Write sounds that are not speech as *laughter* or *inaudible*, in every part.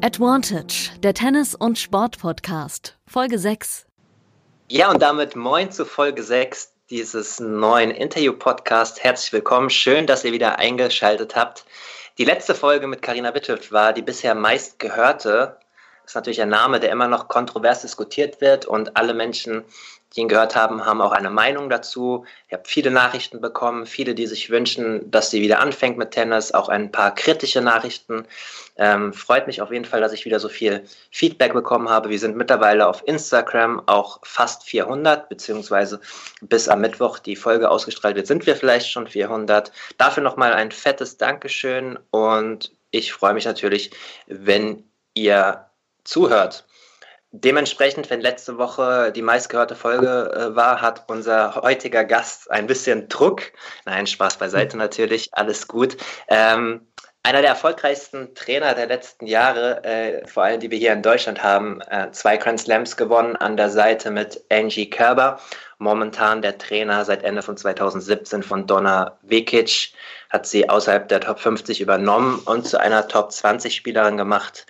Advantage, der Tennis- und Sport-Podcast, Folge 6. Ja, und damit moin zu Folge 6 dieses neuen Interview-Podcasts. Herzlich willkommen. Schön, dass ihr wieder eingeschaltet habt. Die letzte Folge mit Karina Witthöft war die bisher meistgehörte. Das ist natürlich ein Name, der immer noch kontrovers diskutiert wird und alle Menschen, die ihn gehört haben, haben auch eine Meinung dazu. Ich habe viele Nachrichten bekommen, viele, die sich wünschen, dass sie wieder anfängt mit Tennis, auch ein paar kritische Nachrichten. Ähm, freut mich auf jeden Fall, dass ich wieder so viel Feedback bekommen habe. Wir sind mittlerweile auf Instagram auch fast 400, beziehungsweise bis am Mittwoch die Folge ausgestrahlt wird, sind wir vielleicht schon 400. Dafür nochmal ein fettes Dankeschön und ich freue mich natürlich, wenn ihr zuhört. Dementsprechend, wenn letzte Woche die meistgehörte Folge äh, war, hat unser heutiger Gast ein bisschen Druck. Nein, Spaß beiseite natürlich, alles gut. Ähm, einer der erfolgreichsten Trainer der letzten Jahre, äh, vor allem die wir hier in Deutschland haben, äh, zwei Grand Slams gewonnen an der Seite mit Angie Kerber. Momentan der Trainer seit Ende von 2017 von Donna Vekic, hat sie außerhalb der Top 50 übernommen und zu einer Top 20 Spielerin gemacht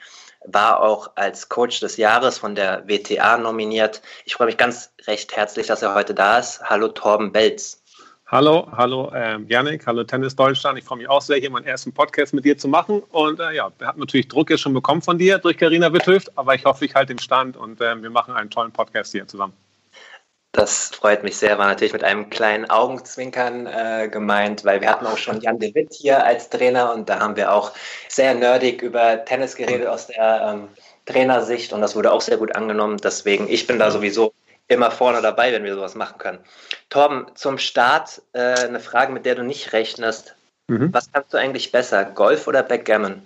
war auch als Coach des Jahres von der WTA nominiert. Ich freue mich ganz recht herzlich, dass er heute da ist. Hallo Torben Belz. Hallo, hallo ähm, Janik, hallo Tennis Deutschland. Ich freue mich auch sehr, hier meinen ersten Podcast mit dir zu machen. Und äh, ja, wir hatten natürlich Druck jetzt schon bekommen von dir durch Karina Witthöft, aber ich hoffe, ich halte den Stand und äh, wir machen einen tollen Podcast hier zusammen. Das freut mich sehr, war natürlich mit einem kleinen Augenzwinkern äh, gemeint, weil wir hatten auch schon Jan de Witt hier als Trainer und da haben wir auch sehr nerdig über Tennis geredet aus der ähm, Trainersicht und das wurde auch sehr gut angenommen. Deswegen, ich bin da sowieso immer vorne dabei, wenn wir sowas machen können. Torben, zum Start äh, eine Frage, mit der du nicht rechnest. Mhm. Was kannst du eigentlich besser, Golf oder Backgammon?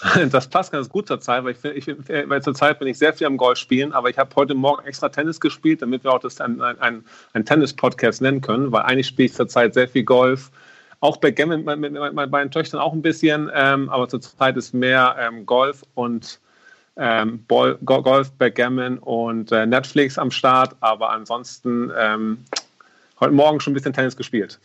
*laughs* Das passt ganz gut zur Zeit, weil, ich, ich, weil zur Zeit bin ich sehr viel am Golf spielen, aber ich habe heute Morgen extra Tennis gespielt, damit wir auch das ein, ein, ein Tennis-Podcast nennen können, weil eigentlich spiele ich zur Zeit sehr viel Golf. Auch Backgammon mit, mit, mit meinen beiden Töchtern auch ein bisschen, ähm, aber zur Zeit ist mehr ähm, Golf und ähm, Ball, Golf, Backgammon und äh, Netflix am Start, aber ansonsten ähm, heute Morgen schon ein bisschen Tennis gespielt.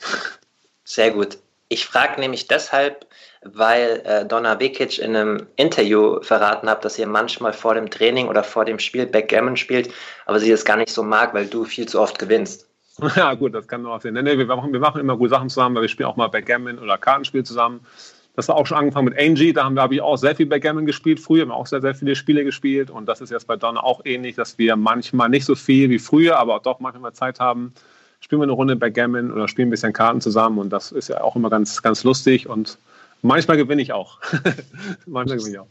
Sehr gut. Ich frage nämlich deshalb, weil äh, Donna Vekic in einem Interview verraten hat, dass ihr manchmal vor dem Training oder vor dem Spiel Backgammon spielt, aber sie es gar nicht so mag, weil du viel zu oft gewinnst. *laughs* Ja, gut, das kann auch sein. Nee, nee, wir, machen, wir machen immer gute Sachen zusammen, weil wir spielen auch mal Backgammon oder Kartenspiel zusammen. Das war auch schon angefangen mit Angie, da haben wir, habe ich auch sehr viel Backgammon gespielt. Früher haben wir auch sehr, sehr viele Spiele gespielt und das ist jetzt bei Donna auch ähnlich, dass wir manchmal nicht so viel wie früher, aber doch manchmal Zeit haben, spielen wir eine Runde Backgammon oder spielen ein bisschen Karten zusammen und das ist ja auch immer ganz, ganz lustig und Manchmal gewinne ich auch. *laughs* Manchmal gewinne ich auch.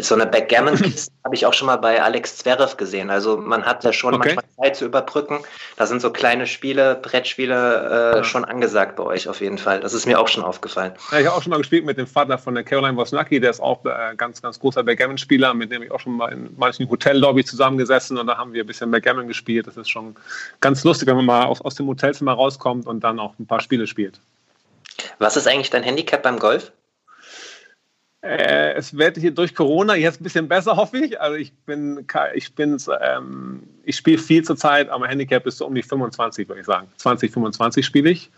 So eine Backgammon-Kiste *clears throat* habe ich auch schon mal bei Alex Zverev gesehen. Also man hat da schon okay. manchmal Zeit zu überbrücken. Da sind so kleine Spiele, Brettspiele äh, ja. schon angesagt bei euch auf jeden Fall. Das ist mir auch schon aufgefallen. Ja, ich habe auch schon mal gespielt mit dem Vater von der Caroline Wozniacki. Der ist auch äh, ganz, ganz großer Backgammon-Spieler, mit dem ich auch schon mal in manchen Hotellobbys zusammengesessen und da haben wir ein bisschen Backgammon gespielt. Das ist schon ganz lustig, wenn man mal aus, aus dem Hotelzimmer rauskommt und dann auch ein paar Spiele spielt. Was ist eigentlich dein Handicap beim Golf? Äh, es wird hier durch Corona jetzt ein bisschen besser, hoffe ich. Also ich bin, ich bin, ähm, ich spiele viel zur Zeit, aber Handicap ist so um die 25, würde ich sagen. 20, 25 spiele ich.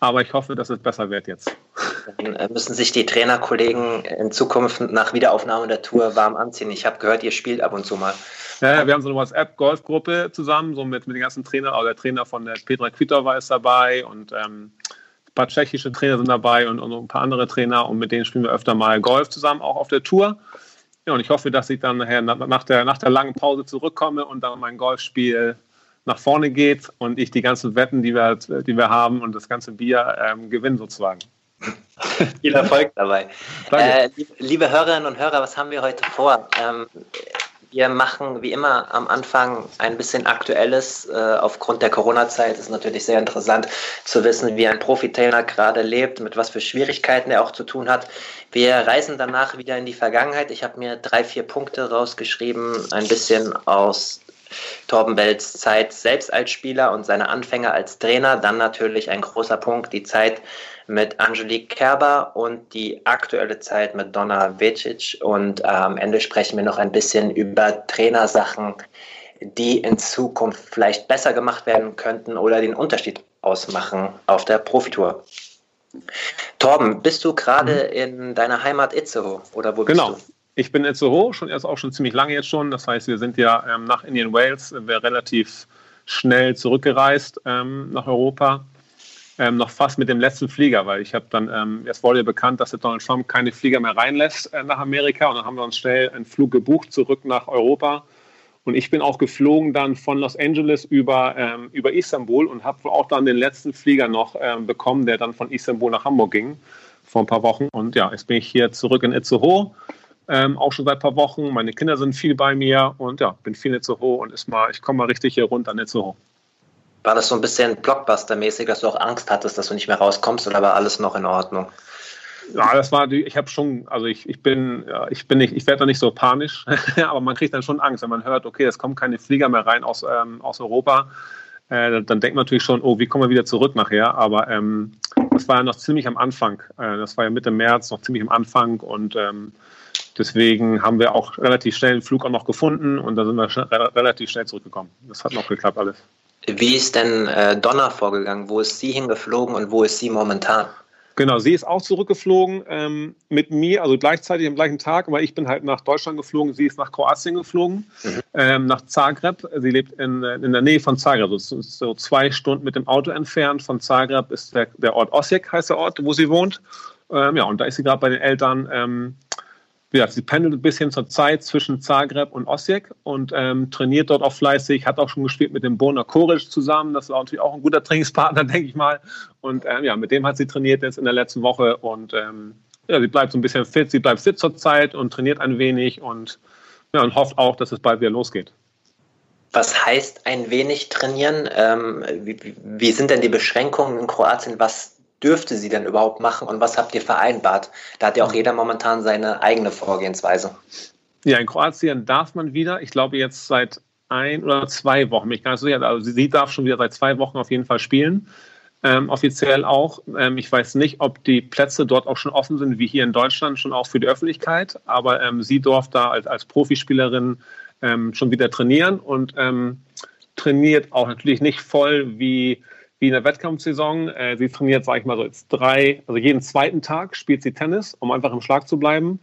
Aber ich hoffe, dass es besser wird jetzt. Dann äh, müssen sich die Trainerkollegen in Zukunft nach Wiederaufnahme der Tour warm anziehen. Ich habe gehört, ihr spielt ab und zu mal. Ja, wir haben so eine WhatsApp-Golfgruppe zusammen, so mit, mit den ganzen Trainern. Auch der Trainer von der Petra Kvitova ist dabei und ähm, ein paar tschechische Trainer sind dabei und, und ein paar andere Trainer und mit denen spielen wir öfter mal Golf zusammen, auch auf der Tour. Ja, und ich hoffe, dass ich dann nachher nach der, nach der langen Pause zurückkomme und dann mein Golfspiel nach vorne geht und ich die ganzen Wetten, die wir, die wir haben und das ganze Bier ähm, gewinne sozusagen. Viel Erfolg dabei. Äh, liebe Hörerinnen und Hörer, was haben wir heute vor? Ähm, wir machen wie immer am Anfang ein bisschen Aktuelles. Äh, aufgrund der Corona-Zeit ist natürlich sehr interessant zu wissen, wie ein Profitrainer gerade lebt, mit was für Schwierigkeiten er auch zu tun hat. Wir reisen danach wieder in die Vergangenheit. Ich habe mir drei, vier Punkte rausgeschrieben, ein bisschen aus Torben Bells Zeit selbst als Spieler und seine Anfänge als Trainer. Dann natürlich ein großer Punkt, die Zeit mit Angelique Kerber und die aktuelle Zeit mit Donna Vecic. Und äh, am Ende sprechen wir noch ein bisschen über Trainersachen, die in Zukunft vielleicht besser gemacht werden könnten oder den Unterschied ausmachen auf der Profitour. Torben, bist du gerade mhm. in deiner Heimat Itzehoe oder wo bist genau. du? Ich bin in Itzehoe, schon erst auch schon ziemlich lange jetzt schon. Das heißt, wir sind ja ähm, nach Indian Wales wir relativ schnell zurückgereist ähm, nach Europa. Ähm, noch fast mit dem letzten Flieger, weil ich habe dann, ähm, erst wurde ja bekannt, dass der Donald Trump keine Flieger mehr reinlässt äh, nach Amerika und dann haben wir uns schnell einen Flug gebucht zurück nach Europa. Und ich bin auch geflogen dann von Los Angeles über, ähm, über Istanbul und habe auch dann den letzten Flieger noch ähm, bekommen, der dann von Istanbul nach Hamburg ging vor ein paar Wochen. Und ja, jetzt bin ich hier zurück in Itzehoe ähm, auch schon seit ein paar Wochen. Meine Kinder sind viel bei mir und ja, bin viel so hoch und ist mal, ich komme mal richtig hier runter, so hoch. War das so ein bisschen Blockbuster-mäßig, dass du auch Angst hattest, dass du nicht mehr rauskommst oder war alles noch in Ordnung? Ja, das war die, ich habe schon, also ich, ich bin, ja, ich bin nicht, ich werde da nicht so panisch, *laughs* aber man kriegt dann schon Angst, wenn man hört, okay, es kommen keine Flieger mehr rein aus, ähm, aus Europa. Äh, dann denkt man natürlich schon, oh, wie kommen wir wieder zurück nachher? Aber ähm, das war ja noch ziemlich am Anfang. Äh, das war ja Mitte März, noch ziemlich am Anfang und ähm, Deswegen haben wir auch relativ schnell einen Flug auch noch gefunden und da sind wir relativ schnell zurückgekommen. Das hat noch geklappt alles. Wie ist denn äh, Donner vorgegangen? Wo ist sie hingeflogen und wo ist sie momentan? Genau, sie ist auch zurückgeflogen ähm, mit mir, also gleichzeitig am gleichen Tag, weil ich bin halt nach Deutschland geflogen, sie ist nach Kroatien geflogen, mhm. ähm, nach Zagreb. Sie lebt in, in der Nähe von Zagreb, so, so zwei Stunden mit dem Auto entfernt. Von Zagreb ist der, der Ort Osijek, heißt der Ort, wo sie wohnt. Ähm, ja, und da ist sie gerade bei den Eltern. Wie sie pendelt ein bisschen zur Zeit zwischen Zagreb und Osijek und ähm, trainiert dort auch fleißig, hat auch schon gespielt mit dem Bona Koric zusammen. Das war natürlich auch ein guter Trainingspartner, *laughs* denke ich mal. Und ähm, ja, mit dem hat sie trainiert jetzt in der letzten Woche und ähm, ja, sie bleibt so ein bisschen fit, sie bleibt fit zur Zeit und trainiert ein wenig und, ja, und hofft auch, dass es bald wieder losgeht. Was heißt ein wenig trainieren? Ähm, wie, wie, sind denn die Beschränkungen in Kroatien, was dürfte sie denn überhaupt machen und was habt ihr vereinbart? Da hat ja auch jeder momentan seine eigene Vorgehensweise. Ja, in Kroatien darf man wieder, ich glaube jetzt seit ein oder zwei Wochen, mich gar nicht so sicher, also sie darf schon wieder seit zwei Wochen auf jeden Fall spielen. Ähm, offiziell auch. Ähm, ich weiß nicht, ob die Plätze dort auch schon offen sind, wie hier in Deutschland, schon auch für die Öffentlichkeit. Aber ähm, sie durfte da als, als Profispielerin ähm, schon wieder trainieren und ähm, trainiert auch natürlich nicht voll wie wie in der Wettkampfsaison. Äh, sie trainiert, sage ich mal, so jetzt drei, also jeden zweiten Tag spielt sie Tennis, um einfach im Schlag zu bleiben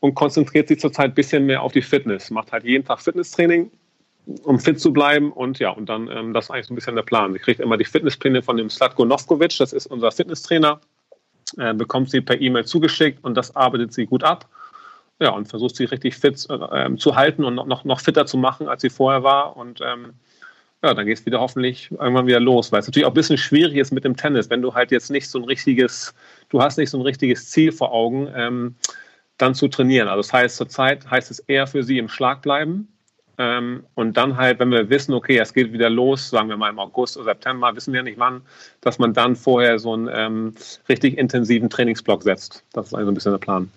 und konzentriert sich zurzeit ein bisschen mehr auf die Fitness. Macht halt jeden Tag Fitnesstraining, um fit zu bleiben und ja, und dann, ähm, das ist eigentlich so ein bisschen der Plan. Sie kriegt immer die Fitnesspläne von dem Slatko Novkovic, das ist unser Fitnesstrainer, äh, bekommt sie per E-Mail zugeschickt und das arbeitet sie gut ab. Ja, und versucht sie richtig fit äh, zu halten und noch, noch, noch fitter zu machen, als sie vorher war. Und ähm, ja, dann geht es wieder hoffentlich irgendwann wieder los, weil es natürlich auch ein bisschen schwierig ist mit dem Tennis, wenn du halt jetzt nicht so ein richtiges, du hast nicht so ein richtiges Ziel vor Augen, ähm, dann zu trainieren. Also das heißt, zurzeit heißt es eher für sie im Schlag bleiben. Ähm, und dann halt, wenn wir wissen, okay, es geht wieder los, sagen wir mal im August oder September, wissen wir nicht wann, dass man dann vorher so einen ähm, richtig intensiven Trainingsblock setzt. Das ist also ein bisschen der Plan.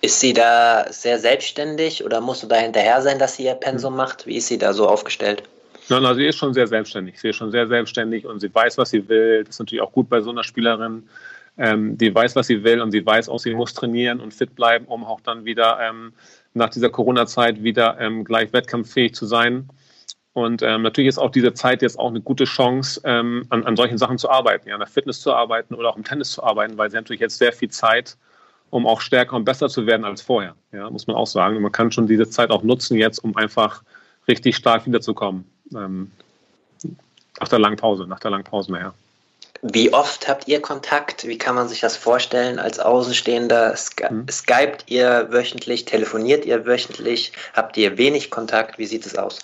Ist sie da sehr selbstständig oder musst du da hinterher sein, dass sie ihr Pensum macht? Wie ist sie da so aufgestellt? Nein, also sie ist schon sehr selbstständig. Sie ist schon sehr selbstständig und sie weiß, was sie will. Das ist natürlich auch gut bei so einer Spielerin. Ähm, die weiß, was sie will und sie weiß auch, sie muss trainieren und fit bleiben, um auch dann wieder ähm, nach dieser Corona-Zeit wieder ähm, gleich wettkampffähig zu sein. Und ähm, natürlich ist auch diese Zeit jetzt auch eine gute Chance, ähm, an, an solchen Sachen zu arbeiten, ja, an der Fitness zu arbeiten oder auch im Tennis zu arbeiten, weil sie natürlich jetzt sehr viel Zeit, um auch stärker und besser zu werden als vorher. Ja, muss man auch sagen. Und man kann schon diese Zeit auch nutzen jetzt, um einfach richtig stark wiederzukommen ähm, nach der langen Pause, nach der langen Pause mehr. Wie oft habt ihr Kontakt? Wie kann man sich das vorstellen als Außenstehender? Sky hm. Skypt ihr wöchentlich? Telefoniert ihr wöchentlich? Habt ihr wenig Kontakt? Wie sieht es aus?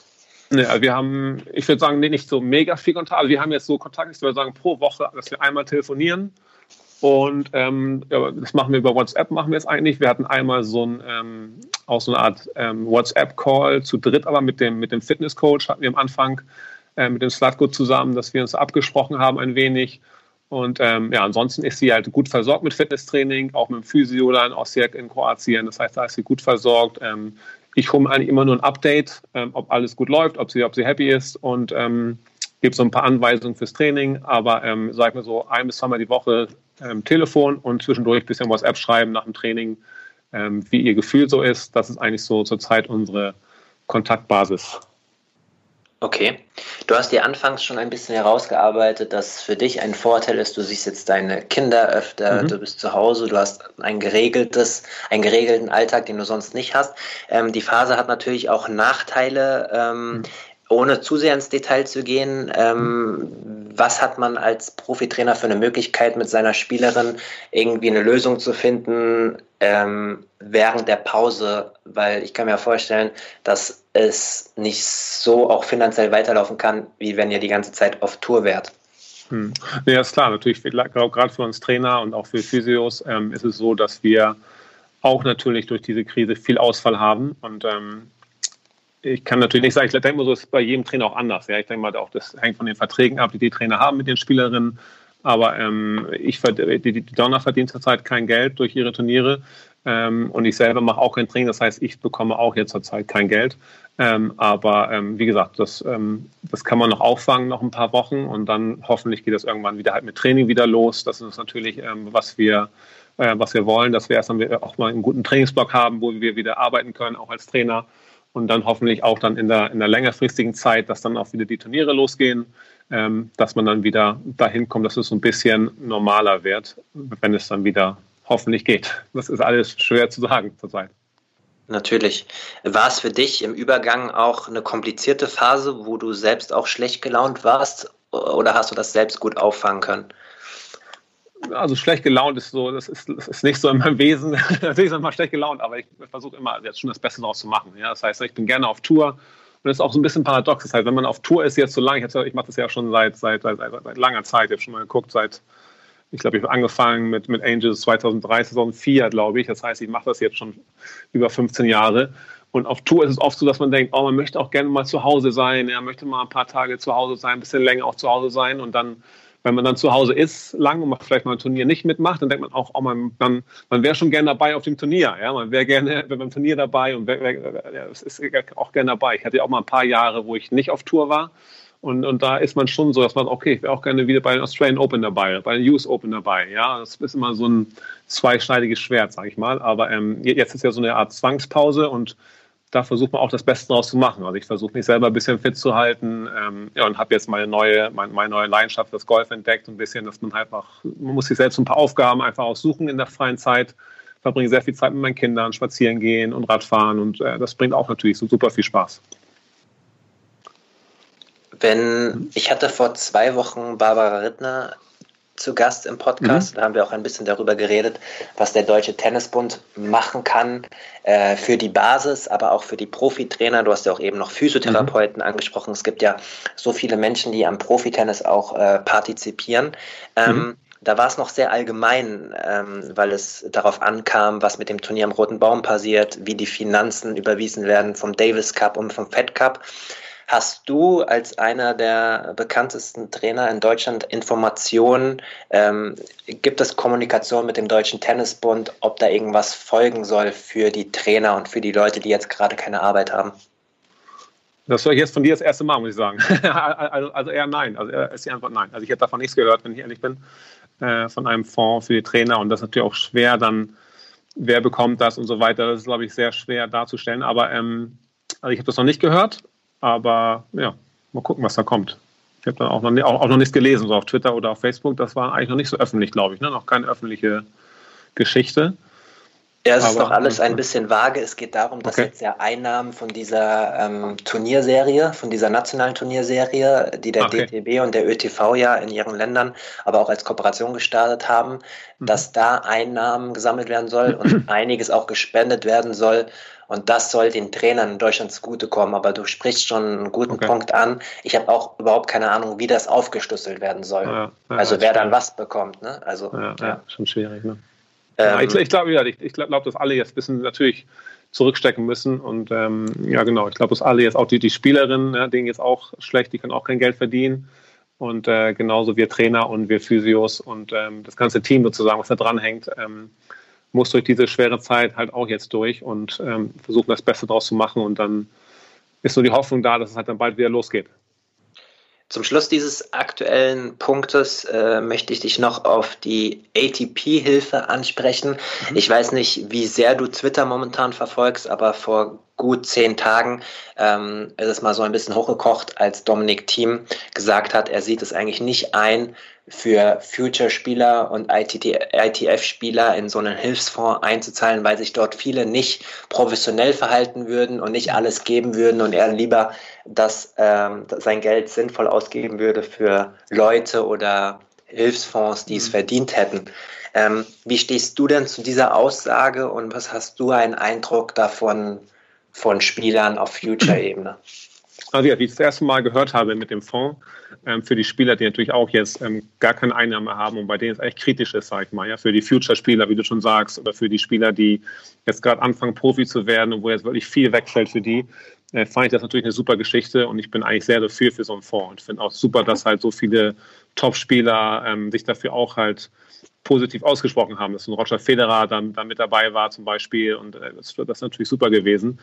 Also wir haben, ich würde sagen, nicht so mega viel Kontakt. Also wir haben jetzt so Kontakt, ich würde sagen, pro Woche, dass wir einmal telefonieren. Und ähm, das machen wir über WhatsApp, machen wir es eigentlich. Wir hatten einmal so ein, ähm, auch so eine Art ähm, WhatsApp-Call zu dritt, aber mit dem, mit dem Fitness-Coach hatten wir am Anfang äh, mit dem Slatko zusammen, dass wir uns abgesprochen haben ein wenig. Und ähm, ja, ansonsten ist sie halt gut versorgt mit Fitnesstraining, auch mit dem Physio da in Osijek in Kroatien. Das heißt, da ist sie gut versorgt. Ähm, ich hole eigentlich immer nur ein Update, ähm, ob alles gut läuft, ob sie, ob sie happy ist und ähm, gebe so ein paar Anweisungen fürs Training. Aber ähm, sag mal so, ein bis zweimal die Woche ähm, Telefon und zwischendurch ein bisschen WhatsApp schreiben nach dem Training, ähm, wie ihr Gefühl so ist. Das ist eigentlich so zurzeit unsere Kontaktbasis. Okay. Du hast dir anfangs schon ein bisschen herausgearbeitet, dass für dich ein Vorteil ist, du siehst jetzt deine Kinder öfter, mhm. du bist zu Hause, du hast ein geregeltes, einen geregelten Alltag, den du sonst nicht hast. Ähm, die Phase hat natürlich auch Nachteile. Ähm, mhm ohne zu sehr ins Detail zu gehen, ähm, was hat man als Profitrainer für eine Möglichkeit, mit seiner Spielerin irgendwie eine Lösung zu finden ähm, während der Pause? Weil ich kann mir vorstellen, dass es nicht so auch finanziell weiterlaufen kann, wie wenn ihr die ganze Zeit auf Tour wärt. Hm. Ja, ist klar. Natürlich, gerade für uns Trainer und auch für Physios ähm, ist es so, dass wir auch natürlich durch diese Krise viel Ausfall haben und ähm, ich kann natürlich nicht sagen, ich denke mal, so ist bei jedem Trainer auch anders. Ja, ich denke mal, auch das hängt von den Verträgen ab, die die Trainer haben mit den Spielerinnen. Aber ähm, ich, die, die Donner verdient zurzeit kein Geld durch ihre Turniere. Ähm, und ich selber mache auch kein Training. Das heißt, ich bekomme auch jetzt zurzeit kein Geld. Ähm, aber ähm, wie gesagt, das, ähm, das kann man noch auffangen, noch ein paar Wochen. Und dann hoffentlich geht das irgendwann wieder halt mit Training wieder los. Das ist natürlich, ähm, was wir äh, was wir wollen, dass wir erst dann auch mal einen guten Trainingsblock haben, wo wir wieder arbeiten können, auch als Trainer und dann hoffentlich auch dann in der, in der längerfristigen Zeit, dass dann auch wieder die Turniere losgehen, ähm, dass man dann wieder dahin kommt, dass es so ein bisschen normaler wird, wenn es dann wieder hoffentlich geht. Das ist alles schwer zu sagen zurzeit. Natürlich. War es für dich im Übergang auch eine komplizierte Phase, wo du selbst auch schlecht gelaunt warst oder hast du das selbst gut auffangen können? Also schlecht gelaunt ist so, das ist, das ist nicht so in meinem Wesen. *laughs* Natürlich ist man schlecht gelaunt, aber ich versuche immer jetzt schon das Beste daraus zu machen. Ja? Das heißt, ich bin gerne auf Tour und das ist auch so ein bisschen paradox. Das heißt, wenn man auf Tour ist jetzt so lange, ich, ich mache das ja schon seit, seit, seit, seit langer Zeit, ich habe schon mal geguckt, seit, ich glaube, ich habe angefangen mit, mit Angels 2003, 2004, glaube ich. Das heißt, ich mache das jetzt schon über 15 Jahre. Und auf Tour ist es oft so, dass man denkt, oh, man möchte auch gerne mal zu Hause sein, er möchte mal ein paar Tage zu Hause sein, ein bisschen länger auch zu Hause sein und dann wenn man dann zu Hause ist, lang und vielleicht mal ein Turnier nicht mitmacht, dann denkt man auch, oh, man, man, man wäre schon gerne dabei auf dem Turnier. Ja? Man wäre gerne *laughs* beim Turnier dabei und wär, wär, ist auch gerne dabei. Ich hatte ja auch mal ein paar Jahre, wo ich nicht auf Tour war. Und, und da ist man schon so, dass man, okay, ich wäre auch gerne wieder bei den Australian Open dabei, bei den US Open dabei. Ja, das ist immer so ein zweischneidiges Schwert, sage ich mal. Aber ähm, jetzt ist ja so eine Art Zwangspause und da versucht man auch das Beste draus zu machen. Also ich versuche mich selber ein bisschen fit zu halten ähm, ja, und habe jetzt meine neue, meine, meine neue Leidenschaft das Golf entdeckt. Ein bisschen, dass man einfach, man muss sich selbst ein paar Aufgaben einfach aussuchen in der freien Zeit. Verbringe sehr viel Zeit mit meinen Kindern, spazieren gehen und Radfahren und äh, das bringt auch natürlich so super viel Spaß. Wenn ich hatte vor zwei Wochen Barbara Rittner zu Gast im Podcast. Mhm. Da haben wir auch ein bisschen darüber geredet, was der Deutsche Tennisbund machen kann äh, für die Basis, aber auch für die Profitrainer. Du hast ja auch eben noch Physiotherapeuten mhm. angesprochen. Es gibt ja so viele Menschen, die am Profitennis auch äh, partizipieren. Ähm, mhm. Da war es noch sehr allgemein, ähm, weil es darauf ankam, was mit dem Turnier am Roten Baum passiert, wie die Finanzen überwiesen werden vom Davis Cup und vom Fed Cup. Hast du als einer der bekanntesten Trainer in Deutschland Informationen? Ähm, gibt es Kommunikation mit dem Deutschen Tennisbund, ob da irgendwas folgen soll für die Trainer und für die Leute, die jetzt gerade keine Arbeit haben? Das höre ich jetzt von dir das erste Mal, muss ich sagen. *laughs* also, also, eher nein. Also ist die Antwort nein. Also ich hätte davon nichts gehört, wenn ich ehrlich bin, äh, von einem Fonds für die Trainer. Und das ist natürlich auch schwer, dann wer bekommt das und so weiter. Das ist, glaube ich, sehr schwer darzustellen. Aber ähm, also ich habe das noch nicht gehört. Aber ja, mal gucken, was da kommt. Ich habe dann auch noch, auch, auch noch nichts gelesen, so auf Twitter oder auf Facebook. Das war eigentlich noch nicht so öffentlich, glaube ich. Ne? Noch keine öffentliche Geschichte. Ja, es ist noch alles ein bisschen vage. Es geht darum, dass okay. jetzt ja Einnahmen von dieser ähm, Turnierserie, von dieser nationalen Turnierserie, die der okay. DTB und der ÖTV ja in ihren Ländern, aber auch als Kooperation gestartet haben, mhm. dass da Einnahmen gesammelt werden soll und *clears throat* einiges auch gespendet werden soll und das soll den Trainern in Deutschland zugutekommen. Aber du sprichst schon einen guten okay. Punkt an. Ich habe auch überhaupt keine Ahnung, wie das aufgeschlüsselt werden soll. Ja, ja, also wer dann was bekommt. Ne? Also, ja, ja. schon schwierig. Ne? Ähm, ich, ich glaube, ja, ich, ich glaube, dass alle jetzt wissen, natürlich zurückstecken müssen. Und ähm, ja, genau, ich glaube, dass alle jetzt auch die, die Spielerinnen, ja, denen jetzt auch schlecht, die können auch kein Geld verdienen. Und äh, genauso wir Trainer und wir Physios und ähm, das ganze Team sozusagen, was da dran hängt, ähm, muss durch diese schwere Zeit halt auch jetzt durch und ähm, versuchen das Beste draus zu machen. Und dann ist nur die Hoffnung da, dass es halt dann bald wieder losgeht. Zum Schluss dieses aktuellen Punktes äh, möchte ich dich noch auf die ATP-Hilfe ansprechen. Mhm. Ich weiß nicht, wie sehr du Twitter momentan verfolgst, aber vor gut zehn Tagen ähm, ist es mal so ein bisschen hochgekocht, als Dominik Thiem gesagt hat, er sieht es eigentlich nicht ein, für Future-Spieler und ITF-Spieler in so einen Hilfsfonds einzuzahlen, weil sich dort viele nicht professionell verhalten würden und nicht alles geben würden und er lieber das, ähm, sein Geld sinnvoll ausgeben würde für Leute oder Hilfsfonds, die es mhm. verdient hätten. Ähm, wie stehst du denn zu dieser Aussage und was hast du einen Eindruck davon von Spielern auf Future-Ebene? Also ja, wie ich das erste Mal gehört habe mit dem Fonds, ähm, für die Spieler, die natürlich auch jetzt ähm, gar keine Einnahme haben und bei denen es echt kritisch ist, sag ich mal, ja, für die Future-Spieler, wie du schon sagst, oder für die Spieler, die jetzt gerade anfangen, Profi zu werden und wo jetzt wirklich viel wegfällt für die, äh, fand ich das natürlich eine super Geschichte und ich bin eigentlich sehr dafür für so einen Fonds und finde auch super, dass halt so viele Top-Spieler ähm, sich dafür auch halt positiv ausgesprochen haben, dass ein Roger Federer dann, dann mit dabei war zum Beispiel und äh, das, das ist natürlich super gewesen.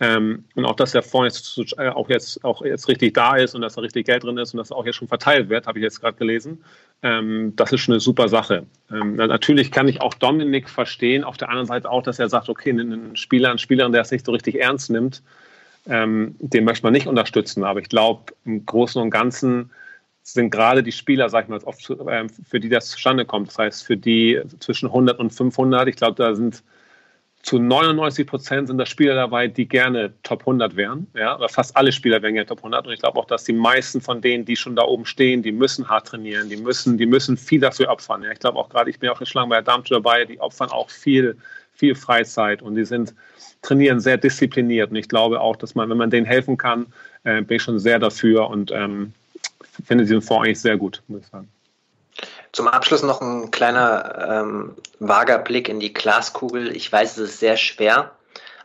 Ähm, und auch, dass der Fonds jetzt äh, auch, jetzt auch jetzt richtig da ist und dass da richtig Geld drin ist und dass auch jetzt schon verteilt wird, habe ich jetzt gerade gelesen. Ähm, das ist schon eine super Sache. Ähm, natürlich kann ich auch Dominik verstehen, auf der anderen Seite auch, dass er sagt, okay, einen Spieler, einen Spielerin, der es nicht so richtig ernst nimmt, ähm, den möchte man nicht unterstützen. Aber ich glaube, im Großen und Ganzen sind gerade die Spieler, sag ich mal, oft, äh, für die das zustande kommt. Das heißt, für die zwischen 100 und 500, ich glaube, da sind zu 99 Prozent sind da Spieler dabei, die gerne Top 100 wären. Ja, aber fast alle Spieler wären gerne Top 100. Und ich glaube auch, dass die meisten von denen, die schon da oben stehen, die müssen hart trainieren, die müssen, die müssen viel dafür opfern. Ja, ich glaube auch gerade, ich bin auch geschlagen bei der Darmtour dabei, die opfern auch viel, viel Freizeit und die sind, trainieren sehr diszipliniert. Und ich glaube auch, dass man, wenn man denen helfen kann, äh, bin ich schon sehr dafür und ähm, finde diesen Fonds eigentlich sehr gut, muss ich sagen. Zum Abschluss noch ein kleiner ähm, vager Blick in die Glaskugel. Ich weiß, es ist sehr schwer,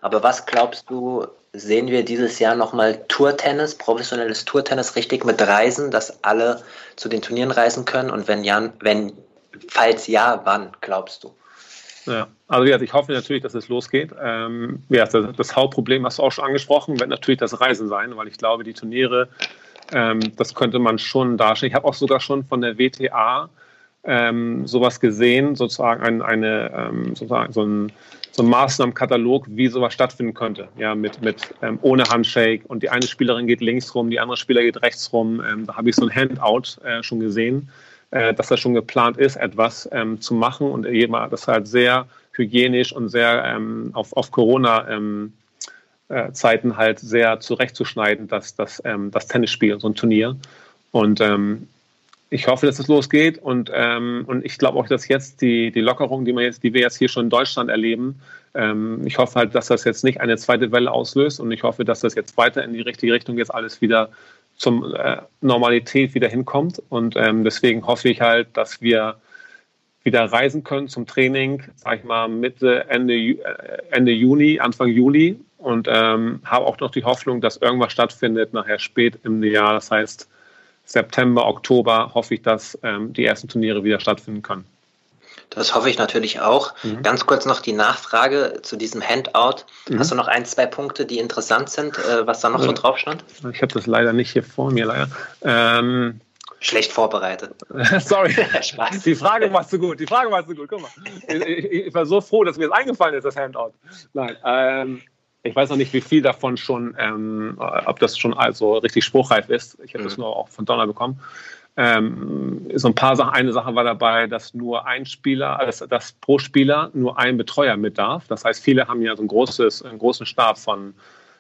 aber was glaubst du, sehen wir dieses Jahr nochmal Tourtennis, professionelles Tourtennis richtig mit Reisen, dass alle zu den Turnieren reisen können? Und wenn ja, wenn, falls ja, wann glaubst du? Ja, also ja, ich hoffe natürlich, dass es losgeht. Ähm, ja, das, das Hauptproblem hast du auch schon angesprochen, wird natürlich das Reisen sein, weil ich glaube, die Turniere, ähm, das könnte man schon darstellen. Ich habe auch sogar schon von der WTA ähm, sowas gesehen, sozusagen ein, eine, ähm, sozusagen so ein, so ein Maßnahmenkatalog, wie sowas stattfinden könnte. Ja, mit, mit ähm, ohne Handshake und die eine Spielerin geht links rum, die andere Spieler geht rechts rum. Ähm, da habe ich so ein Handout äh, schon gesehen, äh, dass das schon geplant ist, etwas ähm, zu machen und das halt sehr hygienisch und sehr ähm, auf, auf Corona ähm, äh, Zeiten halt sehr zurechtzuschneiden, dass das, ähm, das Tennisspiel, so ein Turnier. Und ähm, ich hoffe, dass es losgeht und, ähm, und ich glaube auch, dass jetzt die, die Lockerung, die, wir jetzt, die wir jetzt hier schon in Deutschland erleben, ähm, ich hoffe halt, dass das jetzt nicht eine zweite Welle auslöst und ich hoffe, dass das jetzt weiter in die richtige Richtung jetzt alles wieder zum äh, Normalität wieder hinkommt und ähm, deswegen hoffe ich halt, dass wir wieder reisen können zum Training, sag ich mal Mitte, Ende, äh, Ende Juni, Anfang Juli und ähm, habe auch noch die Hoffnung, dass irgendwas stattfindet nachher spät im Jahr, das heißt September, Oktober hoffe ich, dass ähm, die ersten Turniere wieder stattfinden können. Das hoffe ich natürlich auch. Mhm. Ganz kurz noch die Nachfrage zu diesem Handout. Mhm. Hast du noch ein, zwei Punkte, die interessant sind, äh, was da noch so drauf stand? Ich habe das leider nicht hier vor mir, leider. Ähm, Schlecht vorbereitet. *laughs* Sorry. *laughs* Spaß. Die Frage war zu gut. Die Frage war zu gut. Guck mal. Ich, ich, ich, war so froh, dass mir das eingefallen ist, das Handout. Nein. Ähm, ich weiß noch nicht, wie viel davon schon, ähm, ob das schon also richtig spruchreif ist. Ich habe mhm. das nur auch von Donner bekommen. Ähm, so ein paar Sachen. Eine Sache war dabei, dass nur ein Spieler, dass, dass pro Spieler nur ein Betreuer mit darf. Das heißt, viele haben ja so ein großes, einen großen Stab von,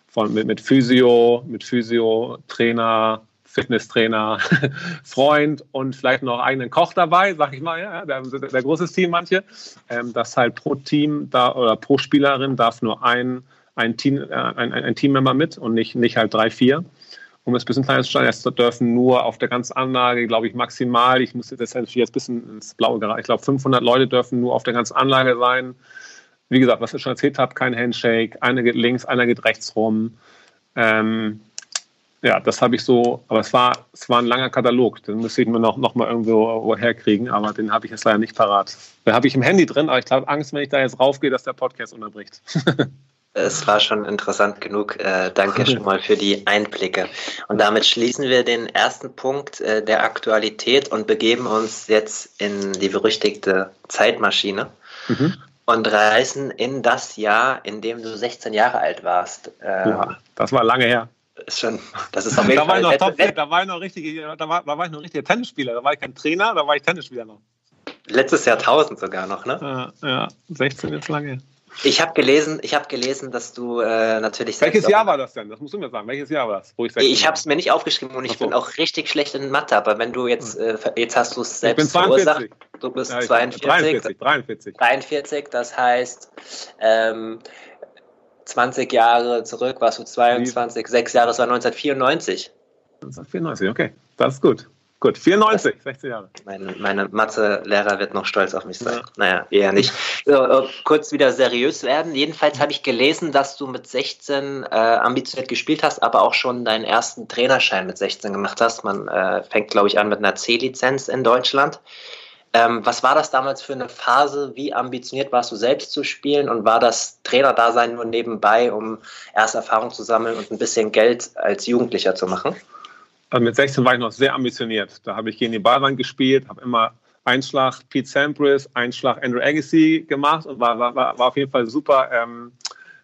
von mit, mit Physio, mit Physio, Trainer, Fitnesstrainer, *laughs* Freund und vielleicht noch eigenen Koch dabei, sag ich mal, ja, der, der großes Team manche. Ähm, dass halt pro Team da oder pro Spielerin darf nur ein ein, Team, äh, ein, ein Teammember mit und nicht, nicht halt drei, vier. Um es ein bisschen kleiner zu stellen, es dürfen nur auf der ganzen Anlage, glaube ich, maximal, ich muss jetzt, jetzt ein bisschen ins Blaue geraten, ich glaube 500 Leute dürfen nur auf der ganzen Anlage sein. Wie gesagt, was ich schon erzählt habe, kein Handshake, einer geht links, einer geht rechts rum. Ähm, ja, das habe ich so, aber es war, es war ein langer Katalog, den müsste ich mir noch, noch mal irgendwo herkriegen, aber den habe ich jetzt leider nicht parat. Den habe ich im Handy drin, aber ich habe Angst, wenn ich da jetzt raufgehe, dass der Podcast unterbricht. *laughs* Es war schon interessant genug. Äh, danke schon mal für die Einblicke. Und damit schließen wir den ersten Punkt äh, der Aktualität und begeben uns jetzt in die berüchtigte Zeitmaschine. Mhm. und reisen in das Jahr, in dem du 16 Jahre alt warst. Ähm, ja, das war lange her. Ist schon, das ist auf jeden da Fall. War noch top, da war ich noch richtig, da war, da war ich noch richtiger Tennisspieler. Da war ich kein Trainer, da war ich Tennisspieler noch. Letztes Jahrtausend sogar noch, ne? Ja, ja 16 jetzt lange. Ich habe gelesen, ich habe gelesen, dass du äh, natürlich. Welches Jahr war das denn? Das musst du mir sagen. Welches Jahr war das? Wo ich ich habe es mir nicht aufgeschrieben und ich so. bin auch richtig schlecht in Mathe. Aber wenn du jetzt, äh, jetzt hast du es selbst verursacht. Du bist ja, 42. 43, 43. 43, das heißt, ähm, 20 Jahre zurück warst du 22, Wie? sechs Jahre, das war 1994. 1994, okay, das ist gut. Gut, 94, 16 *laughs* Jahre. Meine, meine Mathe-Lehrer wird noch stolz auf mich sein. Ja. Naja, eher nicht. So, äh, kurz wieder seriös werden. Jedenfalls habe ich gelesen, dass du mit 16 äh, ambitioniert gespielt hast, aber auch schon deinen ersten Trainerschein mit 16 gemacht hast. Man äh, fängt, glaube ich, an mit einer C-Lizenz in Deutschland. Ähm, was war das damals für eine Phase? Wie ambitioniert warst du selbst zu spielen? Und war das Trainerdasein nur nebenbei, um erst Erfahrung zu sammeln und ein bisschen Geld als Jugendlicher zu machen? Also mit 16 war ich noch sehr ambitioniert. Da habe ich gegen die Ballwand gespielt, habe immer Einschlag Pete Sampras, Einschlag Andrew Agassi gemacht und war, war, war auf jeden Fall super, ähm,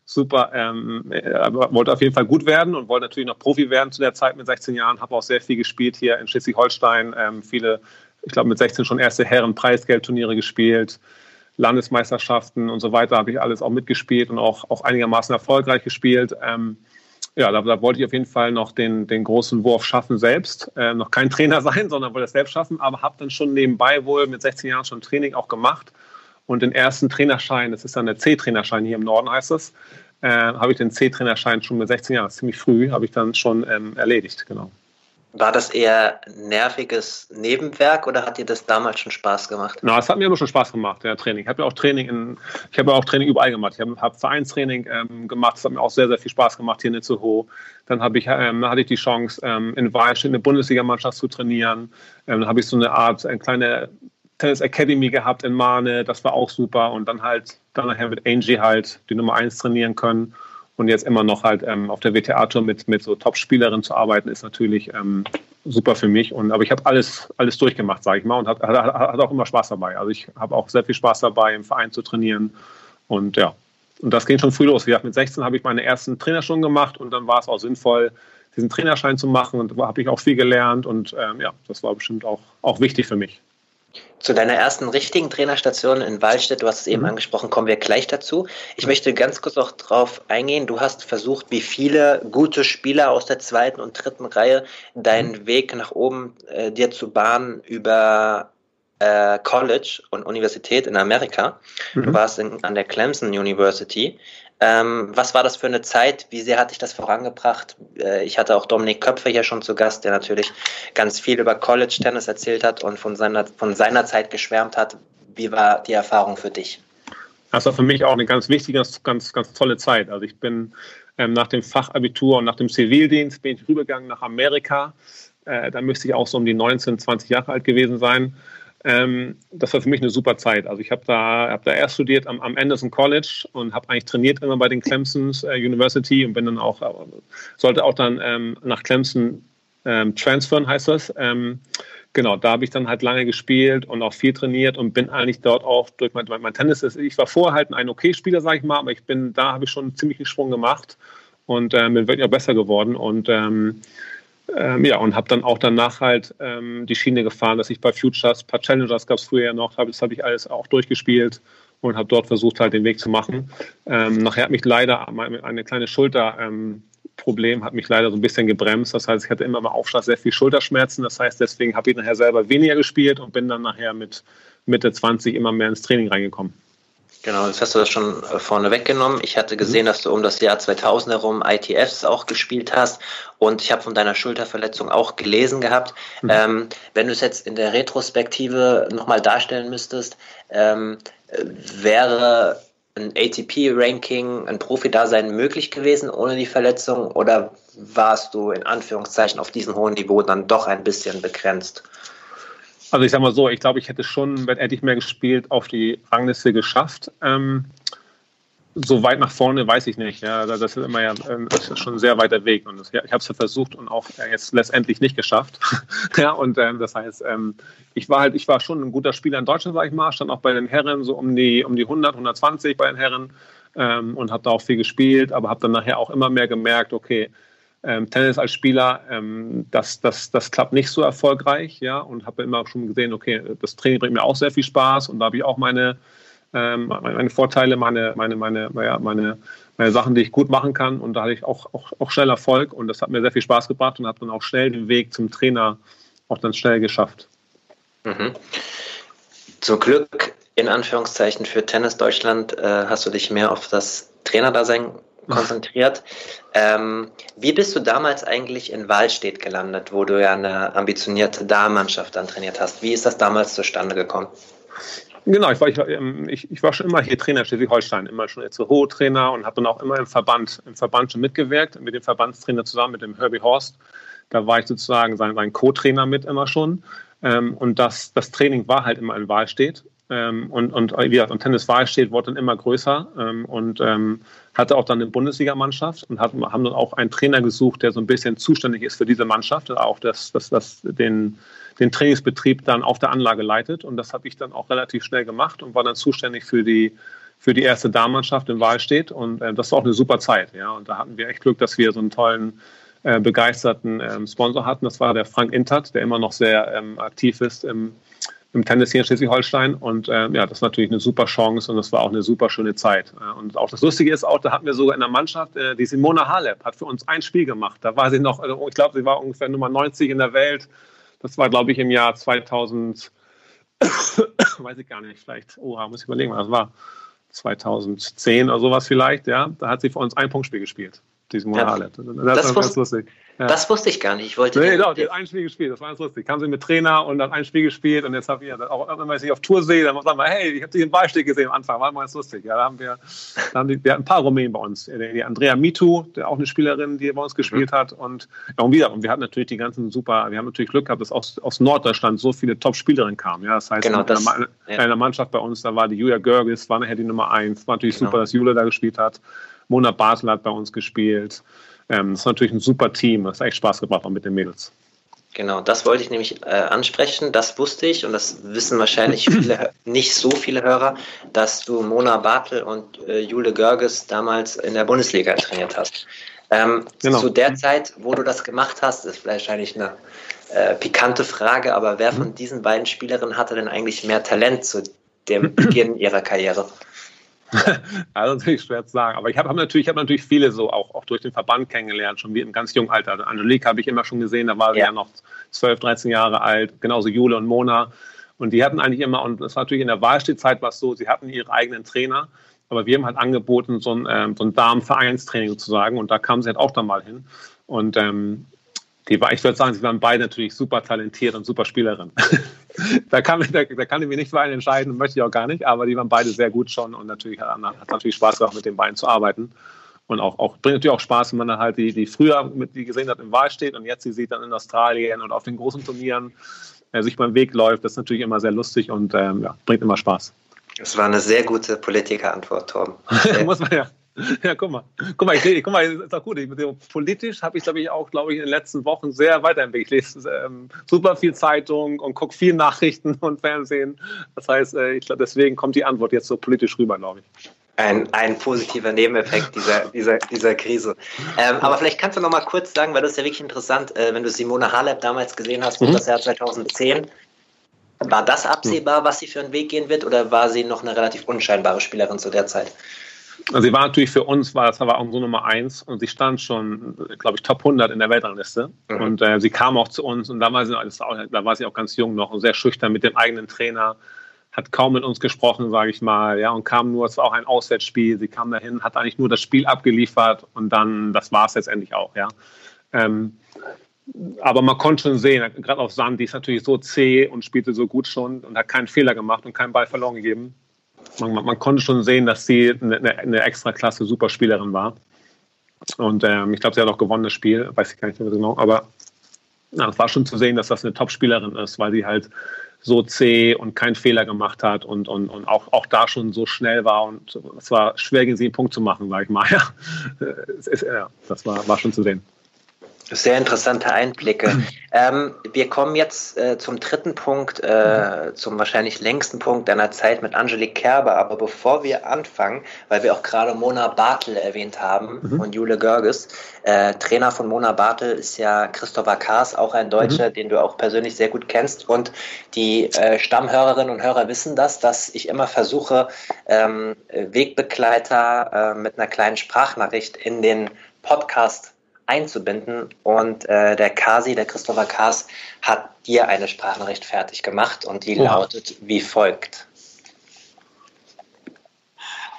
super, ähm, äh, wollte auf jeden Fall gut werden und wollte natürlich noch Profi werden zu der Zeit mit 16 Jahren. Habe auch sehr viel gespielt hier in Schleswig-Holstein, ähm, viele, ich glaube mit 16 schon erste Herren-Preisgeldturniere gespielt. Landesmeisterschaften und so weiter habe ich alles auch mitgespielt und auch, auch einigermaßen erfolgreich gespielt. Ähm, ja, da, da, wollte ich auf jeden Fall noch den, den großen Wurf schaffen selbst. Äh, noch kein Trainer *laughs* sein, sondern wollte es selbst schaffen, aber habe dann schon nebenbei wohl mit 16 Jahren schon Training auch gemacht. Und den ersten Trainerschein, das ist dann der C-Trainerschein hier im Norden heißt es, äh, habe ich den C-Trainerschein schon mit 16 Jahren, ziemlich früh, habe ich dann schon ähm, erledigt, genau. War das eher nerviges Nebenwerk oder hat dir das damals schon Spaß gemacht? Na, es hat mir immer schon Spaß gemacht, der Training. Ich habe ja auch Training in, ich habe ja auch Training überall gemacht. Ich habe hab Vereinstraining ähm, gemacht, das hat mir auch sehr, sehr viel Spaß gemacht hier in Itzehoe. Dann habe ich, ähm, hatte ich die Chance, ähm, in Walsch eine Bundesligamannschaft zu trainieren. Ähm, dann habe ich so eine Art, eine kleine Tennis Academy gehabt in Mahne, das war auch super. Und dann halt, dann nachher mit Angie halt die Nummer 1 trainieren können und jetzt immer noch halt ähm, auf der WTA-Tour mit, mit so Top-Spielerinnen zu arbeiten, ist natürlich ähm, super für mich. Und, aber ich habe alles, alles durchgemacht, sage ich mal, und hat, hat, hat auch immer Spaß dabei. Also ich habe auch sehr viel Spaß dabei, im Verein zu trainieren. Und ja, und das ging schon früh los. Wie gesagt, mit 16 habe ich meine ersten Trainerstunden gemacht und dann war es auch sinnvoll, diesen Trainerschein zu machen. Und da habe ich auch viel gelernt und ähm, ja, das war bestimmt auch, auch wichtig für mich. Zu deiner ersten richtigen Trainerstation in Waldstedt, du hast es eben mhm. angesprochen, kommen wir gleich dazu. Ich möchte ganz kurz auch darauf eingehen. Du hast versucht, wie viele gute Spieler aus der zweiten und dritten Reihe deinen mhm. Weg nach oben äh, dir zu bahnen über äh, College und Universität in Amerika. Mhm. Du warst in, an der Clemson University. Ähm, was war das für eine Zeit? Wie sehr hat dich das vorangebracht? Äh, ich hatte auch Dominik Köpfe hier schon zu Gast, der natürlich ganz viel über College Tennis erzählt hat und von seiner, von seiner Zeit geschwärmt hat. Wie war die Erfahrung für dich? Das war für mich auch eine ganz wichtige, ganz, ganz tolle Zeit. Also ich bin ähm, nach dem Fachabitur und nach dem Zivildienst bin ich rübergegangen nach Amerika. Äh, da müsste ich auch so um die 19, 20 Jahre alt gewesen sein. Ähm, das war für mich eine super Zeit. Also ich habe da, hab da erst studiert am, am Anderson College und habe eigentlich trainiert immer bei den Clemsons äh, University und bin dann auch, äh, sollte auch dann ähm, nach Clemson ähm, transfern, heißt das. Ähm, genau, da habe ich dann halt lange gespielt und auch viel trainiert und bin eigentlich dort auch durch mein, mein Tennis. Ich war vorher halt ein okay Spieler, sage ich mal, aber ich bin, da habe ich schon einen ziemlichen Sprung gemacht und äh, bin wirklich auch besser geworden und ähm, ja, und habe dann auch danach halt ähm, die Schiene gefahren, dass ich bei Futures, paar Challengers gab es früher noch, hab, das habe ich alles auch durchgespielt und habe dort versucht, halt den Weg zu machen. Ähm, nachher hat mich leider eine kleine Schulterproblem, ähm, hat mich leider so ein bisschen gebremst. Das heißt, ich hatte immer mal Aufschlag sehr viel Schulterschmerzen. Das heißt, deswegen habe ich nachher selber weniger gespielt und bin dann nachher mit Mitte 20 immer mehr ins Training reingekommen. Genau, jetzt hast du das schon äh, vorne weggenommen. Ich hatte gesehen, mhm. dass du um das Jahr 2000 herum ITFs auch gespielt hast und ich habe von deiner Schulterverletzung auch gelesen gehabt. Mhm. Ähm, wenn du es jetzt in der Retrospektive nochmal darstellen müsstest, ähm, wäre ein ATP-Ranking, ein Profi-Dasein möglich gewesen ohne die Verletzung oder warst du in Anführungszeichen auf diesem hohen Niveau dann doch ein bisschen begrenzt? Also ich sag mal so, ich glaube, ich hätte schon, wenn hätte ich mehr gespielt, auf die Rangliste geschafft. Ähm, so weit nach vorne weiß ich nicht. Ja, das ist immer ja ähm, das ist schon ein sehr weiter Weg. Und das, ich habe es ja versucht und auch jetzt letztendlich nicht geschafft. *laughs* ja, und ähm, das heißt, ähm, ich war halt, ich war schon ein guter Spieler in Deutschland, sag ich mal, stand auch bei den Herren so um die um die 100, 120 bei den Herren ähm, und habe da auch viel gespielt, aber habe dann nachher auch immer mehr gemerkt, okay, ähm, Tennis als Spieler, ähm, das, das, das klappt nicht so erfolgreich, ja, und habe immer schon gesehen, okay, das Training bringt mir auch sehr viel Spaß und da habe ich auch meine ähm, meine Vorteile, meine, meine, meine, ja, meine, meine Sachen, die ich gut machen kann. Und da hatte ich auch, auch, auch schnell Erfolg und das hat mir sehr viel Spaß gebracht und habe dann auch schnell den Weg zum Trainer auch dann schnell geschafft. Mhm. Zum Glück, in Anführungszeichen, für Tennis Deutschland äh, hast du dich mehr auf das Trainerdasein *laughs* konzentriert. ähm, wie bist du damals eigentlich in Wahlstedt gelandet, wo du ja eine ambitionierte Damenmannschaft dann trainiert hast? Wie ist das damals zustande gekommen? Genau, ich war, ich, ähm, ich, ich war schon immer hier Trainer Schleswig-Holstein, immer schon jetzt so hohe Trainer und habe dann auch immer im Verband, im Verband schon mitgewirkt, mit dem Verbandstrainer zusammen, mit dem Herbie Horst. Da war ich sozusagen sein, sein Co-Trainer mit immer schon. Ähm, und das, das Training war halt immer in Wahlstedt. Ähm, und, und wie gesagt, und Tennis Wahlstedt wurde dann immer größer und hatte auch dann eine Bundesligamannschaft und hat, haben dann auch einen Trainer gesucht, der so ein bisschen zuständig ist für diese Mannschaft, auch das, das, das, den, den Trainingsbetrieb dann auf der Anlage leitet. Und das habe ich dann auch relativ schnell gemacht und war dann zuständig für die, für die erste Damenmannschaft in Wahlstedt. Und äh, das war auch eine super Zeit. Ja. Und da hatten wir echt Glück, dass wir so einen tollen, äh, begeisterten ähm, Sponsor hatten. Das war der Frank Intert, der immer noch sehr ähm, aktiv ist im, im Tennis hier in Schleswig-Holstein. Und äh, ja, das ist natürlich eine super Chance und das war auch eine super schöne Zeit. Und auch das Lustige ist auch, da hatten wir sogar in der Mannschaft, äh, die Simona Halep hat für uns ein Spiel gemacht. Da war sie noch, also ich glaube, sie war ungefähr Nummer 90 in der Welt das war, glaube ich, im Jahr 2000, *coughs* weiß ich gar nicht, vielleicht, oha, muss ich überlegen, was war. 2010 oder sowas vielleicht, ja. Da hat sie für uns ein Punktspiel gespielt, diesen Morale. Ja, das, das war ganz lustig. Ja. Das wusste ich gar nicht. Ich wollte. Nee, doch, die hat ein Spiel gespielt. Das war ganz lustig. Kam sie mit Trainer und dann ein Spiel gespielt und jetzt habe ich auch, wenn man sich auf Tour sehe, dann sagen wir, hey, ich habe dich im Ballsteg gesehen am Anfang. War mal ganz lustig. Ja, da haben wir, da haben die, wir hatten ein paar Rumänen bei uns. Die Andrea Mitu, der auch eine Spielerin, die bei uns gespielt mhm. hat und, ja, und wieder. Und wir hatten natürlich die ganzen super, wir haben natürlich Glück gehabt, dass aus, aus Norddeutschland so viele Top-Spielerinnen kamen. Ja, das heißt, genau, das, in, einer, ja. in einer Mannschaft bei uns, da war die Julia Görgis, war nachher die Nummer eins. War natürlich genau. super, dass Julia da gespielt hat. Mona Basel hat bei uns gespielt. Ähm, das ist natürlich ein super Team. Das hat echt Spaß gebracht auch mit den Mädels. Genau, das wollte ich nämlich äh, ansprechen. Das wusste ich und das wissen wahrscheinlich *laughs* viele, nicht so viele Hörer, dass du Mona Bartel und äh, Jule Görges damals in der Bundesliga trainiert hast. Ähm, genau. Zu der Zeit, wo du das gemacht hast, ist wahrscheinlich eine äh, pikante Frage, aber wer von mhm. diesen beiden Spielerinnen hatte denn eigentlich mehr Talent zu dem Beginn *clears throat* ihrer Karriere? Also natürlich schwer zu sagen. Aber ich habe hab natürlich, hab natürlich viele so auch, auch durch den Verband kennengelernt, schon wie im ganz jungen Alter. Angelique habe ich immer schon gesehen, da war sie ja. ja noch 12, 13 Jahre alt, genauso Jule und Mona. Und die hatten eigentlich immer, und das war natürlich in der Wahlstehzeit was so, sie hatten ihre eigenen Trainer, aber wir haben halt angeboten, so ein, ähm, so ein Damenvereinstraining sozusagen. Und da kamen sie halt auch dann mal hin. Und ähm, die war, ich würde sagen, sie waren beide natürlich super talentiert und super Spielerin. *laughs* da, kann, da, da kann ich mich nicht für einen entscheiden, möchte ich auch gar nicht, aber die waren beide sehr gut schon und natürlich hat, hat natürlich Spaß gemacht, mit den beiden zu arbeiten. Und auch, auch bringt natürlich auch Spaß, wenn man dann halt die, die früher mit die gesehen hat im Wahl steht und jetzt sie sieht dann in Australien und auf den großen Turnieren äh, sich beim Weg läuft. Das ist natürlich immer sehr lustig und ähm, ja, bringt immer Spaß. Das war eine sehr gute Politikerantwort, Torben. *laughs* Muss man ja. *laughs* Ja, guck mal. Guck mal, ich, guck mal, ist doch gut. Ich, politisch habe ich, glaube ich, auch, glaube ich, in den letzten Wochen sehr weiterentwickelt. Ich lese ähm, super viel Zeitung und gucke viel Nachrichten *laughs* und Fernsehen. Das heißt, äh, ich glaube, deswegen kommt die Antwort jetzt so politisch rüber, glaube ich. Ein, ein positiver Nebeneffekt dieser, dieser, dieser Krise. Ähm, aber vielleicht kannst du noch mal kurz sagen, weil das ist ja wirklich interessant, äh, wenn du Simone Halep damals gesehen hast, mhm. das Jahr 2010, war das absehbar, was sie für einen Weg gehen wird, oder war sie noch eine relativ unscheinbare Spielerin zu der Zeit? Sie war natürlich für uns, war das war unsere Nummer eins und sie stand schon, glaube ich, Top 100 in der Weltrangliste. Mhm. Und äh, sie kam auch zu uns und da war, sie, auch, da war sie auch ganz jung noch und sehr schüchtern mit dem eigenen Trainer, hat kaum mit uns gesprochen, sage ich mal, ja, und kam nur, es war auch ein Auswärtsspiel, sie kam dahin, hat eigentlich nur das Spiel abgeliefert und dann, das war es letztendlich auch, ja. Ähm, aber man konnte schon sehen, gerade auf Sand, die ist natürlich so zäh und spielte so gut schon und hat keinen Fehler gemacht und keinen Ball verloren gegeben man, man, man, konnte schon sehen, dass sie eine, eine extra klasse Superspielerin war. Und ähm, ich glaube, sie hat auch gewonnen das Spiel, weiß ich gar nicht mehr genau, aber ja, es war schon zu sehen, dass das eine Top-Spielerin ist, weil sie halt so zäh und keinen Fehler gemacht hat und, und, und auch, auch da schon so schnell war und es war schwer gegen sie einen Punkt zu machen, sag ich mal. *laughs* Ja, ist, ja das war, war schon zu sehen. Sehr interessante Einblicke. *clears throat* ähm, wir kommen jetzt äh, zum dritten Punkt, äh, zum wahrscheinlich längsten Punkt deiner Zeit mit Angelique Kerber. Aber bevor wir anfangen, weil wir auch gerade Mona Bartel erwähnt haben mhm. und Jule Görges, äh, Trainer von Mona Bartel ist ja Christopher Kaas, auch ein Deutscher, mhm. den du auch persönlich sehr gut kennst. Und die äh, Stammhörerinnen und Hörer wissen das, dass ich immer versuche, ähm, Wegbegleiter äh, mit einer kleinen Sprachnachricht in den Podcast einzubinden. Und äh, der Kasi, der Christopher Kaas, hat dir eine Sprachnachricht fertig gemacht und die oh. lautet wie folgt.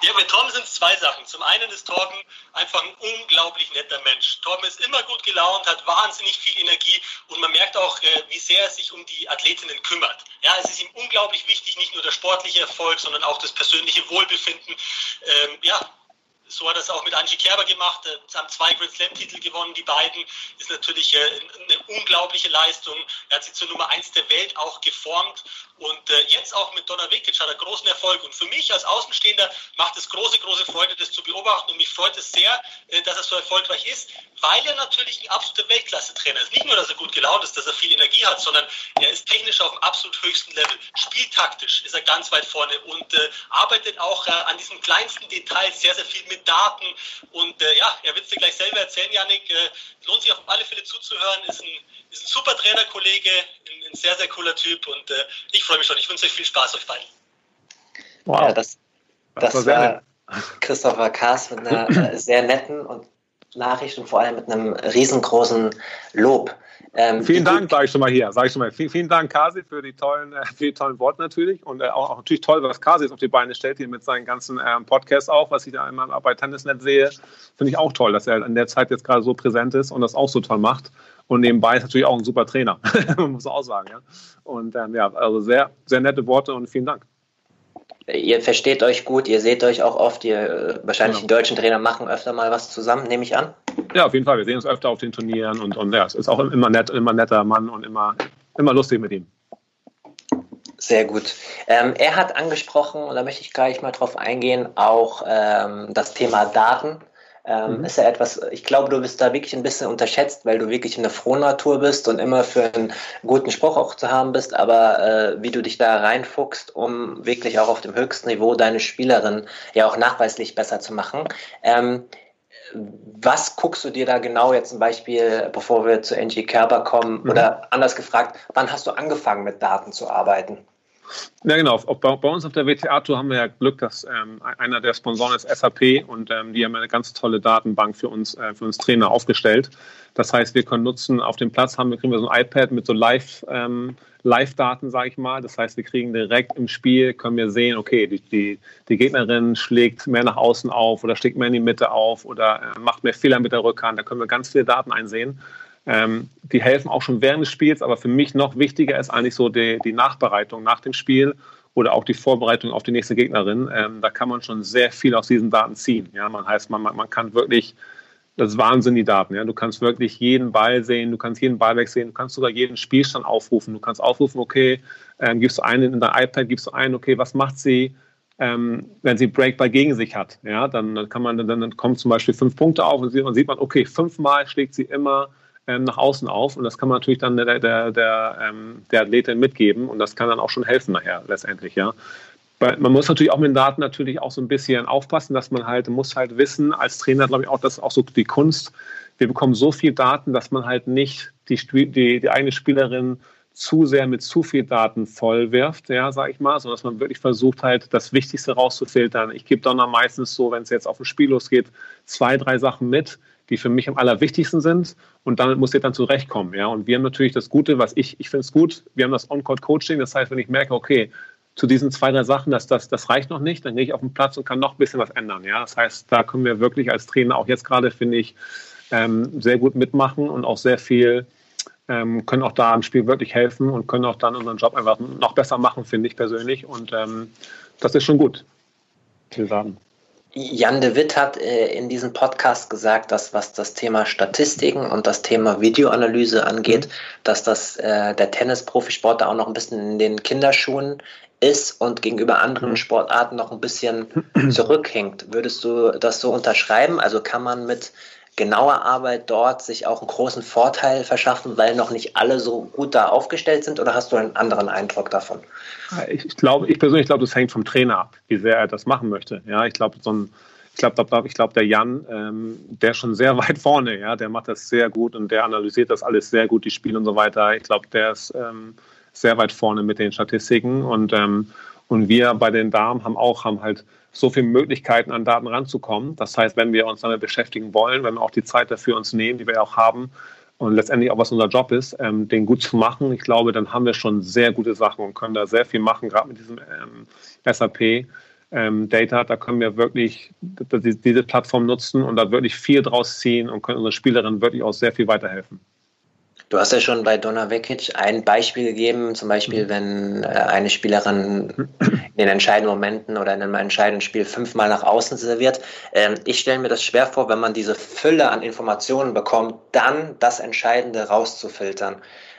Ja, bei Torben sind es zwei Sachen. Zum einen ist Torben einfach ein unglaublich netter Mensch. Torben ist immer gut gelaunt, hat wahnsinnig viel Energie und man merkt auch, äh, wie sehr er sich um die Athletinnen kümmert. Ja, es ist ihm unglaublich wichtig, nicht nur der sportliche Erfolg, sondern auch das persönliche Wohlbefinden. Ähm, ja, so hat er es auch mit Angie Kerber gemacht. Äh, sie haben zwei Grand Slam-Titel gewonnen, die beiden. Ist natürlich äh, eine unglaubliche Leistung. Er hat sie zur Nummer eins der Welt auch geformt. Und äh, jetzt auch mit Donna Vekic hat er großen Erfolg. Und für mich als Außenstehender macht es große, große Freude, das zu beobachten. Und mich freut es sehr, dass er so erfolgreich ist, weil er natürlich ein absoluter Weltklasse-Trainer ist. Nicht nur, dass er gut gelaunt ist, dass er viel Energie hat, sondern er ist technisch auf dem absolut höchsten Level. Spieltaktisch ist er ganz weit vorne und arbeitet auch an diesen kleinsten Details sehr, sehr viel mit mit Daten. Und äh, ja, er wird es dir gleich selber erzählen, Janik. Äh, lohnt sich auf alle Fälle zuzuhören. Ist ein, ist ein super Trainerkollege, ein, ein sehr, sehr cooler Typ. Und äh, ich freue mich schon. Ich wünsche euch viel Spaß, euch beiden. Wow. Ja, das, das, das war, war *laughs* Christopher Kaas mit einer äh, sehr netten und Nachricht und vor allem mit einem riesengroßen Lob. Ähm, vielen Dank, sage ich schon mal hier. Sage ich schon mal. Vielen, vielen Dank, Kasi, für die tollen, äh, für die tollen Worte natürlich. Und äh, auch, auch, natürlich toll, was Kasi jetzt auf die Beine stellt, hier mit seinen ganzen ähm, Podcasts auch, was ich da immer bei Tennisnet sehe. Finde ich auch toll, dass er in der Zeit jetzt gerade so präsent ist und das auch so toll macht. Und nebenbei ist natürlich auch ein super Trainer, *laughs* man muss auch sagen. Ja. Und ähm, ja, also sehr, sehr nette Worte und vielen Dank ihr versteht euch gut, ihr seht euch auch oft, ihr äh, wahrscheinlich genau. die deutschen Trainer machen öfter mal was zusammen, nehme ich an. Ja, auf jeden Fall. Wir sehen uns öfter auf den Turnieren und, und ja, es ist auch immer nett, immer netter Mann und immer, immer lustig mit ihm. Sehr gut. Ähm, er hat angesprochen, und da möchte ich gleich mal drauf eingehen, auch ähm, das Thema Daten ähm, mhm. ist ja etwas, ich glaube, du bist da wirklich ein bisschen unterschätzt, weil du wirklich eine Frohnatur bist und immer für einen guten Spruch auch zu haben bist, aber äh, wie du dich da reinfuchst, um wirklich auch auf dem höchsten Niveau deine Spielerin ja auch nachweislich besser zu machen. Ähm, was guckst du dir da genau jetzt zum Beispiel, bevor wir zu Angie Kerber kommen, mhm. oder anders gefragt, wann hast du angefangen mit Daten zu arbeiten? Ja, genau. Bei, uns auf der WTA-Tour haben wir ja Glück, dass ähm, einer der Sponsoren ist SAP und ähm, die haben eine ganz tolle Datenbank für uns, äh, für uns Trainer aufgestellt. Das heißt, wir können nutzen, auf dem Platz haben wir, kriegen wir so ein iPad mit so Live, ähm, Live-Daten, sage ich mal. Das heißt, wir kriegen direkt im Spiel, können wir sehen, okay, die, die, die Gegnerin schlägt mehr nach außen auf oder schlägt mehr in die Mitte auf oder äh, macht mehr Fehler mit der Rückhand. Da können wir ganz viele Daten einsehen. Ähm, die helfen auch schon während des Spiels, aber für mich noch wichtiger ist eigentlich so die, die Nachbereitung nach dem Spiel oder auch die Vorbereitung auf die nächste Gegnerin. Ähm, da kann man schon sehr viel aus diesen Daten ziehen. Ja, man heißt, man, man kann wirklich, das ist Wahnsinn, die Daten. Ja, du kannst wirklich jeden Ball sehen, du kannst jeden Ball wegsehen, du kannst sogar jeden Spielstand aufrufen. Du kannst aufrufen, okay, ähm, gibst du einen in dein iPad, gibst du ein, okay, was macht sie? Ähm, wenn sie Breakball gegen sich hat, ja, dann kann man, dann, dann kommen zum Beispiel fünf Punkte auf und sieht, sieht man, okay, fünfmal schlägt sie immer ähm, nach außen auf. Und das kann man natürlich dann der, der, der, ähm, der Athletin mitgeben. Und das kann dann auch schon helfen nachher letztendlich, ja. Man muss natürlich auch mit den Daten natürlich auch so ein bisschen aufpassen, dass man halt, muss halt wissen, als Trainer glaube ich auch, das ist auch so die Kunst, wir bekommen so viel Daten, dass man halt nicht die, die, die eigene Spielerin zu sehr mit zu viel Daten vollwirft, ja, sag ich mal, sondern dass man wirklich versucht halt das Wichtigste rauszufiltern. Ich gebe dann meistens so, wenn es jetzt auf ein Spiel losgeht, zwei, drei Sachen mit, die für mich am allerwichtigsten sind und damit muss ich dann zurechtkommen. Ja? Und wir haben natürlich das Gute, was ich, ich finde es gut, wir haben das On-Court-Coaching, das heißt, wenn ich merke, okay, zu diesen zwei, drei Sachen, das, das, das reicht noch nicht, dann gehe ich auf den Platz und kann noch ein bisschen was ändern. Ja? Das heißt, da können wir wirklich als Trainer auch jetzt gerade, finde ich, ähm, sehr gut mitmachen und auch sehr viel, ähm, können auch da im Spiel wirklich helfen und können auch dann unseren Job einfach noch besser machen, finde ich persönlich. Und ähm, das ist schon gut. Viel sagen. Jan de Witt hat äh, in diesem Podcast gesagt, dass was das Thema Statistiken und das Thema Videoanalyse angeht, mhm. dass das äh, der Tennis-Profisport da auch noch ein bisschen in den Kinderschuhen ist und gegenüber anderen mhm. Sportarten noch ein bisschen *clears throat* zurückhängt. Würdest du das so unterschreiben? Also kann man mit genauer Arbeit dort sich auch einen großen Vorteil verschaffen, weil noch nicht alle so gut da aufgestellt sind? Oder hast du einen anderen Eindruck davon? Ich glaube, ich persönlich glaube, das hängt vom Trainer ab, wie sehr er das machen möchte. Ja, ich glaube, so ein ich glaube, ich glaub, der Jan, ähm, der ist schon sehr *laughs* weit vorne, ja, der macht das sehr gut und der analysiert das alles sehr gut, die Spiele und so weiter. Ich glaube, der ist ähm, sehr weit vorne mit den Statistiken und, ähm, und wir bei den Damen haben auch, haben halt so viele Möglichkeiten an Daten ranzukommen. Das heißt, wenn wir uns damit beschäftigen wollen, wenn wir auch die Zeit dafür uns nehmen, die wir auch haben, und letztendlich auch was unser Job ist, ähm, den gut zu machen, ich glaube, dann haben wir schon sehr gute Sachen und können da sehr viel machen, gerade mit diesem ähm, SAP. Ähm, Data, da können wir wirklich diese Plattform nutzen und da wirklich viel draus ziehen und können unseren Spielerinnen wirklich auch sehr viel weiterhelfen. Du hast ja schon bei Donna Vekic ein Beispiel gegeben, zum Beispiel, mhm. wenn äh, eine Spielerin in den entscheidenden Momenten oder in einem entscheidenden Spiel fünfmal nach außen serviert. Ähm, ich stelle mir das schwer vor, wenn man diese Fülle an Informationen bekommt, dann das Entscheidende rauszufiltern.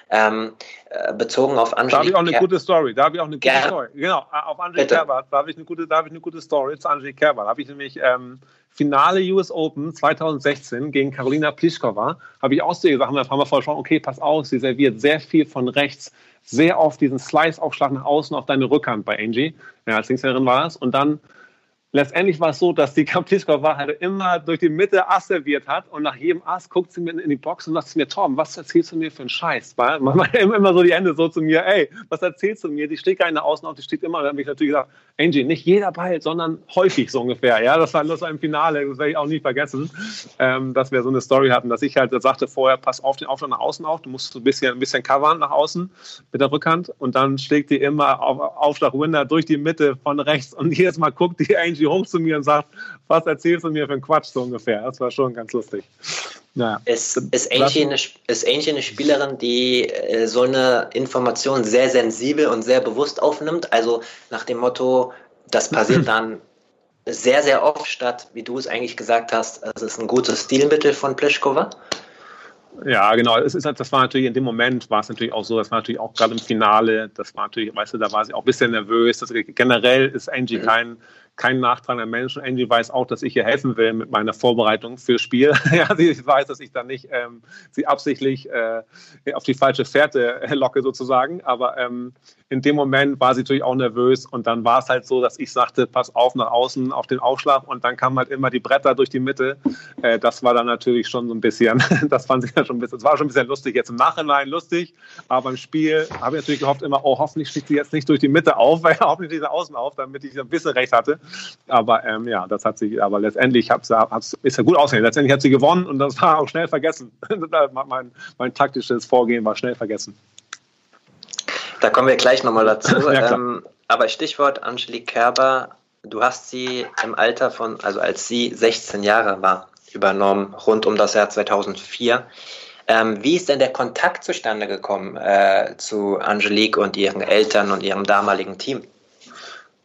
Ähm, äh, bezogen auf Angelique. Da habe ich auch eine Ker gute Story. Da habe ich auch eine gute Ger Story. Genau, auf Angelique Kerber. Da habe ich eine gute, da habe ich eine gute Story zu Angelique Kerber. Da habe ich nämlich ähm, Finale US Open 2016 gegen Karolina Pliskova, habe ich auch ihr gesagt, haben wir ein paar Mal vorher schon, okay, pass auf, sie serviert sehr viel von rechts, sehr oft diesen Slice-Aufschlag nach außen auf deine Rückhand bei Angie. Ja, als Linkshänderin war es. Und dann letztendlich war es so, dass die Kamplischkova halt immer durch die Mitte Ass serviert hat und nach jedem Ass guckt sie mir in die Box und sagt zu mir, Tom, was erzählst du mir für einen Scheiß? Man macht *laughs* immer so die Hände so zu mir, ey, was erzählst du mir? Die steht gar nicht nach außen auf, die steht immer. Und dann habe ich natürlich gesagt, Angie, nicht jeder Ball, sondern häufig so ungefähr. Ja, das war, das war im Finale, das werde ich auch nie vergessen, ähm, dass wir so eine Story hatten, dass ich halt sagte vorher, pass auf den Aufschlag nach außen auf, du musst ein bisschen, ein bisschen covern nach außen mit der Rückhand und dann schlägt die immer auf Aufschlag Winner durch die Mitte von rechts und jedes Mal guckt die Angie hoch zu mir und sagt, was erzählst du mir für einen Quatsch so ungefähr. Das war schon ganz lustig. Naja. Ist, ist, Angie eine, ist Angie eine Spielerin, die äh, so eine Information sehr sensibel und sehr bewusst aufnimmt? Also nach dem Motto, das passiert dann sehr, sehr oft statt, wie du es eigentlich gesagt hast, es ist ein gutes Stilmittel von Pliskova? Ja, genau. Es ist, das war natürlich in dem Moment war es natürlich auch so, das war natürlich auch gerade im Finale, das war natürlich, weißt du, da war sie auch ein bisschen nervös. Das, generell ist Angie mhm. kein, kein nachtragender Mensch. Und Angie weiß auch, dass ich ihr helfen will mit meiner Vorbereitung fürs Spiel. *laughs* ja, sie weiß, dass ich dann nicht ähm, sie absichtlich äh, auf die falsche Fährte locke sozusagen. Aber ähm, in dem Moment war sie natürlich auch nervös und dann war es halt so, dass ich sagte, pass auf nach außen auf den Aufschlag und dann kamen halt immer die Bretter durch die Mitte. Äh, das war dann natürlich schon so ein bisschen, *laughs* das fand ich ja schon ein bisschen, das war schon ein bisschen lustig, jetzt im Nachhinein lustig, aber im Spiel habe ich natürlich gehofft immer, oh, hoffentlich schlägt sie jetzt nicht durch die Mitte auf, *laughs* weil hoffentlich diese Außen auf, damit ich ein bisschen recht hatte. Aber ähm, ja, das hat sich, aber letztendlich hab's, hab's, ist ja gut ausgegangen. Letztendlich hat sie gewonnen und das war auch schnell vergessen. *laughs* mein, mein taktisches Vorgehen war schnell vergessen. Da kommen wir gleich nochmal dazu. *laughs* ja, ähm, aber Stichwort Angelique Kerber, du hast sie im Alter von, also als sie 16 Jahre war, übernommen, rund um das Jahr 2004. Ähm, wie ist denn der Kontakt zustande gekommen äh, zu Angelique und ihren Eltern und ihrem damaligen Team?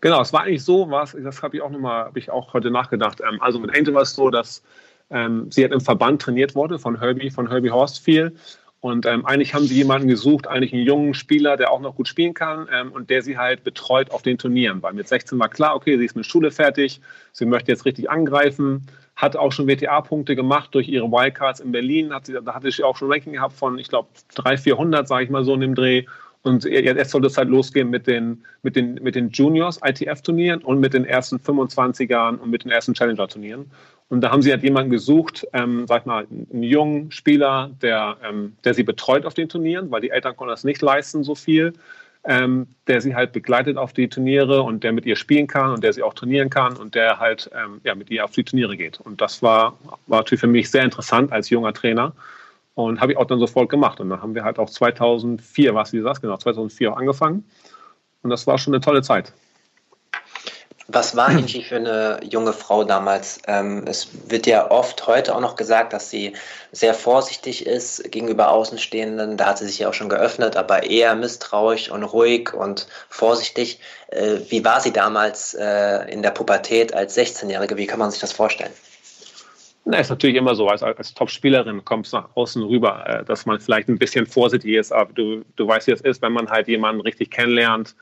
Genau, es war eigentlich so, was, das habe ich auch nochmal, habe ich auch heute nachgedacht. Ähm, also mit Angel war es so, dass ähm, sie hat im Verband trainiert wurde von Herbie, von Herbie Horstfield und ähm, eigentlich haben sie jemanden gesucht, eigentlich einen jungen Spieler, der auch noch gut spielen kann ähm, und der sie halt betreut auf den Turnieren. Weil mit 16 war klar, okay, sie ist mit Schule fertig, sie möchte jetzt richtig angreifen, hat auch schon WTA-Punkte gemacht durch ihre Wildcards in Berlin. Hat sie, da hatte sie auch schon Ranking gehabt von, ich glaube, 300, 400, sage ich mal so in dem Dreh. Und jetzt soll es halt losgehen mit den, mit den, mit den Juniors ITF-Turnieren und mit den ersten 25ern und mit den ersten Challenger-Turnieren. Und da haben sie halt jemanden gesucht, ähm, sag mal, einen jungen Spieler, der, ähm, der sie betreut auf den Turnieren, weil die Eltern konnten das nicht leisten, so viel, ähm, der sie halt begleitet auf die Turniere und der mit ihr spielen kann und der sie auch trainieren kann und der halt ähm, ja, mit ihr auf die Turniere geht. Und das war, war natürlich für mich sehr interessant als junger Trainer und habe ich auch dann sofort gemacht. Und dann haben wir halt auch 2004, was wie du sagst, genau, 2004 auch angefangen. Und das war schon eine tolle Zeit. Was war Angie für eine junge Frau damals? Ähm, es wird ja oft heute auch noch gesagt, dass sie sehr vorsichtig ist gegenüber Außenstehenden. Da hat sie sich ja auch schon geöffnet, aber eher misstrauisch und ruhig und vorsichtig. Äh, wie war sie damals äh, in der Pubertät als 16-Jährige? Wie kann man sich das vorstellen? Na, ist natürlich immer so, als, als Top-Spielerin kommst du nach außen rüber, äh, dass man vielleicht ein bisschen vorsichtig ist, aber du, du weißt, wie es ist, wenn man halt jemanden richtig kennenlernt,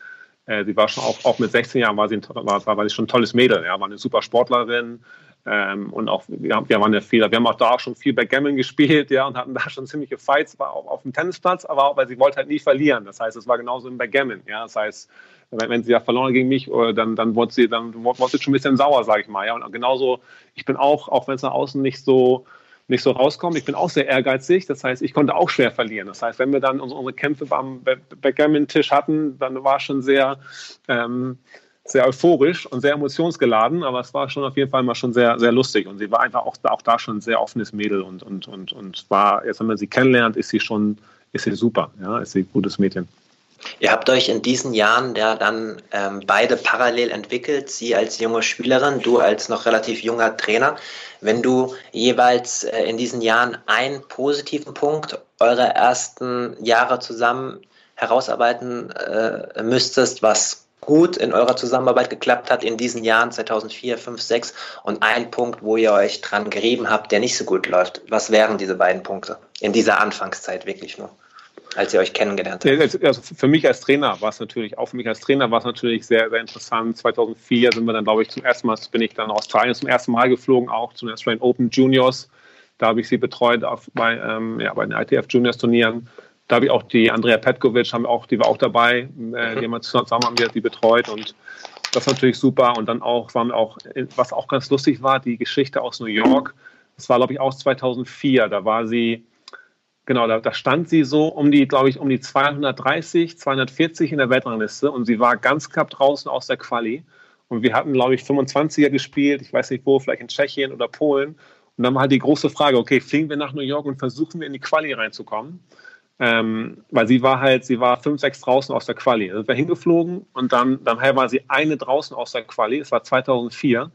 äh, sie war schon auch, auch mit 16 Jahren war sie, ein, war, war sie schon ein tolles Mädel, ja, war eine super Sportlerin. Ähm, und auch, wir, haben, wir waren ja viel, wir haben auch da schon viel Backgammon gespielt, ja, und hatten da schon ziemliche Fights, war auch auf dem Tennisplatz, aber auch, weil sie wollte halt nie verlieren. Das heißt, es war genauso im Backgammon, ja. Das heißt, wenn, wenn sie ja verloren gegen mich, äh, dann, dann wurde sie, dann wurde sie schon ein bisschen sauer, sage ich mal, ja. Und genauso, ich bin auch, auch wenn es nach außen nicht so, nicht so rauskommt. Ich bin auch sehr ehrgeizig, das heißt, ich konnte auch schwer verlieren. Das heißt, wenn wir dann unsere Kämpfe am Backgammon-Tisch hatten, dann war es schon sehr, ähm, sehr euphorisch und sehr emotionsgeladen, aber es war schon auf jeden Fall mal schon sehr, sehr lustig. Und sie war einfach auch, auch da schon ein sehr offenes Mädel und, und, und, und war, jetzt wenn man sie kennenlernt, ist sie schon, ist sie super, ja, ist sie ein gutes Mädchen. Ihr habt euch in diesen Jahren ja dann ähm, beide parallel entwickelt, sie als junge Spielerin, du als noch relativ junger Trainer. Wenn du jeweils äh, in diesen Jahren einen positiven Punkt eurer ersten Jahre zusammen herausarbeiten äh, müsstest, was gut in eurer Zusammenarbeit geklappt hat in diesen Jahren 2004, 5, 6 und ein Punkt, wo ihr euch dran gerieben habt, der nicht so gut läuft. Was wären diese beiden Punkte in dieser Anfangszeit wirklich nur? Als ihr euch kennengelernt habt? Also für mich als Trainer war es natürlich, auch für mich als Trainer war es natürlich sehr, sehr interessant. 2004 sind wir dann, glaube ich, zum ersten Mal, bin ich dann nach Australien zum ersten Mal geflogen, auch zum Australian Open Juniors. Da habe ich sie betreut auf, bei, ähm, ja, bei den ITF Juniors Turnieren. Da habe ich auch die Andrea Petkovic, haben auch, die war auch dabei, äh, die haben wir zusammen haben wir die betreut und das war natürlich super. Und dann auch, waren auch, was auch ganz lustig war, die Geschichte aus New York. Das war, glaube ich, auch 2004. Da war sie, Genau, da, da, stand sie so um die, glaube ich, um die 230, 240 in der Weltrangliste und sie war ganz knapp draußen aus der Quali. Und wir hatten, glaube ich, 25er gespielt, ich weiß nicht wo, vielleicht in Tschechien oder Polen. Und dann war halt die große Frage, okay, fliegen wir nach New York und versuchen wir in die Quali reinzukommen? Ähm, weil sie war halt, sie war 5, 6 draußen aus der Quali. Also wir hingeflogen und dann, dann war sie eine draußen aus der Quali, es war 2004.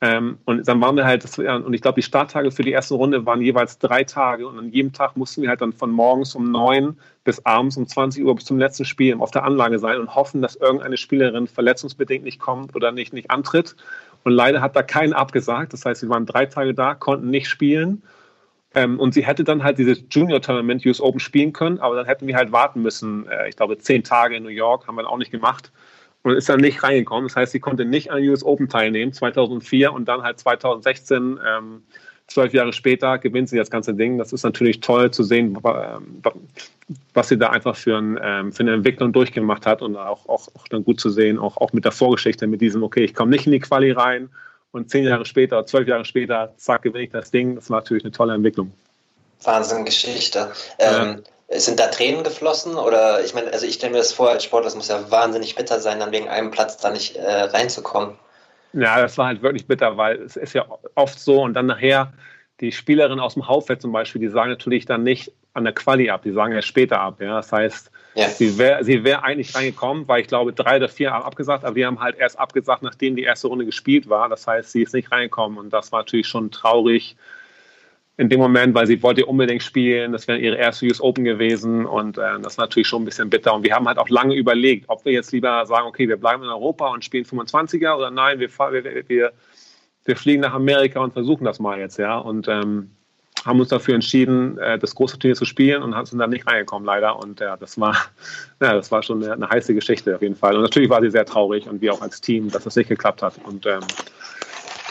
Ähm, und dann waren wir halt, und ich glaube, die Starttage für die erste Runde waren jeweils drei Tage. Und an jedem Tag mussten wir halt dann von morgens um neun bis abends um 20 Uhr bis zum letzten Spiel auf der Anlage sein und hoffen, dass irgendeine Spielerin verletzungsbedingt nicht kommt oder nicht, nicht antritt. Und leider hat da keinen abgesagt. Das heißt, wir waren drei Tage da, konnten nicht spielen. Ähm, und sie hätte dann halt dieses Junior Tournament US Open spielen können, aber dann hätten wir halt warten müssen. Äh, ich glaube, zehn Tage in New York haben wir auch nicht gemacht und ist dann nicht reingekommen. Das heißt, sie konnte nicht an US Open teilnehmen 2004 und dann halt 2016, ähm, zwölf Jahre später, gewinnt sie das ganze Ding. Das ist natürlich toll zu sehen, ähm, was sie da einfach für, ein, ähm, für eine Entwicklung durchgemacht hat und auch, auch, auch dann gut zu sehen, auch, auch mit der Vorgeschichte, mit diesem, okay, ich komme nicht in die Quali rein und zehn Jahre später, zwölf Jahre später, zack, gewinne ich das Ding. Das war natürlich eine tolle Entwicklung. Wahnsinn Geschichte. Ähm, sind da Tränen geflossen? Oder ich meine, also ich stelle mir das vor, als Sportler, das muss ja wahnsinnig bitter sein, dann wegen einem Platz da nicht äh, reinzukommen. Ja, das war halt wirklich bitter, weil es ist ja oft so und dann nachher die Spielerin aus dem Hauptfeld zum Beispiel, die sagen natürlich dann nicht an der Quali ab, die sagen ja später ab. Ja? Das heißt, ja. sie wäre sie wär eigentlich reingekommen, weil ich glaube, drei oder vier haben abgesagt, aber die haben halt erst abgesagt, nachdem die erste Runde gespielt war. Das heißt, sie ist nicht reingekommen und das war natürlich schon traurig in dem Moment, weil sie wollte unbedingt spielen. Das wäre ihre erste US Open gewesen und äh, das ist natürlich schon ein bisschen bitter. Und wir haben halt auch lange überlegt, ob wir jetzt lieber sagen, okay, wir bleiben in Europa und spielen 25er oder nein, wir, wir, wir, wir fliegen nach Amerika und versuchen das mal jetzt, ja. Und ähm, haben uns dafür entschieden, äh, das große Turnier zu spielen und sind dann nicht reingekommen, leider. Und ja, das war, *laughs* ja, das war schon eine, eine heiße Geschichte auf jeden Fall. Und natürlich war sie sehr traurig und wir auch als Team, dass das nicht geklappt hat. Und ähm,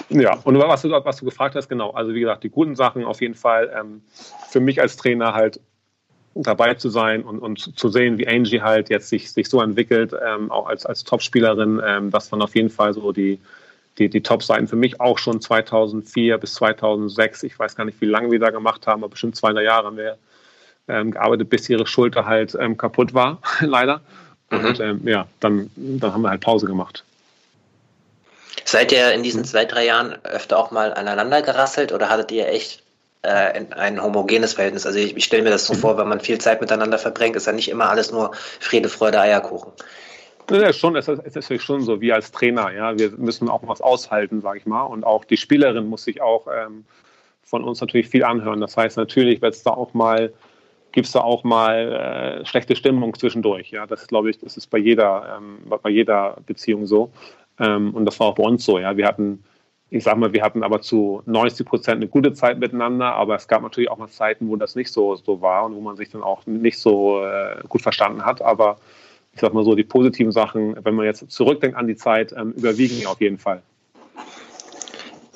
ja, und was du, was du gefragt hast, genau. Also wie gesagt, die guten Sachen auf jeden Fall ähm, für mich als Trainer halt dabei zu sein und, und zu sehen, wie Angie halt jetzt sich, sich so entwickelt, ähm, auch als, als Topspielerin, ähm, das waren auf jeden Fall so die, die, die Top-Seiten für mich auch schon 2004 bis 2006. Ich weiß gar nicht, wie lange wir da gemacht haben, aber bestimmt zwei Jahre haben wir ähm, gearbeitet, bis ihre Schulter halt ähm, kaputt war, *laughs* leider. Mhm. Und ähm, ja, dann, dann haben wir halt Pause gemacht. Seid ihr in diesen zwei, drei Jahren öfter auch mal aneinander gerasselt oder hattet ihr echt äh, ein homogenes Verhältnis? Also ich, ich stelle mir das so vor, wenn man viel Zeit miteinander verbringt, ist ja nicht immer alles nur Friede, Freude, Eierkuchen. Ja, schon, es ist, natürlich schon so, wie als Trainer, ja, wir müssen auch was aushalten, sage ich mal. Und auch die Spielerin muss sich auch ähm, von uns natürlich viel anhören. Das heißt, natürlich wird es da auch mal, gibt es da auch mal äh, schlechte Stimmung zwischendurch. Ja, das glaube ich, das ist bei jeder, ähm, bei jeder Beziehung so. Ähm, und das war auch bei uns so. Ja, wir hatten, ich sag mal, wir hatten aber zu 90 Prozent eine gute Zeit miteinander, aber es gab natürlich auch mal Zeiten, wo das nicht so, so war und wo man sich dann auch nicht so äh, gut verstanden hat. Aber ich sag mal so, die positiven Sachen, wenn man jetzt zurückdenkt an die Zeit, ähm, überwiegen auf jeden Fall.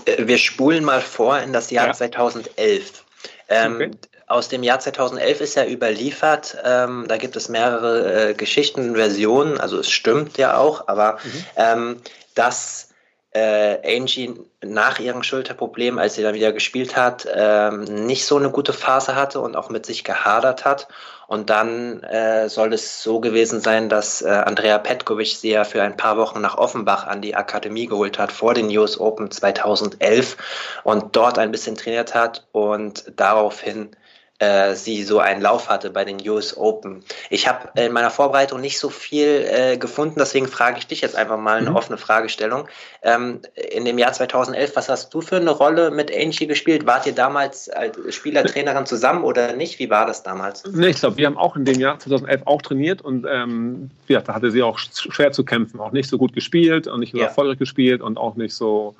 Äh, wir spulen mal vor in das Jahr ja. 2011. Ähm, okay. Aus dem Jahr 2011 ist ja überliefert, ähm, da gibt es mehrere äh, Geschichten, Versionen, also es stimmt ja auch, aber mhm. ähm, dass äh, Angie nach ihrem Schulterproblem, als sie dann wieder gespielt hat, ähm, nicht so eine gute Phase hatte und auch mit sich gehadert hat. Und dann äh, soll es so gewesen sein, dass äh, Andrea Petkovic sie ja für ein paar Wochen nach Offenbach an die Akademie geholt hat vor den US Open 2011 und dort ein bisschen trainiert hat und daraufhin äh, sie so einen Lauf hatte bei den US Open. Ich habe in meiner Vorbereitung nicht so viel äh, gefunden, deswegen frage ich dich jetzt einfach mal eine mhm. offene Fragestellung. Ähm, in dem Jahr 2011, was hast du für eine Rolle mit Angie gespielt? Wart ihr damals als Spielertrainerin zusammen oder nicht? Wie war das damals? Nee, ich glaube, wir haben auch in dem Jahr 2011 auch trainiert und ähm, ja, da hatte sie auch schwer zu kämpfen, auch nicht so gut gespielt und nicht so ja. erfolgreich gespielt und auch nicht so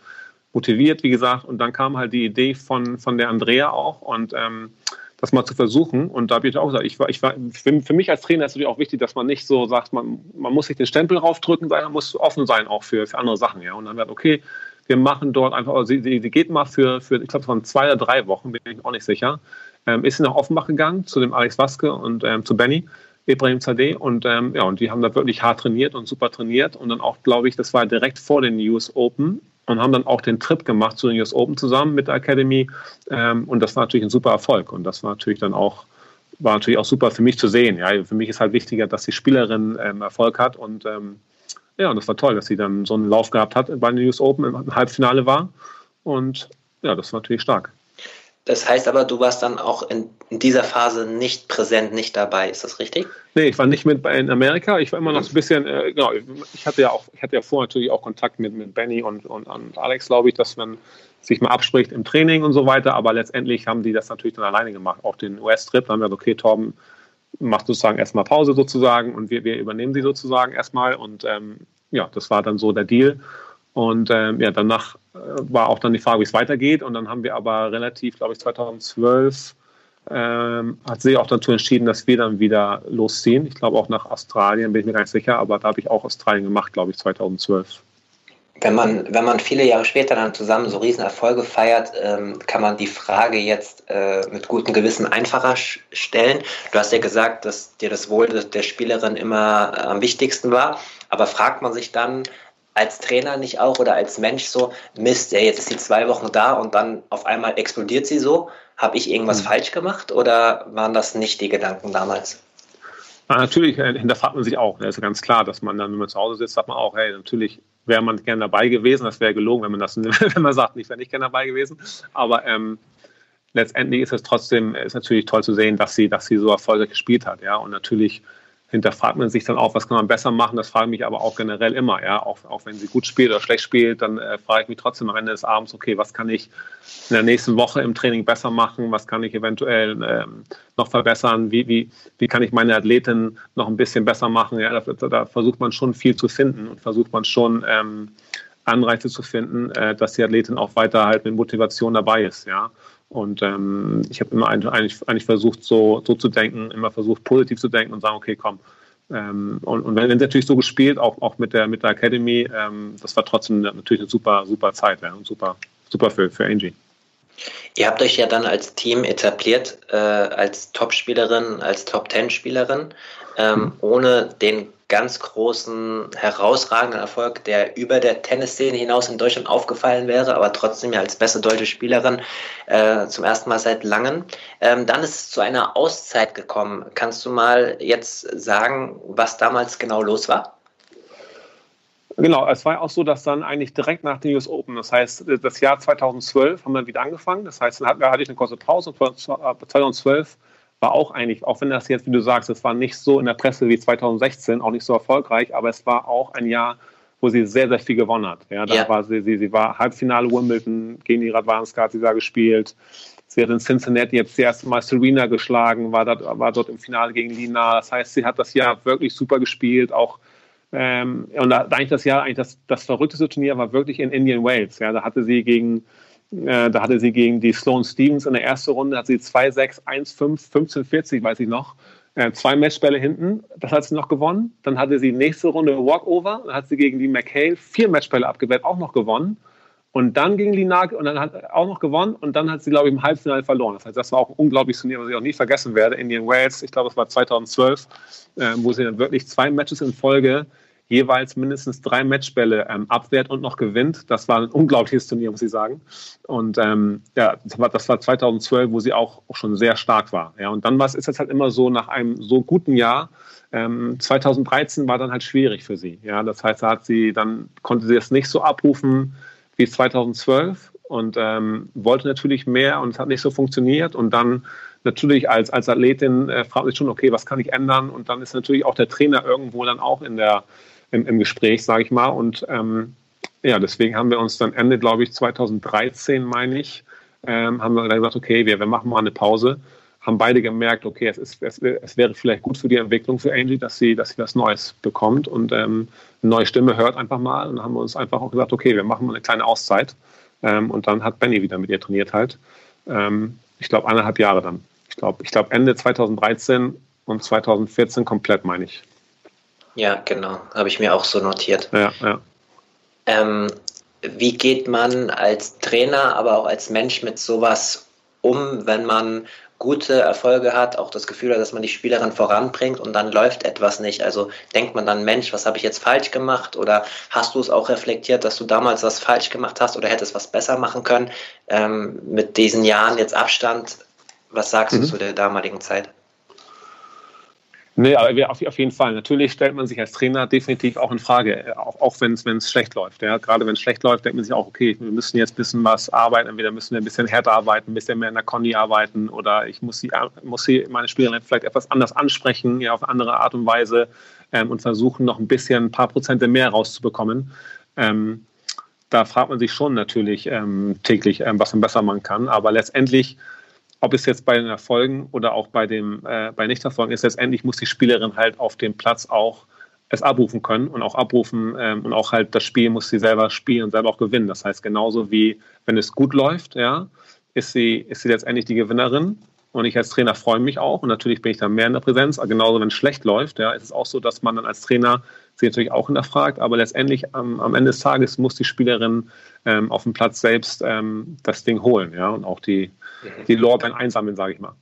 motiviert, wie gesagt. Und dann kam halt die Idee von, von der Andrea auch und ähm, das mal zu versuchen. Und da habe ich auch gesagt, ich war, ich war, für, mich als Trainer ist es natürlich auch wichtig, dass man nicht so sagt, man, man muss sich den Stempel raufdrücken, sondern man muss offen sein auch für, für andere Sachen. Ja. Und dann wird, okay, wir machen dort einfach, also sie, sie geht mal für, für ich glaube, es waren zwei oder drei Wochen, bin ich auch nicht sicher, ähm, ist sie nach Offenbach gegangen zu dem Alex Waske und ähm, zu Benny. Ibrahim Zadeh und ähm, ja, und die haben da wirklich hart trainiert und super trainiert und dann auch, glaube ich, das war direkt vor den US Open und haben dann auch den Trip gemacht zu den US Open zusammen mit der Academy. Ähm, und das war natürlich ein super Erfolg. Und das war natürlich dann auch, war natürlich auch super für mich zu sehen. Ja, für mich ist halt wichtiger, dass die Spielerin ähm, Erfolg hat. Und ähm, ja, und das war toll, dass sie dann so einen Lauf gehabt hat bei den US Open im Halbfinale war. Und ja, das war natürlich stark. Das heißt aber, du warst dann auch in, in, dieser Phase nicht präsent, nicht dabei. Ist das richtig? Nee, ich war nicht mit in Amerika. Ich war immer noch so ein bisschen, äh, genau, ich hatte ja auch, ich hatte ja vorher natürlich auch Kontakt mit, mit Benny und, und, und Alex, glaube ich, dass man sich mal abspricht im Training und so weiter. Aber letztendlich haben die das natürlich dann alleine gemacht. Auch den US-Trip, haben wir gesagt, okay, Torben macht sozusagen erstmal Pause sozusagen und wir, wir übernehmen sie sozusagen erstmal. Und ähm, ja, das war dann so der Deal. Und ähm, ja, danach äh, war auch dann die Frage, wie es weitergeht. Und dann haben wir aber relativ, glaube ich, 2012 ähm, hat sie auch dazu entschieden, dass wir dann wieder losziehen. Ich glaube auch nach Australien, bin ich mir gar nicht sicher, aber da habe ich auch Australien gemacht, glaube ich, 2012. Wenn man, wenn man viele Jahre später dann zusammen so Riesenerfolge feiert, ähm, kann man die Frage jetzt äh, mit gutem Gewissen einfacher stellen. Du hast ja gesagt, dass dir das Wohl der Spielerin immer äh, am wichtigsten war. Aber fragt man sich dann, als Trainer nicht auch oder als Mensch so, Mist, ja, jetzt ist sie zwei Wochen da und dann auf einmal explodiert sie so. Habe ich irgendwas mhm. falsch gemacht oder waren das nicht die Gedanken damals? Na, natürlich äh, hinterfragt man sich auch. Das ist ganz klar, dass man dann, wenn man zu Hause sitzt, sagt man auch, hey, natürlich wäre man gerne dabei gewesen. Das wäre gelogen, wenn man das, *laughs* wenn man sagt, ich wäre nicht gerne dabei gewesen. Aber ähm, letztendlich ist es trotzdem, ist natürlich toll zu sehen, dass sie, dass sie so erfolgreich gespielt hat. Ja, und natürlich hinterfragt man sich dann auch, was kann man besser machen. Das frage ich mich aber auch generell immer. Ja? Auch, auch wenn sie gut spielt oder schlecht spielt, dann äh, frage ich mich trotzdem am Ende des Abends, okay, was kann ich in der nächsten Woche im Training besser machen? Was kann ich eventuell ähm, noch verbessern? Wie, wie, wie kann ich meine Athletin noch ein bisschen besser machen? Ja, da, da versucht man schon viel zu finden und versucht man schon ähm, Anreize zu finden, äh, dass die Athletin auch weiter halt mit Motivation dabei ist. Ja. Und ähm, ich habe immer eigentlich, eigentlich versucht, so, so zu denken, immer versucht, positiv zu denken und sagen, okay, komm. Ähm, und, und wenn, wenn natürlich so gespielt, auch, auch mit der, mit der Academy, ähm, das war trotzdem natürlich eine super, super Zeit ja, und super, super für, für Angie. Ihr habt euch ja dann als Team etabliert, äh, als Top-Spielerin, als Top-Ten-Spielerin, ähm, mhm. ohne den ganz großen, herausragenden Erfolg, der über der Tennisszene hinaus in Deutschland aufgefallen wäre, aber trotzdem ja als beste deutsche Spielerin äh, zum ersten Mal seit langem. Ähm, dann ist es zu einer Auszeit gekommen. Kannst du mal jetzt sagen, was damals genau los war? Genau, es war auch so, dass dann eigentlich direkt nach den US Open, das heißt, das Jahr 2012 haben wir wieder angefangen. Das heißt, dann hatte ich eine kurze Pause. 2012 war auch eigentlich, auch wenn das jetzt, wie du sagst, es war nicht so in der Presse wie 2016, auch nicht so erfolgreich, aber es war auch ein Jahr, wo sie sehr, sehr viel gewonnen hat. Ja, da ja. war sie, sie, sie war Halbfinale Wimbledon gegen die Radwanska, hat sie da gespielt. Sie hat in Cincinnati jetzt das erste Mal Serena geschlagen, war dort, war dort im Finale gegen Lina. Das heißt, sie hat das Jahr wirklich super gespielt, auch ähm, und eigentlich das Jahr, eigentlich das, das verrückteste Turnier war wirklich in Indian Wales. Ja, da hatte sie gegen äh, da hatte sie gegen die Sloane Stevens in der ersten Runde, hat sie 2-6, 1-5, 15-40, weiß ich noch. Äh, zwei Matchbälle hinten, das hat sie noch gewonnen. Dann hatte sie nächste Runde Walkover, dann hat sie gegen die McHale vier Matchbälle abgewehrt, auch noch gewonnen. Und dann gegen Linage und dann hat auch noch gewonnen und dann hat sie, glaube ich, im Halbfinale verloren. Das heißt, das war auch ein unglaubliches Turnier, was ich auch nie vergessen werde. Indian Wales, ich glaube, es war 2012, äh, wo sie dann wirklich zwei Matches in Folge jeweils mindestens drei Matchbälle ähm, abwehrt und noch gewinnt. Das war ein unglaubliches Turnier, muss ich sagen. Und ähm, ja, das war, das war 2012, wo sie auch, auch schon sehr stark war. Ja, und dann war ist es halt immer so, nach einem so guten Jahr, ähm, 2013 war dann halt schwierig für sie. Ja, das heißt, da hat sie, dann konnte sie es nicht so abrufen wie 2012 und ähm, wollte natürlich mehr und es hat nicht so funktioniert. Und dann natürlich als, als Athletin äh, fragt sich schon, okay, was kann ich ändern? Und dann ist natürlich auch der Trainer irgendwo dann auch in der im, im Gespräch, sage ich mal. Und ähm, ja, deswegen haben wir uns dann Ende, glaube ich, 2013, meine ich, ähm, haben wir dann gesagt, okay, wir, wir machen mal eine Pause. Haben beide gemerkt, okay, es, ist, es, es wäre vielleicht gut für die Entwicklung für Angie, dass sie, dass sie was Neues bekommt und ähm, eine neue Stimme hört einfach mal. Und dann haben wir uns einfach auch gesagt, okay, wir machen mal eine kleine Auszeit. Ähm, und dann hat Benny wieder mit ihr trainiert halt. Ähm, ich glaube, eineinhalb Jahre dann. Ich glaube, ich glaube Ende 2013 und 2014 komplett, meine ich. Ja, genau. Habe ich mir auch so notiert. Ja, ja. Ähm, wie geht man als Trainer, aber auch als Mensch mit sowas um, wenn man gute Erfolge hat, auch das Gefühl hat, dass man die Spielerin voranbringt und dann läuft etwas nicht. Also denkt man dann, Mensch, was habe ich jetzt falsch gemacht? Oder hast du es auch reflektiert, dass du damals was falsch gemacht hast oder hättest was besser machen können? Ähm, mit diesen Jahren jetzt Abstand, was sagst mhm. du zu der damaligen Zeit? Nee, aber auf, auf jeden Fall. Natürlich stellt man sich als Trainer definitiv auch in Frage, äh, auch, auch wenn es schlecht läuft. Ja. Gerade wenn es schlecht läuft, denkt man sich auch, okay, wir müssen jetzt ein bisschen was arbeiten. Entweder müssen wir ein bisschen härter arbeiten, ein bisschen mehr in der Conny arbeiten oder ich muss, sie, muss sie, meine Spielerin vielleicht etwas anders ansprechen, ja, auf eine andere Art und Weise ähm, und versuchen, noch ein bisschen, ein paar Prozente mehr rauszubekommen. Ähm, da fragt man sich schon natürlich ähm, täglich, ähm, was man besser machen kann. Aber letztendlich ob es jetzt bei den Erfolgen oder auch bei dem äh, bei Nichterfolgen ist, letztendlich muss die Spielerin halt auf dem Platz auch es abrufen können und auch abrufen ähm, und auch halt das Spiel muss sie selber spielen und selber auch gewinnen. Das heißt, genauso wie wenn es gut läuft, ja, ist sie, ist sie letztendlich die Gewinnerin. Und ich als Trainer freue mich auch und natürlich bin ich dann mehr in der Präsenz. Genauso, wenn es schlecht läuft, ja, ist es auch so, dass man dann als Trainer sie natürlich auch hinterfragt. Aber letztendlich ähm, am Ende des Tages muss die Spielerin ähm, auf dem Platz selbst ähm, das Ding holen, ja, und auch die. Die Lorbeeren einsammeln, sage ich mal.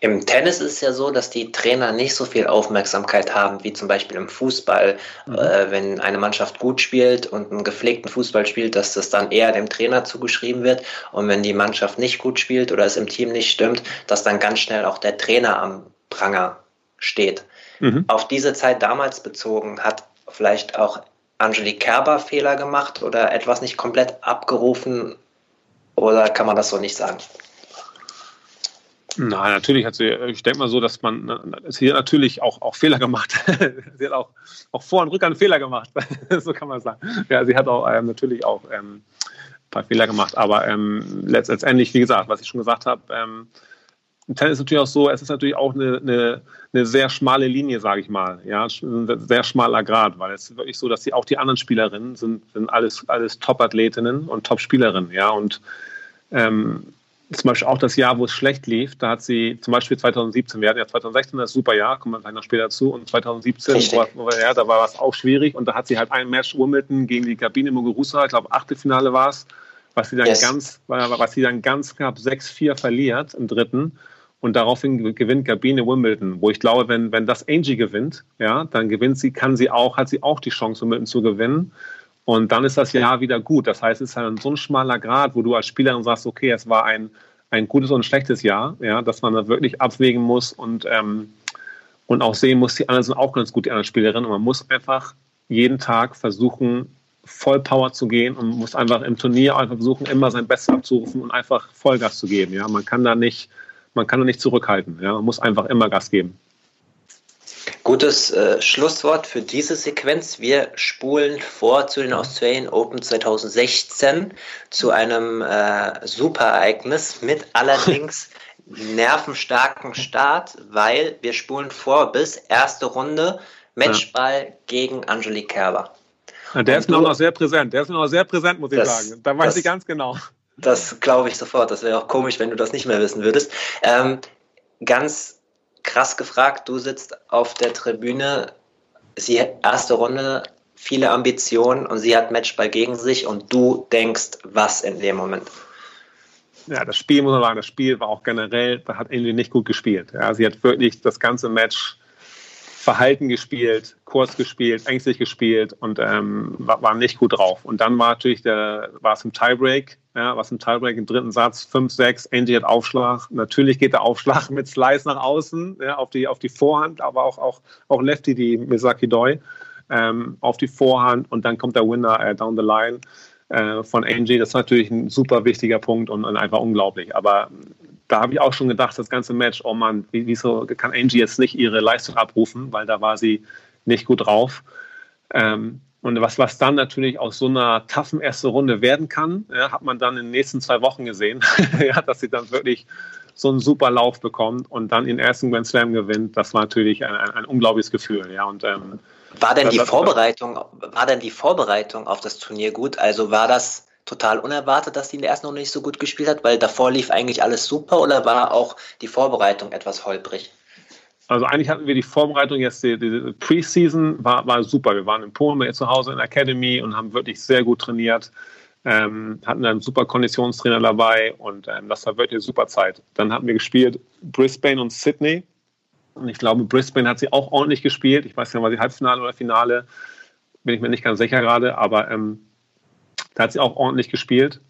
Im Tennis ist es ja so, dass die Trainer nicht so viel Aufmerksamkeit haben wie zum Beispiel im Fußball. Mhm. Äh, wenn eine Mannschaft gut spielt und einen gepflegten Fußball spielt, dass das dann eher dem Trainer zugeschrieben wird. Und wenn die Mannschaft nicht gut spielt oder es im Team nicht stimmt, dass dann ganz schnell auch der Trainer am Pranger steht. Mhm. Auf diese Zeit damals bezogen hat vielleicht auch Angelique Kerber Fehler gemacht oder etwas nicht komplett abgerufen, oder kann man das so nicht sagen? Nein, natürlich hat sie, ich denke mal so, dass man, sie hat natürlich auch, auch Fehler gemacht. *laughs* sie hat auch, auch Vor- und Rückhand Fehler gemacht. *laughs* so kann man sagen. Ja, sie hat auch ähm, natürlich auch ähm, ein paar Fehler gemacht. Aber ähm, letztendlich, wie gesagt, was ich schon gesagt habe, ähm, im Tennis ist natürlich auch so, es ist natürlich auch eine, eine, eine sehr schmale Linie, sage ich mal. Ja, ein sehr schmaler Grad, weil es ist wirklich so, dass die, auch die anderen Spielerinnen sind, sind alles, alles Top-Athletinnen und Top-Spielerinnen. Ja, und ähm, zum Beispiel auch das Jahr, wo es schlecht lief, da hat sie zum Beispiel 2017, wir hatten ja 2016 das super Jahr, kommen wir gleich noch später zu, und 2017, wo, ja, da war es auch schwierig und da hat sie halt ein Match Wimbledon gegen die Gabine Muguruza, ich glaube Achtelfinale war es, was sie dann yes. ganz, was sie dann ganz knapp 6-4 verliert im dritten und daraufhin gewinnt Gabine Wimbledon, wo ich glaube, wenn, wenn das Angie gewinnt, ja, dann gewinnt sie, kann sie auch, hat sie auch die Chance, Wimbledon zu gewinnen. Und dann ist das Jahr wieder gut. Das heißt, es ist halt so ein schmaler Grad, wo du als Spielerin sagst, okay, es war ein, ein gutes und ein schlechtes Jahr, ja, dass man da wirklich abwägen muss und, ähm, und auch sehen muss, die anderen sind auch ganz gut, die anderen Spielerinnen. Und man muss einfach jeden Tag versuchen, voll Power zu gehen und muss einfach im Turnier einfach versuchen, immer sein Bestes abzurufen und einfach Vollgas zu geben. Ja, man kann da nicht, man kann nicht zurückhalten. Ja? Man muss einfach immer Gas geben. Gutes äh, Schlusswort für diese Sequenz. Wir spulen vor zu den Australian Open 2016 zu einem äh, Superereignis mit allerdings *laughs* nervenstarken Start, weil wir spulen vor bis erste Runde Matchball ja. gegen Angelique Kerber. Ja, der Und ist mir noch sehr präsent. Der ist mir noch sehr präsent, muss ich das, sagen. Da weiß das, ich ganz genau. Das glaube ich sofort. Das wäre auch komisch, wenn du das nicht mehr wissen würdest. Ähm, ganz krass gefragt, du sitzt auf der Tribüne, sie erste Runde, viele Ambitionen und sie hat Matchball gegen sich und du denkst, was in dem Moment? Ja, das Spiel muss man sagen, das Spiel war auch generell, da hat Indy nicht gut gespielt. Ja, sie hat wirklich das ganze Match verhalten gespielt, kurz gespielt, ängstlich gespielt und ähm, war, war, nicht gut drauf. Und dann war natürlich der, war es im Tiebreak, ja, was im Tiebreak im dritten Satz, 5, 6, Angie hat Aufschlag. Natürlich geht der Aufschlag *laughs* mit Slice nach außen, ja, auf, die, auf die Vorhand, aber auch, auch, auch Lefty, die Misaki Doi, ähm, auf die Vorhand und dann kommt der Winner äh, down the line äh, von Angie. Das ist natürlich ein super wichtiger Punkt und, und einfach unglaublich. Aber da habe ich auch schon gedacht, das ganze Match, oh Mann, wieso kann Angie jetzt nicht ihre Leistung abrufen, weil da war sie nicht gut drauf. Ähm, und was, was dann natürlich aus so einer taffen ersten Runde werden kann, ja, hat man dann in den nächsten zwei Wochen gesehen, *laughs* ja, dass sie dann wirklich so einen super Lauf bekommt und dann den ersten Grand Slam gewinnt. Das war natürlich ein, ein, ein unglaubliches Gefühl. Ja, und, ähm, war denn die Vorbereitung, war denn die Vorbereitung auf das Turnier gut? Also war das total unerwartet, dass sie in der ersten Runde nicht so gut gespielt hat, weil davor lief eigentlich alles super oder war auch die Vorbereitung etwas holprig? Also eigentlich hatten wir die Vorbereitung jetzt, die, die Preseason war, war super. Wir waren in Polen bei ihr zu Hause in der Academy und haben wirklich sehr gut trainiert. Ähm, hatten einen super Konditionstrainer dabei und ähm, das war wirklich eine super Zeit. Dann hatten wir gespielt Brisbane und Sydney. Und ich glaube, Brisbane hat sie auch ordentlich gespielt. Ich weiß nicht, war sie Halbfinale oder Finale, bin ich mir nicht ganz sicher gerade, aber ähm, da hat sie auch ordentlich gespielt.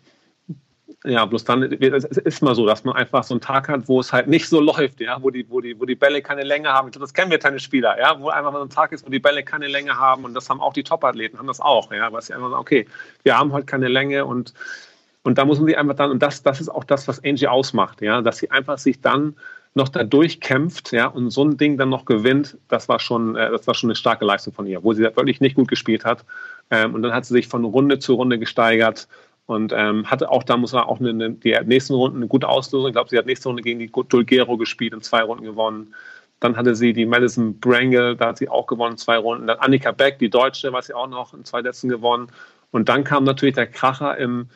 Ja, bloß dann es ist mal so, dass man einfach so einen Tag hat, wo es halt nicht so läuft, ja, wo die, wo die, wo die Bälle keine Länge haben. Das kennen wir Tennisspieler, ja, wo einfach mal so ein Tag ist, wo die Bälle keine Länge haben und das haben auch die Top-Athleten, haben das auch, ja, weil sie einfach sagen, okay, wir haben heute keine Länge und und da muss man sie einfach dann, und das, das ist auch das, was Angie ausmacht, ja, dass sie einfach sich dann noch da durchkämpft, ja, und so ein Ding dann noch gewinnt, das war schon, äh, das war schon eine starke Leistung von ihr, wo sie wirklich nicht gut gespielt hat. Ähm, und dann hat sie sich von Runde zu Runde gesteigert und ähm, hatte auch, da muss man auch eine, die nächsten Runden eine gute Auslösung. Ich glaube, sie hat nächste Runde gegen die Dulgero gespielt und zwei Runden gewonnen. Dann hatte sie die Madison Brangle, da hat sie auch gewonnen, zwei Runden. Dann Annika Beck, die Deutsche, war sie auch noch in zwei Sätzen gewonnen. Und dann kam natürlich der Kracher im,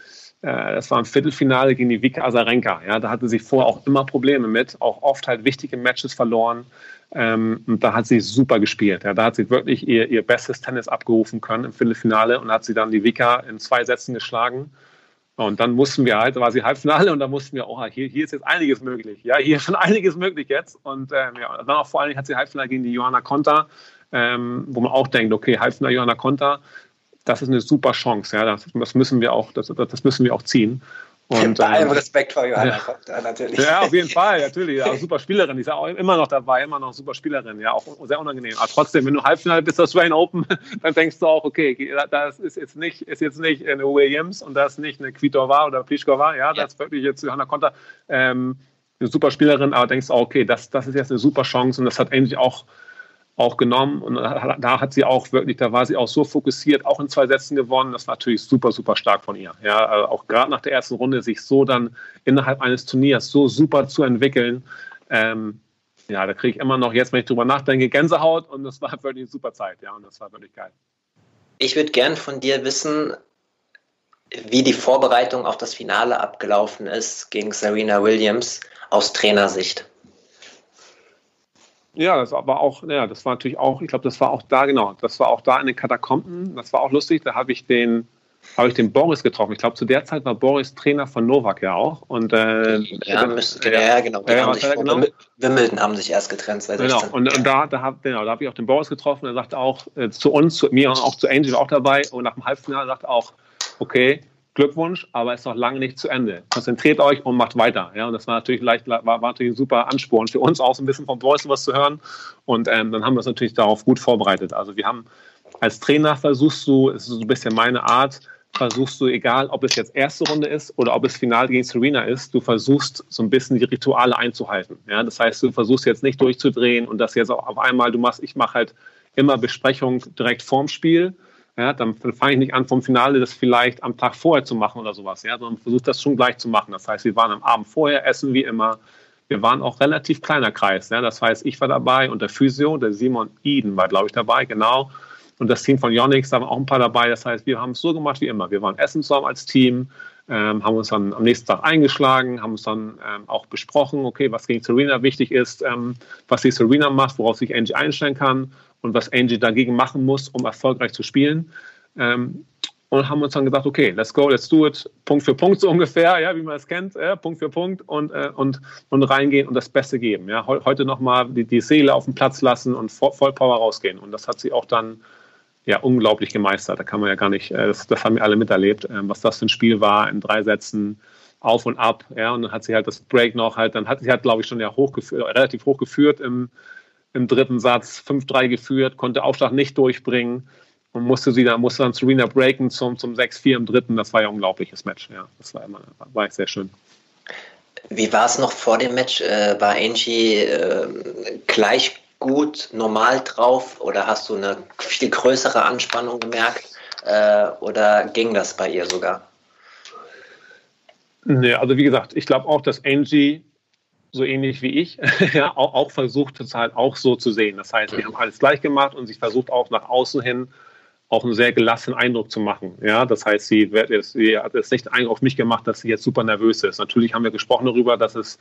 das war im Viertelfinale gegen die Vika Azarenka. Ja, da hatte sie vorher auch immer Probleme mit, auch oft halt wichtige Matches verloren. Ähm, und da hat sie super gespielt. Ja, da hat sie wirklich ihr, ihr bestes Tennis abgerufen können im Viertelfinale und hat sie dann die Vika in zwei Sätzen geschlagen. Und dann mussten wir halt, da war sie Halbfinale und da mussten wir, oh, hier, hier ist jetzt einiges möglich. Ja, hier ist schon einiges möglich jetzt. Und ähm, ja, dann auch vor allen Dingen hat sie Halbfinale gegen die Johanna Konta, ähm, wo man auch denkt, okay, Halbfinale Johanna Konta, das ist eine super Chance. Ja, das, das müssen wir auch, das, das müssen wir auch ziehen. Und, Bei allem ähm, Respekt vor Johanna ja. natürlich. Ja, auf jeden Fall, natürlich. Ja, *laughs* super Spielerin. Die ist ja auch immer noch dabei, immer noch super Spielerin. Ja, auch sehr unangenehm. Aber trotzdem, wenn du Halbfinale bist, das Australian Open, *laughs* dann denkst du auch, okay, das ist jetzt nicht, ist jetzt nicht eine Williams und das ist nicht eine Kvitova oder Pliskova. Ja, das ist wirklich jetzt Johanna Konter. Ähm, eine super Spielerin, aber denkst du auch, okay, das, das ist jetzt eine super Chance und das hat eigentlich auch auch genommen und da hat sie auch wirklich, da war sie auch so fokussiert, auch in zwei Sätzen gewonnen. Das war natürlich super, super stark von ihr. Ja, also auch gerade nach der ersten Runde sich so dann innerhalb eines Turniers so super zu entwickeln. Ähm, ja, da kriege ich immer noch jetzt, wenn ich drüber nachdenke, Gänsehaut und das war wirklich eine super Zeit. Ja, und das war wirklich geil. Ich würde gern von dir wissen, wie die Vorbereitung auf das Finale abgelaufen ist gegen Serena Williams aus Trainersicht. Ja, das war auch, ja, das war natürlich auch, ich glaube, das war auch da, genau, das war auch da in den Katakomben, das war auch lustig, da habe ich den, habe ich den Boris getroffen. Ich glaube, zu der Zeit war Boris Trainer von Novak ja auch. Und, äh, ja, müsste, ja, ja, genau. Ja, haben sich genau? Wimbledon haben sich erst getrennt. Genau, und, und da, da habe genau, da hab ich auch den Boris getroffen. Er sagte auch äh, zu uns, zu mir und auch zu Angel auch dabei. Und nach dem Halbfinale sagt auch, okay, Glückwunsch, aber es ist noch lange nicht zu Ende. Konzentriert euch und macht weiter. Ja, und das war natürlich leicht, war, war natürlich ein super Ansporn für uns auch so ein bisschen vom Boris was zu hören. Und ähm, dann haben wir uns natürlich darauf gut vorbereitet. Also wir haben als Trainer versuchst du, es ist so ein bisschen meine Art, versuchst du, egal ob es jetzt erste Runde ist oder ob es Finale gegen Serena ist, du versuchst so ein bisschen die Rituale einzuhalten. Ja, das heißt, du versuchst jetzt nicht durchzudrehen und das jetzt auch auf einmal, du machst, ich mache halt immer Besprechung direkt vorm Spiel. Ja, dann fange ich nicht an, vom Finale das vielleicht am Tag vorher zu machen oder sowas, ja, sondern versuche das schon gleich zu machen. Das heißt, wir waren am Abend vorher, essen wie immer. Wir waren auch relativ kleiner Kreis. Ja. Das heißt, ich war dabei und der Physio, der Simon Eden war, glaube ich, dabei, genau. Und das Team von Yonex, da waren auch ein paar dabei. Das heißt, wir haben es so gemacht wie immer. Wir waren essen zusammen als Team, ähm, haben uns dann am nächsten Tag eingeschlagen, haben uns dann ähm, auch besprochen, okay, was gegen Serena wichtig ist, ähm, was die Serena macht, worauf sich Angie einstellen kann und was Angie dagegen machen muss, um erfolgreich zu spielen. Ähm, und haben uns dann gesagt, okay, let's go, let's do it, Punkt für Punkt so *laughs* ungefähr, ja, wie man es kennt, ja, Punkt für Punkt und, äh, und, und reingehen und das Beste geben. Ja. Heute nochmal die, die Seele auf den Platz lassen und voll Power rausgehen. Und das hat sie auch dann ja unglaublich gemeistert. Da kann man ja gar nicht, äh, das, das haben wir alle miterlebt, ähm, was das für ein Spiel war in drei Sätzen auf und ab. Ja, und dann hat sie halt das Break noch halt, dann hat sie halt, glaube ich, schon ja hochgeführt, relativ hoch geführt im, im dritten Satz, 5-3 geführt, konnte Aufschlag nicht durchbringen und musste sie dann, musste dann Serena breaken zum, zum 6-4 im dritten. Das war ja ein unglaubliches Match. Ja, das war immer, war sehr schön. Wie war es noch vor dem Match? Äh, war Angie äh, gleich gut, normal drauf oder hast du eine viel größere Anspannung gemerkt äh, oder ging das bei ihr sogar? Nee, also wie gesagt, ich glaube auch, dass Angie so ähnlich wie ich *laughs* ja, auch, auch versucht, es halt auch so zu sehen. Das heißt, wir haben alles gleich gemacht und sie versucht auch nach außen hin auch einen sehr gelassenen Eindruck zu machen. Ja, das heißt, sie, wird jetzt, sie hat jetzt nicht Eindruck auf mich gemacht, dass sie jetzt super nervös ist. Natürlich haben wir gesprochen darüber, dass es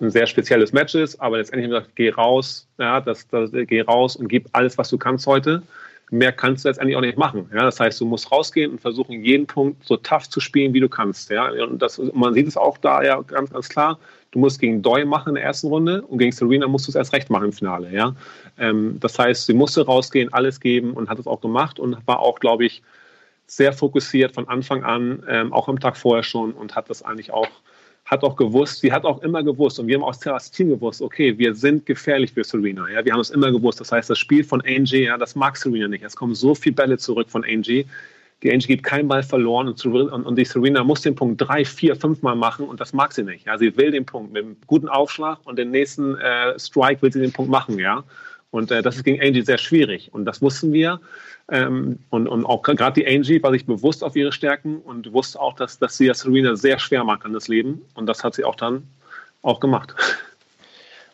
ein sehr spezielles Match ist, aber letztendlich haben wir gesagt, geh raus, ja, das, das, geh raus und gib alles, was du kannst heute. Mehr kannst du letztendlich auch nicht machen. Ja, das heißt, du musst rausgehen und versuchen, jeden Punkt so tough zu spielen, wie du kannst. Ja, und das, man sieht es auch da ja ganz, ganz klar. Du musst gegen Doi machen in der ersten Runde und gegen Serena musst du es erst recht machen im Finale. Ja, ähm, das heißt, sie musste rausgehen, alles geben und hat es auch gemacht und war auch, glaube ich, sehr fokussiert von Anfang an, ähm, auch am Tag vorher schon und hat das eigentlich auch hat auch gewusst, sie hat auch immer gewusst und wir haben auch als Team gewusst, okay, wir sind gefährlich für Serena. Ja, wir haben es immer gewusst. Das heißt, das Spiel von Angie, ja, das mag Serena nicht. Es kommen so viele Bälle zurück von Angie. Die Angie gibt keinen Ball verloren und, und die Serena muss den Punkt drei, vier, fünf Mal machen und das mag sie nicht. Ja, sie will den Punkt mit einem guten Aufschlag und den nächsten äh, Strike will sie den Punkt machen. Ja, und äh, das ist gegen Angie sehr schwierig und das wussten wir. Ähm, und, und auch gerade die Angie war sich bewusst auf ihre Stärken und wusste auch, dass, dass sie ja Serena sehr schwer macht an das Leben. Und das hat sie auch dann auch gemacht. *laughs*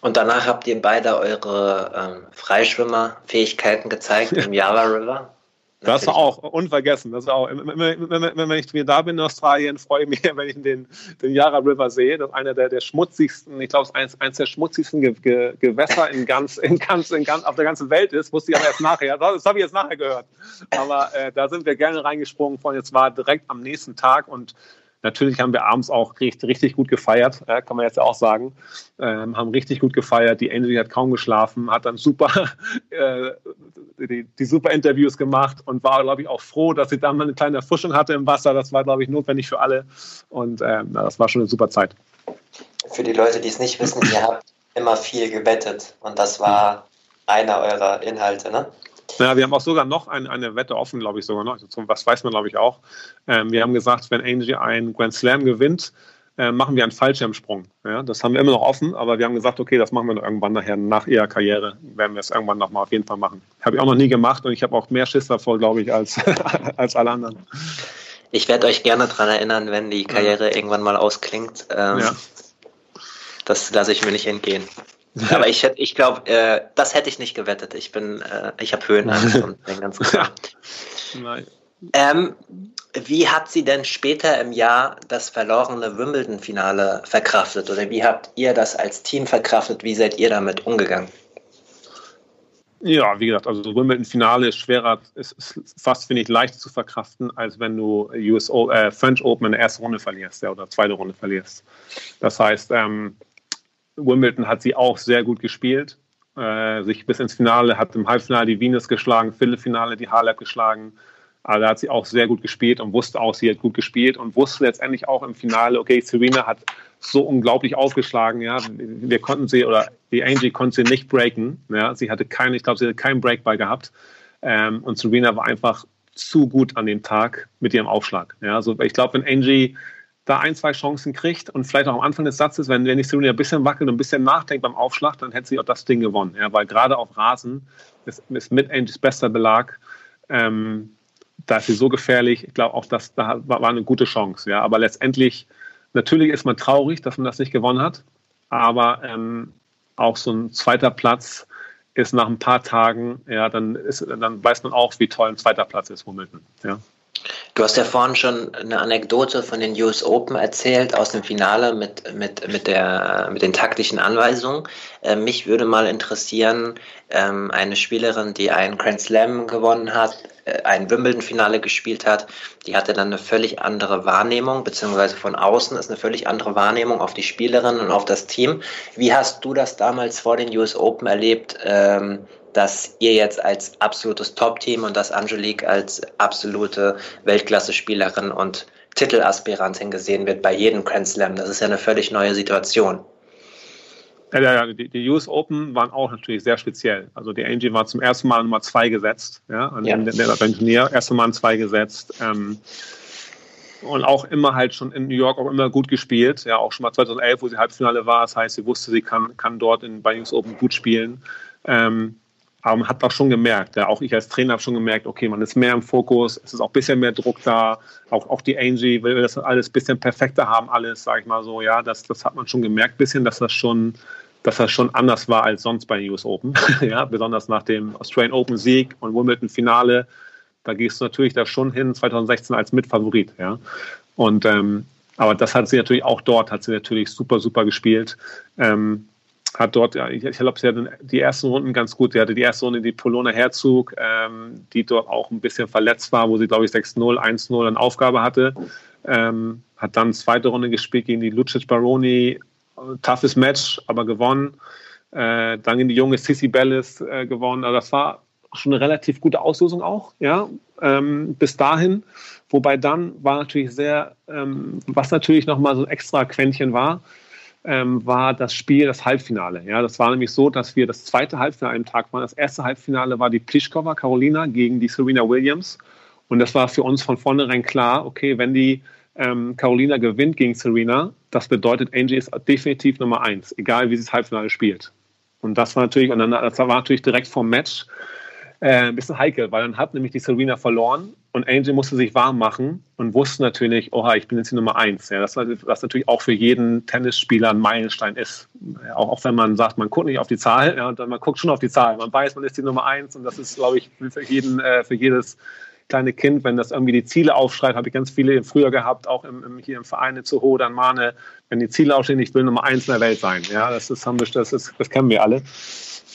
Und danach habt ihr beide eure ähm, Freischwimmerfähigkeiten gezeigt im *laughs* Yara River. Das war auch unvergessen. Das auch, wenn, ich wieder da bin in Australien, freue ich mich, *laughs* wenn ich den, den Yara River sehe. Das ist einer der, der schmutzigsten, ich glaube, es ist eins, eins der schmutzigsten Ge Ge Gewässer in ganz, in ganz, in ganz, auf der ganzen Welt ist. Wusste ich aber erst nachher. Das habe ich jetzt nachher gehört. Aber äh, da sind wir gerne reingesprungen von. Jetzt war direkt am nächsten Tag und Natürlich haben wir abends auch richtig, richtig gut gefeiert, ja, kann man jetzt auch sagen. Ähm, haben richtig gut gefeiert. Die Angie hat kaum geschlafen, hat dann super, *laughs* äh, die, die, super Interviews gemacht und war, glaube ich, auch froh, dass sie dann mal eine kleine Erfrischung hatte im Wasser. Das war, glaube ich, notwendig für alle. Und ähm, das war schon eine super Zeit. Für die Leute, die es nicht wissen, ihr habt immer viel gewettet und das war einer eurer Inhalte, ne? Ja, wir haben auch sogar noch ein, eine Wette offen, glaube ich sogar noch. Also, was weiß man, glaube ich, auch. Ähm, wir haben gesagt, wenn Angie einen Grand Slam gewinnt, äh, machen wir einen Fallschirmsprung. Ja, das haben wir immer noch offen, aber wir haben gesagt, okay, das machen wir irgendwann nachher, nach ihrer Karriere, werden wir es irgendwann nochmal auf jeden Fall machen. Habe ich auch noch nie gemacht und ich habe auch mehr Schiss davor, glaube ich, als, *laughs* als alle anderen. Ich werde euch gerne daran erinnern, wenn die Karriere ja. irgendwann mal ausklingt. Ähm, ja. Das lasse ich mir nicht entgehen. *laughs* Aber ich hätte, ich glaube, äh, das hätte ich nicht gewettet. Ich bin, äh, ich habe Höhenangst und bin ganz klar. Nein. Ähm, wie hat sie denn später im Jahr das verlorene Wimbledon-Finale verkraftet? Oder wie habt ihr das als Team verkraftet? Wie seid ihr damit umgegangen? Ja, wie gesagt, also Wimbledon-Finale ist schwerer, ist, ist fast, finde ich, leichter zu verkraften, als wenn du US äh, French Open in der ersten Runde verlierst, ja, oder zweite Runde verlierst. Das heißt, ähm, Wimbledon hat sie auch sehr gut gespielt, äh, sich bis ins Finale, hat im Halbfinale die Venus geschlagen, Viertelfinale die Halep geschlagen. Also da hat sie auch sehr gut gespielt und wusste auch, sie hat gut gespielt und wusste letztendlich auch im Finale, okay, Serena hat so unglaublich aufgeschlagen, ja, wir konnten sie oder die Angie konnte sie nicht breaken, ja, sie hatte keine, ich glaube, sie hatte keinen Breakball gehabt ähm, und Serena war einfach zu gut an dem Tag mit ihrem Aufschlag. Ja, also ich glaube, wenn Angie da ein, zwei Chancen kriegt und vielleicht auch am Anfang des Satzes, wenn, wenn die Serena ein bisschen wackelt und ein bisschen nachdenkt beim Aufschlag, dann hätte sie auch das Ding gewonnen. Ja, weil gerade auf Rasen ist, ist mit Angies bester Belag. Ähm, da ist sie so gefährlich. Ich glaube auch, dass da war, war eine gute Chance. Ja, aber letztendlich, natürlich ist man traurig, dass man das nicht gewonnen hat. Aber ähm, auch so ein zweiter Platz ist nach ein paar Tagen, ja, dann, ist, dann weiß man auch, wie toll ein zweiter Platz ist, Wimbledon. Ja. Du hast ja vorhin schon eine Anekdote von den US Open erzählt aus dem Finale mit, mit, mit, der, mit den taktischen Anweisungen. Äh, mich würde mal interessieren, ähm, eine Spielerin, die einen Grand Slam gewonnen hat, äh, ein Wimbledon-Finale gespielt hat, die hatte dann eine völlig andere Wahrnehmung, beziehungsweise von außen ist eine völlig andere Wahrnehmung auf die Spielerin und auf das Team. Wie hast du das damals vor den US Open erlebt? Ähm, dass ihr jetzt als absolutes Top-Team und dass Angelique als absolute Weltklasse-Spielerin und Titelaspirantin gesehen wird bei jedem Grand Slam. Das ist ja eine völlig neue Situation. Ja, ja, die, die US Open waren auch natürlich sehr speziell. Also die Angie war zum ersten Mal Nummer zwei gesetzt, ja, an ja. dem Turnier, erste Mal zwei gesetzt. Ähm, und auch immer halt schon in New York auch immer gut gespielt. Ja, auch schon mal 2011, wo sie Halbfinale war. Das heißt, sie wusste, sie kann, kann dort in, bei US Open gut spielen. Ähm, aber man hat auch schon gemerkt, ja, auch ich als Trainer habe schon gemerkt, okay, man ist mehr im Fokus, es ist auch ein bisschen mehr Druck da, auch, auch die Angie will das alles ein bisschen perfekter haben, alles, sage ich mal so, ja, das, das hat man schon gemerkt, bisschen, dass das schon, dass das schon anders war als sonst bei den US Open, *laughs* ja, besonders nach dem Australian Open Sieg und Wimbledon Finale, da gehst du natürlich da schon hin, 2016 als Mitfavorit, ja, und ähm, aber das hat sie natürlich auch dort, hat sie natürlich super, super gespielt. Ähm, hat dort, ja, ich, ich glaube, sie hatte die ersten Runden ganz gut. Sie hatte die erste Runde die Polona Herzog, ähm, die dort auch ein bisschen verletzt war, wo sie, glaube ich, 6-0, 1-0 an Aufgabe hatte. Ähm, hat dann zweite Runde gespielt gegen die Lucic Baroni. Toughes Match, aber gewonnen. Äh, dann gegen die junge Sissy Bellis äh, gewonnen. Also das war schon eine relativ gute Auslosung auch, ja, ähm, bis dahin. Wobei dann war natürlich sehr, ähm, was natürlich nochmal so ein extra Quäntchen war, ähm, war das Spiel, das Halbfinale. Ja, das war nämlich so, dass wir das zweite Halbfinale am Tag waren. Das erste Halbfinale war die Pliskova Carolina gegen die Serena Williams. Und das war für uns von vornherein klar, okay, wenn die ähm, Carolina gewinnt gegen Serena, das bedeutet, Angie ist definitiv Nummer eins, egal wie sie das Halbfinale spielt. Und das war natürlich, und dann, das war natürlich direkt vom Match äh, ein bisschen heikel, weil dann hat nämlich die Serena verloren und Angel musste sich warm machen und wusste natürlich, oha, ich bin jetzt die Nummer eins. Ja, das, was natürlich auch für jeden Tennisspieler ein Meilenstein ist. Ja, auch, auch, wenn man sagt, man guckt nicht auf die Zahl, ja, man guckt schon auf die Zahl. Man weiß, man ist die Nummer eins und das ist, glaube ich, für jeden, äh, für jedes kleine Kind, wenn das irgendwie die Ziele aufschreibt, habe ich ganz viele früher gehabt, auch im, im, hier im Verein zu Ho, dann Mane, wenn die Ziele aufstehen, ich will Nummer eins in der Welt sein. Ja, das ist, haben wir, das ist, das kennen wir alle.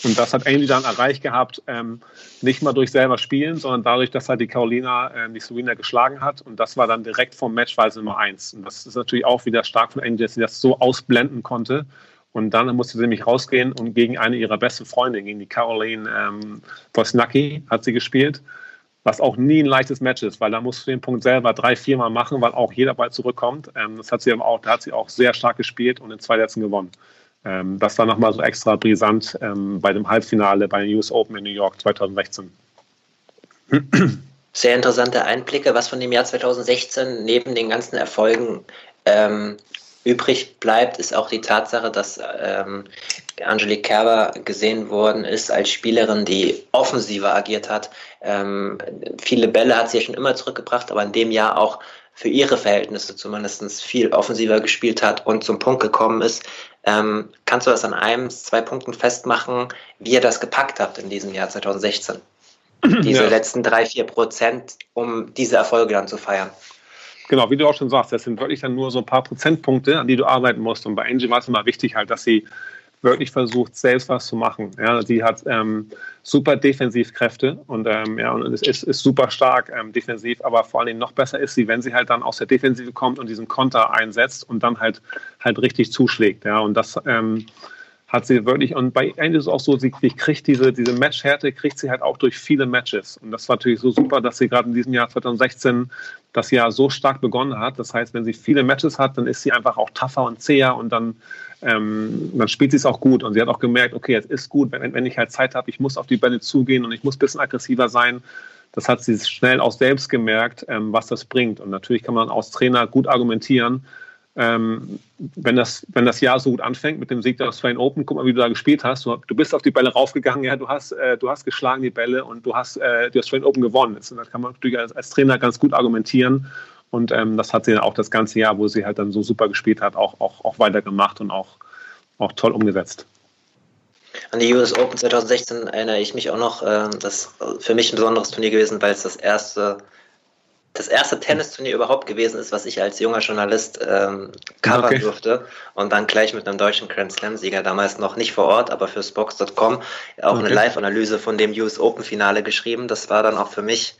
Und das hat Andy dann erreicht gehabt, ähm, nicht mal durch selber spielen, sondern dadurch, dass halt die Carolina ähm, die Serena geschlagen hat. Und das war dann direkt vom Match Weise Nummer eins. Und das ist natürlich auch wieder stark von Andy, dass sie das so ausblenden konnte. Und dann musste sie nämlich rausgehen und gegen eine ihrer besten Freundinnen, gegen die Caroline ähm, Wozniacki, hat sie gespielt. Was auch nie ein leichtes Match ist, weil da musst du den Punkt selber drei, viermal machen, weil auch jeder Ball zurückkommt. Ähm, das hat sie aber auch, da hat sie auch sehr stark gespielt und in zwei Sätzen gewonnen. Ähm, das war nochmal so extra brisant ähm, bei dem Halbfinale bei den US Open in New York 2016. *clears throat* Sehr interessante Einblicke, was von dem Jahr 2016 neben den ganzen Erfolgen ähm, übrig bleibt, ist auch die Tatsache, dass ähm, Angelique Kerber gesehen worden ist als Spielerin, die offensiver agiert hat. Ähm, viele Bälle hat sie ja schon immer zurückgebracht, aber in dem Jahr auch für ihre Verhältnisse zumindest viel offensiver gespielt hat und zum Punkt gekommen ist. Ähm, kannst du das an einem, zwei Punkten festmachen, wie ihr das gepackt habt in diesem Jahr 2016? *clears throat* Diese ja. letzten drei, vier Prozent, um diese Erfolge dann zu feiern. Genau, wie du auch schon sagst, das sind wirklich dann nur so ein paar Prozentpunkte, an die du arbeiten musst. Und bei Angie war es immer wichtig halt, dass sie wirklich versucht, selbst was zu machen. Ja, sie hat ähm, super Defensivkräfte und, ähm, ja, und ist, ist, super stark ähm, defensiv, aber vor allem noch besser ist sie, wenn sie halt dann aus der Defensive kommt und diesen Konter einsetzt und dann halt halt richtig zuschlägt. Ja, und das ähm, hat sie wirklich, und bei Andy ist es auch so, sie kriegt diese, diese Matchhärte, kriegt sie halt auch durch viele Matches. Und das war natürlich so super, dass sie gerade in diesem Jahr 2016 das Jahr so stark begonnen hat. Das heißt, wenn sie viele Matches hat, dann ist sie einfach auch tougher und zäher und dann, ähm, dann spielt sie es auch gut. Und sie hat auch gemerkt, okay, es ist gut, wenn, wenn ich halt Zeit habe, ich muss auf die Bälle zugehen und ich muss ein bisschen aggressiver sein. das hat sie schnell auch selbst gemerkt, ähm, was das bringt. Und natürlich kann man als Trainer gut argumentieren, ähm, wenn, das, wenn das Jahr so gut anfängt mit dem Sieg der Australian Open, guck mal, wie du da gespielt hast. Du, du bist auf die Bälle raufgegangen, ja, du hast, äh, du hast geschlagen die Bälle und du hast äh, die Australian Open gewonnen. Das, das kann man natürlich als, als, Trainer ganz gut argumentieren. Und ähm, das hat sie dann auch das ganze Jahr, wo sie halt dann so super gespielt hat, auch, auch, auch weitergemacht und auch, auch toll umgesetzt. An die US Open 2016 erinnere ich mich auch noch. Ähm, das ist für mich ein besonderes Turnier gewesen, weil es das erste, das erste Tennisturnier überhaupt gewesen ist, was ich als junger Journalist ähm, covern okay. durfte. Und dann gleich mit einem deutschen Grand Slam-Sieger, damals noch nicht vor Ort, aber für Spox.com, auch okay. eine Live-Analyse von dem US Open-Finale geschrieben. Das war dann auch für mich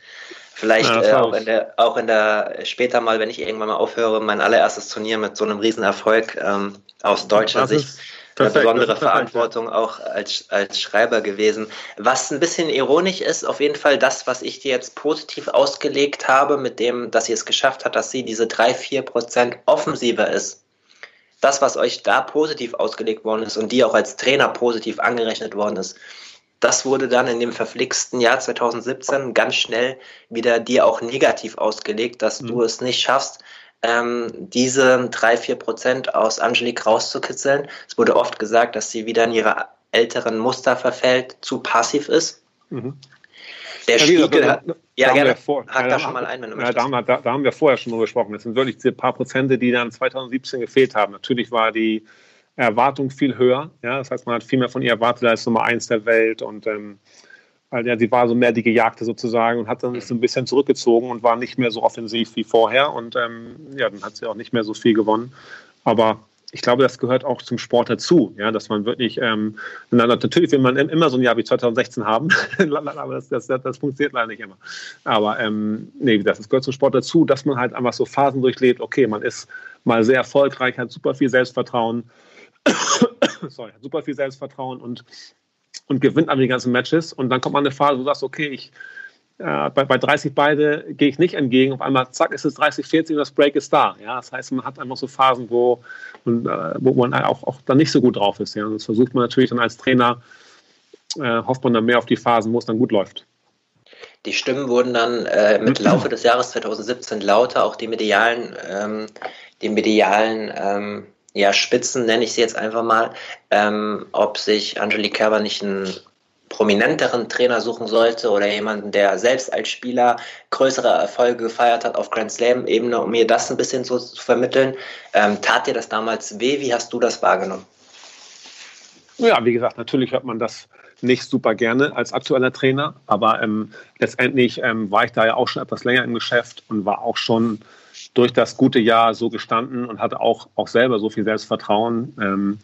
Vielleicht ja, äh, auch, in der, auch in der, später mal, wenn ich irgendwann mal aufhöre, mein allererstes Turnier mit so einem Riesenerfolg ähm, aus deutscher Sicht. Ist, eine besondere Verantwortung auch als, als Schreiber gewesen. Was ein bisschen ironisch ist, auf jeden Fall das, was ich dir jetzt positiv ausgelegt habe, mit dem, dass sie es geschafft hat, dass sie diese drei vier Prozent offensiver ist. Das, was euch da positiv ausgelegt worden ist und die auch als Trainer positiv angerechnet worden ist, das wurde dann in dem verflixten Jahr 2017 ganz schnell wieder dir auch negativ ausgelegt, dass mhm. du es nicht schaffst, ähm, diese drei, vier Prozent aus Angelique rauszukitzeln. Es wurde oft gesagt, dass sie wieder in ihre älteren Muster verfällt, zu passiv ist. Mhm. Der ja, Spiegel hat. Ja, gerne. Vor, Hack ja, da schon mal ein, wenn du ja, da, haben wir, da, da, haben wir vorher schon drüber gesprochen. Das sind wirklich diese paar Prozente, die dann 2017 gefehlt haben. Natürlich war die Erwartung viel höher. Ja? Das heißt, man hat viel mehr von ihr erwartet als Nummer eins der Welt und ähm, weil ja, sie war so mehr die Gejagte sozusagen und hat dann so ein bisschen zurückgezogen und war nicht mehr so offensiv wie vorher. Und ähm, ja, dann hat sie auch nicht mehr so viel gewonnen. Aber ich glaube, das gehört auch zum Sport dazu, ja, dass man wirklich, ähm, natürlich will man immer so ein Jahr wie 2016 haben, *laughs* aber das, das, das, funktioniert leider nicht immer. Aber ähm, nee, das, das gehört zum Sport dazu, dass man halt einfach so Phasen durchlebt. Okay, man ist mal sehr erfolgreich, hat super viel Selbstvertrauen, *coughs* sorry, hat super viel Selbstvertrauen und und gewinnt aber die ganzen Matches. Und dann kommt man eine Phase, wo du sagst, okay, ich, äh, bei, bei 30 beide gehe ich nicht entgegen. Auf einmal, zack, ist es 30, 40 und das Break ist da. Ja? Das heißt, man hat einfach so Phasen, wo, und, äh, wo man auch, auch dann nicht so gut drauf ist. Ja? Und das versucht man natürlich dann als Trainer, äh, hofft man dann mehr auf die Phasen, wo es dann gut läuft. Die Stimmen wurden dann äh, mit Laufe *clears throat* des Jahres 2017 lauter, auch die medialen, ähm, die medialen ähm, ja, Spitzen nenne ich sie jetzt einfach mal, ähm, ob sich Angelique Kerber nicht einen prominenteren Trainer suchen sollte oder jemanden, der selbst als Spieler größere Erfolge gefeiert hat auf Grand Slam-Ebene, um mir das ein bisschen so zu vermitteln. Ähm, tat dir das damals weh? Wie hast du das wahrgenommen? Ja, wie gesagt, natürlich hört man das nicht super gerne als aktueller Trainer, aber ähm, letztendlich ähm, war ich da ja auch schon etwas länger im Geschäft und war auch schon durch das gute Jahr so gestanden und hatte auch, auch selber so viel Selbstvertrauen, ähm,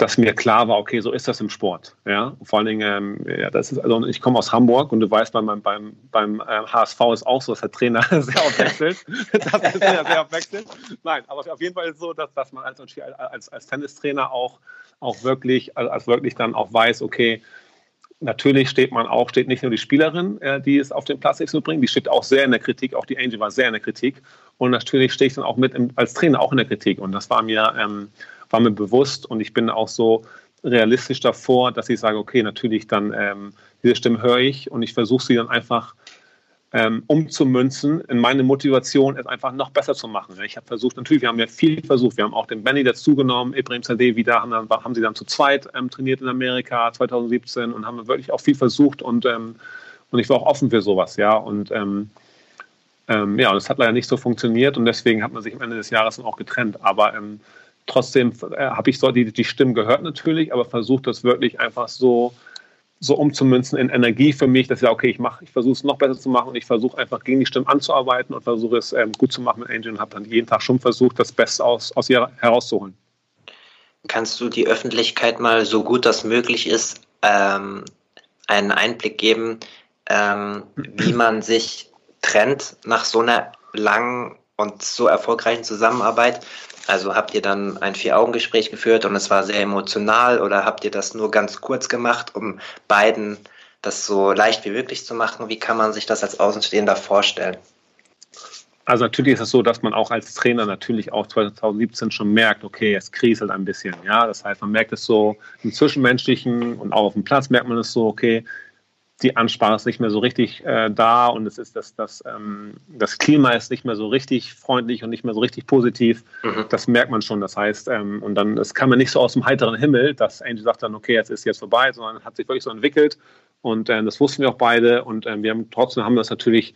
dass mir klar war, okay, so ist das im Sport. Ja? Vor allen Dingen, ähm, ja, das ist, also ich komme aus Hamburg und du weißt, beim, beim, beim äh, HSV ist auch so, dass der Trainer *laughs* sehr oft wechselt. das ist ja sehr oft. Nein, aber auf jeden Fall ist es so, dass, dass man als, als, als Tennistrainer auch, auch wirklich, als wirklich dann auch weiß, okay, Natürlich steht man auch, steht nicht nur die Spielerin, äh, die es auf den Platz so bringt, die steht auch sehr in der Kritik, auch die Angel war sehr in der Kritik. Und natürlich stehe ich dann auch mit im, als Trainer auch in der Kritik. Und das war mir, ähm, war mir bewusst und ich bin auch so realistisch davor, dass ich sage, okay, natürlich dann ähm, diese Stimme höre ich und ich versuche sie dann einfach ähm, umzumünzen in meine Motivation, es einfach noch besser zu machen. Ich habe versucht, natürlich, wir haben ja viel versucht, wir haben auch den Benny dazugenommen, Ibrahim Sadeh wieder, haben, dann, haben sie dann zu zweit ähm, trainiert in Amerika 2017 und haben wirklich auch viel versucht und, ähm, und ich war auch offen für sowas, ja, und ähm, ähm, ja, und es hat leider nicht so funktioniert und deswegen hat man sich am Ende des Jahres dann auch getrennt, aber ähm, trotzdem äh, habe ich so die, die Stimmen gehört natürlich, aber versucht das wirklich einfach so so umzumünzen in Energie für mich, dass ich sage, okay, ich mache, ich versuche es noch besser zu machen und ich versuche einfach gegen die Stimmen anzuarbeiten und versuche es ähm, gut zu machen mit Angel und habe dann jeden Tag schon versucht, das Beste aus, aus ihr herauszuholen. Kannst du die Öffentlichkeit mal so gut das möglich ist, ähm, einen Einblick geben, ähm, wie man sich trennt nach so einer langen und so erfolgreichen Zusammenarbeit? Also habt ihr dann ein Vier-Augen-Gespräch geführt und es war sehr emotional oder habt ihr das nur ganz kurz gemacht, um beiden das so leicht wie möglich zu machen? Wie kann man sich das als Außenstehender vorstellen? Also natürlich ist es so, dass man auch als Trainer natürlich auch 2017 schon merkt, okay, es kriselt ein bisschen. Ja, das heißt, man merkt es so im Zwischenmenschlichen und auch auf dem Platz merkt man es so, okay, die Ansprache ist nicht mehr so richtig äh, da und es ist das, das, ähm, das Klima ist nicht mehr so richtig freundlich und nicht mehr so richtig positiv. Mhm. Das merkt man schon. Das heißt, ähm, und dann, es kam ja nicht so aus dem heiteren Himmel, dass Angie sagt dann, okay, jetzt ist jetzt vorbei, sondern hat sich wirklich so entwickelt und äh, das wussten wir auch beide und äh, wir haben trotzdem haben das natürlich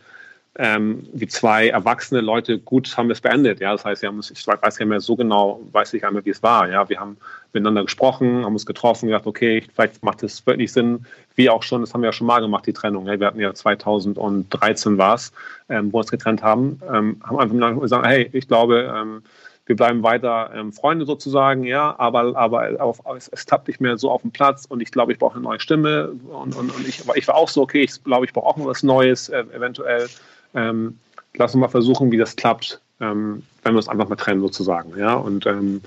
ähm, die zwei erwachsene Leute gut haben es beendet. Ja, das heißt, wir haben uns, ich weiß ja mehr so genau, weiß nicht mehr, wie es war. Ja, wir haben miteinander gesprochen, haben uns getroffen, gedacht, okay, vielleicht macht es wirklich Sinn, wie auch schon, das haben wir ja schon mal gemacht, die Trennung. Ja, wir hatten ja 2013 war es, ähm, wo wir uns getrennt haben, ähm, haben einfach gesagt, hey, ich glaube, ähm, wir bleiben weiter ähm, Freunde sozusagen, ja, aber, aber auf, es, es tappt nicht mehr so auf dem Platz und ich glaube, ich brauche eine neue Stimme und, und, und ich, ich war auch so, okay, ich glaube, ich brauche auch mal was Neues, äh, eventuell ähm, lass uns mal versuchen, wie das klappt, ähm, wenn wir uns einfach mal trennen sozusagen. Ja? Und, ähm,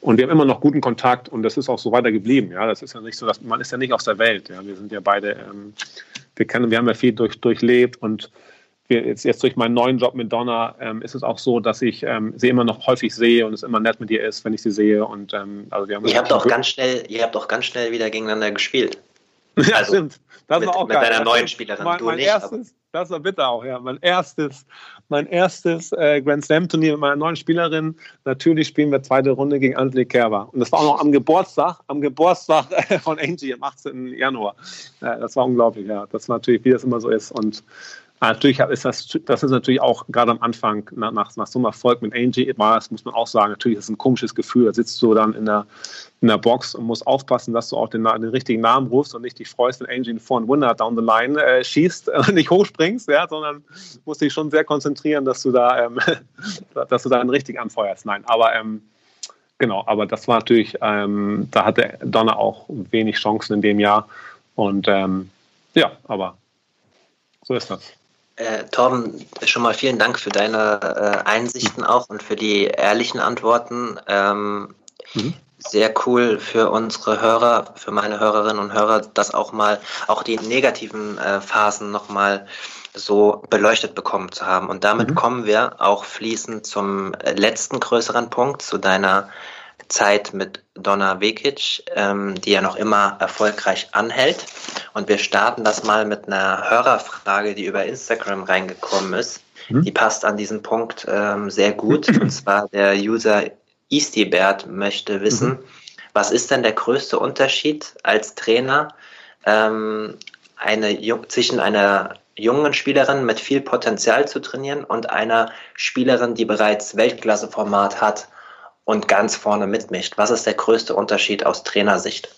und wir haben immer noch guten Kontakt und das ist auch so weiter geblieben. Ja? Das ist ja nicht so, dass man ist ja nicht aus der Welt. Ja? Wir sind ja beide, ähm, wir kennen, wir haben ja viel durch, durchlebt und wir, jetzt, jetzt durch meinen neuen Job mit Donna ähm, ist es auch so, dass ich ähm, sie immer noch häufig sehe und es immer nett mit ihr ist, wenn ich sie sehe. Und ähm, also wir haben ihr habt auch ganz schnell, ihr habt auch ganz schnell wieder gegeneinander gespielt. *laughs* Ja, also stimmt. Das mit, war auch mit geil. deiner neuen Spielerin. Mein, du mein nicht, erstes, das war bitter auch, ja. Mein erstes, mein erstes äh, Grand Slam-Turnier mit meiner neuen Spielerin. Natürlich spielen wir zweite Runde gegen Antley Kerber. Und das war auch noch am Geburtstag, am Geburtstag von Angie am 18. Januar. Ja, das war unglaublich, ja. Das war natürlich, wie das immer so ist. Und Natürlich ist das, das ist natürlich auch gerade am Anfang nach, nach so einem Erfolg mit Angie war es, muss man auch sagen, natürlich ist es ein komisches Gefühl. Da sitzt du dann in der, in der Box und musst aufpassen, dass du auch den, den richtigen Namen rufst und nicht dich freust, wenn Angie einen Winner down the line äh, schießt und nicht hochspringst, ja, sondern musst dich schon sehr konzentrieren, dass du da, ähm, *laughs* dass du da einen richtig anfeuerst. Nein, aber ähm, genau, aber das war natürlich, ähm, da hatte Donner auch wenig Chancen in dem Jahr und ähm, ja, aber so ist das. Äh, Torben, schon mal vielen Dank für deine äh, Einsichten auch und für die ehrlichen Antworten. Ähm, mhm. Sehr cool für unsere Hörer, für meine Hörerinnen und Hörer, dass auch mal auch die negativen äh, Phasen nochmal so beleuchtet bekommen zu haben. Und damit mhm. kommen wir auch fließend zum äh, letzten größeren Punkt, zu deiner Zeit mit Donna Vekic, ähm, die ja noch immer erfolgreich anhält. Und wir starten das mal mit einer Hörerfrage, die über Instagram reingekommen ist. Mhm. Die passt an diesen Punkt ähm, sehr gut. *clears throat* Und zwar der User Eastybert möchte wissen, mhm. was ist denn der größte Unterschied als Trainer ähm, eine, zwischen einer jungen Spielerin mit viel Potenzial zu trainieren und einer Spielerin, die bereits Weltklasseformat hat und ganz vorne mitmischt? Was ist der größte Unterschied aus Trainersicht?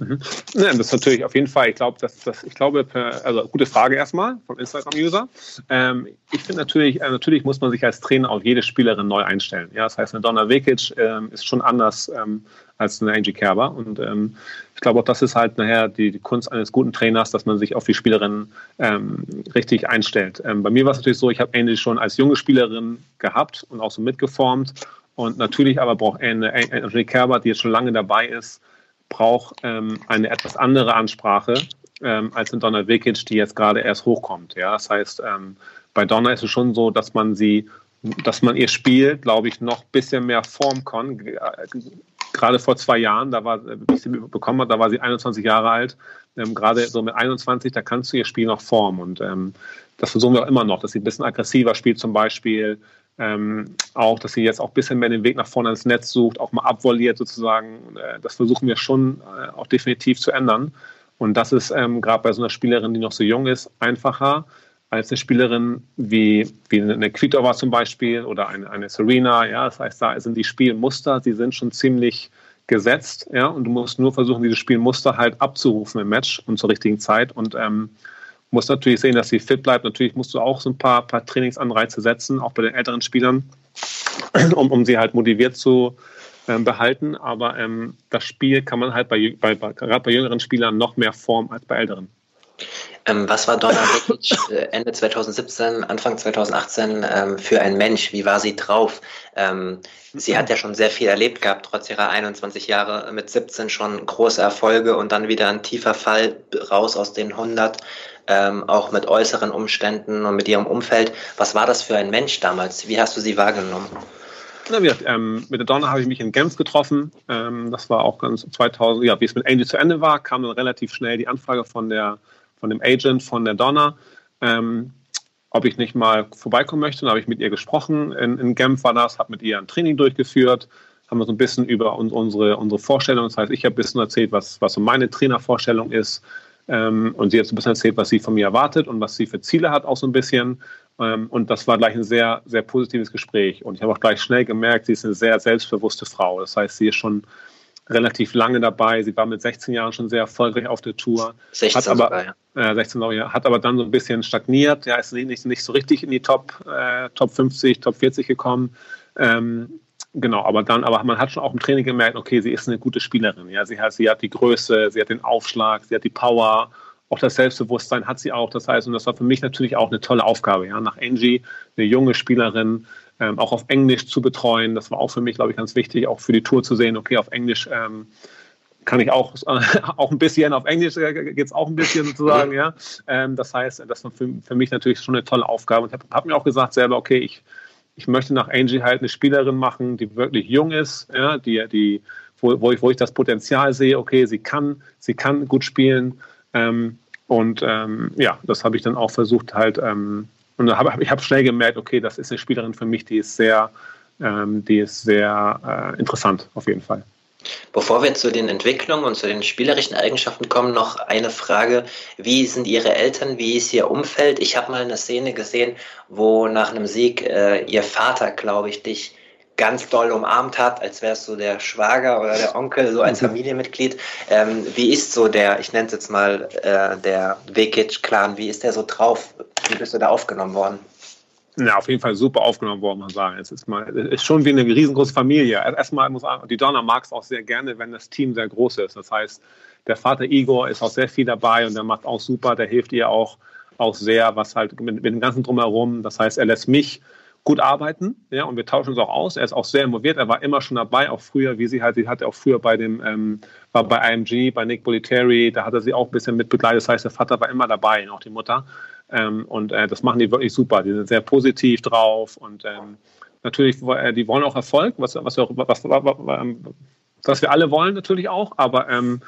Mhm. Ja, das ist natürlich auf jeden Fall, ich glaube, dass das, ich glaube, also gute Frage erstmal vom Instagram-User. Ähm, ich finde natürlich, äh, natürlich muss man sich als Trainer auf jede Spielerin neu einstellen. Ja, das heißt, eine Donna Vekic ähm, ist schon anders ähm, als eine Angie Kerber. Und ähm, ich glaube auch, das ist halt nachher die, die, Kunst eines guten Trainers, dass man sich auf die Spielerin ähm, richtig einstellt. Ähm, bei mir war es natürlich so, ich habe Angie schon als junge Spielerin gehabt und auch so mitgeformt. Und natürlich aber braucht Angie Kerber, die jetzt schon lange dabei ist, braucht ähm, eine etwas andere Ansprache ähm, als in Donna Vikic, die jetzt gerade erst hochkommt. Ja? Das heißt, ähm, bei Donna ist es schon so, dass man sie, dass man ihr Spiel, glaube ich, noch ein bisschen mehr formen kann. Gerade vor zwei Jahren, da war, wie ich sie bekommen habe, da war sie 21 Jahre alt. Ähm, gerade so mit 21, da kannst du ihr Spiel noch formen. Und ähm, das versuchen wir auch immer noch, dass sie ein bisschen aggressiver spielt zum Beispiel, ähm, auch, dass sie jetzt auch ein bisschen mehr den Weg nach vorne ins Netz sucht, auch mal abvolliert sozusagen. Äh, das versuchen wir schon äh, auch definitiv zu ändern. Und das ist ähm, gerade bei so einer Spielerin, die noch so jung ist, einfacher als eine Spielerin wie, wie eine Kvitova zum Beispiel oder eine, eine Serena. Ja, das heißt, da sind die Spielmuster, die sind schon ziemlich gesetzt. Ja, und du musst nur versuchen, diese Spielmuster halt abzurufen im Match und zur richtigen Zeit. Und ähm, muss natürlich sehen, dass sie fit bleibt. Natürlich musst du auch so ein paar, paar Trainingsanreize setzen, auch bei den älteren Spielern, *clears throat* um, um sie halt motiviert zu ähm, behalten. Aber ähm, das Spiel kann man halt bei, bei, bei, gerade bei jüngeren Spielern noch mehr formen als bei älteren. Ähm, was war Donna Vekic äh, Ende 2017, Anfang 2018 ähm, für ein Mensch? Wie war sie drauf? Ähm, sie hat ja schon sehr viel erlebt gehabt, trotz ihrer 21 Jahre mit 17 schon große Erfolge und dann wieder ein tiefer Fall raus aus den 100 ähm, auch mit äußeren Umständen und mit ihrem Umfeld. Was war das für ein Mensch damals? Wie hast du sie wahrgenommen? Na, wie ähm, mit der Donna habe ich mich in Genf getroffen. Ähm, das war auch ganz 2000, ja, wie es mit Angie zu Ende war, kam dann relativ schnell die Anfrage von der von dem Agent von der Donna, ähm, ob ich nicht mal vorbeikommen möchte. Dann habe ich mit ihr gesprochen. In, in Genf war das, habe mit ihr ein Training durchgeführt, haben wir so ein bisschen über unsere, unsere Vorstellung. Das heißt, ich habe ein bisschen erzählt, was, was so meine Trainervorstellung ist. Ähm, und sie hat so ein bisschen erzählt, was sie von mir erwartet und was sie für Ziele hat, auch so ein bisschen. Ähm, und das war gleich ein sehr, sehr positives Gespräch. Und ich habe auch gleich schnell gemerkt, sie ist eine sehr selbstbewusste Frau. Das heißt, sie ist schon relativ lange dabei. Sie war mit 16 Jahren schon sehr erfolgreich auf der Tour. 16 hat aber, sogar, ja. Äh, 16 Jahre, hat aber dann so ein bisschen stagniert. Ja, ist nicht, nicht so richtig in die Top, äh, Top 50, Top 40 gekommen. Ähm, genau, aber dann, aber man hat schon auch im Training gemerkt, okay, sie ist eine gute Spielerin. Ja, sie hat, sie hat die Größe, sie hat den Aufschlag, sie hat die Power auch das Selbstbewusstsein hat sie auch. Das heißt, und das war für mich natürlich auch eine tolle Aufgabe, ja, nach Angie, eine junge Spielerin, ähm, auch auf Englisch zu betreuen. Das war auch für mich, glaube ich, ganz wichtig, auch für die Tour zu sehen, okay, auf Englisch ähm, kann ich auch, äh, *laughs* auch ein bisschen, auf Englisch äh, geht es auch ein bisschen sozusagen, ja. Ähm, das heißt, das war für, für, mich natürlich schon eine tolle Aufgabe und habe hab mir auch gesagt selber, okay, ich, ich möchte nach Angie halt eine Spielerin machen, die wirklich jung ist, ja, die, die, wo, wo, ich, wo ich das Potenzial sehe, okay, sie kann, sie kann gut spielen, ähm, und ähm, ja, das habe ich dann auch versucht halt. Ähm, und hab, ich habe schnell gemerkt, okay, das ist eine Spielerin für mich, die ist sehr, ähm, die ist sehr äh, interessant auf jeden Fall. Bevor wir zu den Entwicklungen und zu den spielerischen Eigenschaften kommen, noch eine Frage. Wie sind Ihre Eltern? Wie ist Ihr Umfeld? Ich habe mal eine Szene gesehen, wo nach einem Sieg äh, Ihr Vater, glaube ich, dich ganz doll umarmt hat, als wärst du der Schwager oder der Onkel, so als mhm. Familienmitglied. Ähm, wie ist so der, ich nenne es jetzt mal äh, der Vekic-Clan, wie ist der so drauf? Wie bist du da aufgenommen worden? Ja, auf jeden Fall super aufgenommen worden, man sagen. Es ist, mal, es ist schon wie eine riesengroße Familie. Erstmal muss man, die Donna mag es auch sehr gerne, wenn das Team sehr groß ist. Das heißt, der Vater Igor ist auch sehr viel dabei und der macht auch super, der hilft ihr auch, auch sehr, was halt mit, mit dem ganzen Drumherum. Das heißt, er lässt mich gut arbeiten, ja, und wir tauschen uns auch aus. Er ist auch sehr involviert, er war immer schon dabei, auch früher, wie sie halt, sie hatte auch früher bei dem, ähm, war bei IMG, bei Nick Bollettieri, da hat er sie auch ein bisschen mit begleitet, das heißt, der Vater war immer dabei, auch die Mutter. Ähm, und äh, das machen die wirklich super, die sind sehr positiv drauf und ähm, natürlich, äh, die wollen auch Erfolg, was, was, wir, was, was, was wir alle wollen natürlich auch, aber ähm,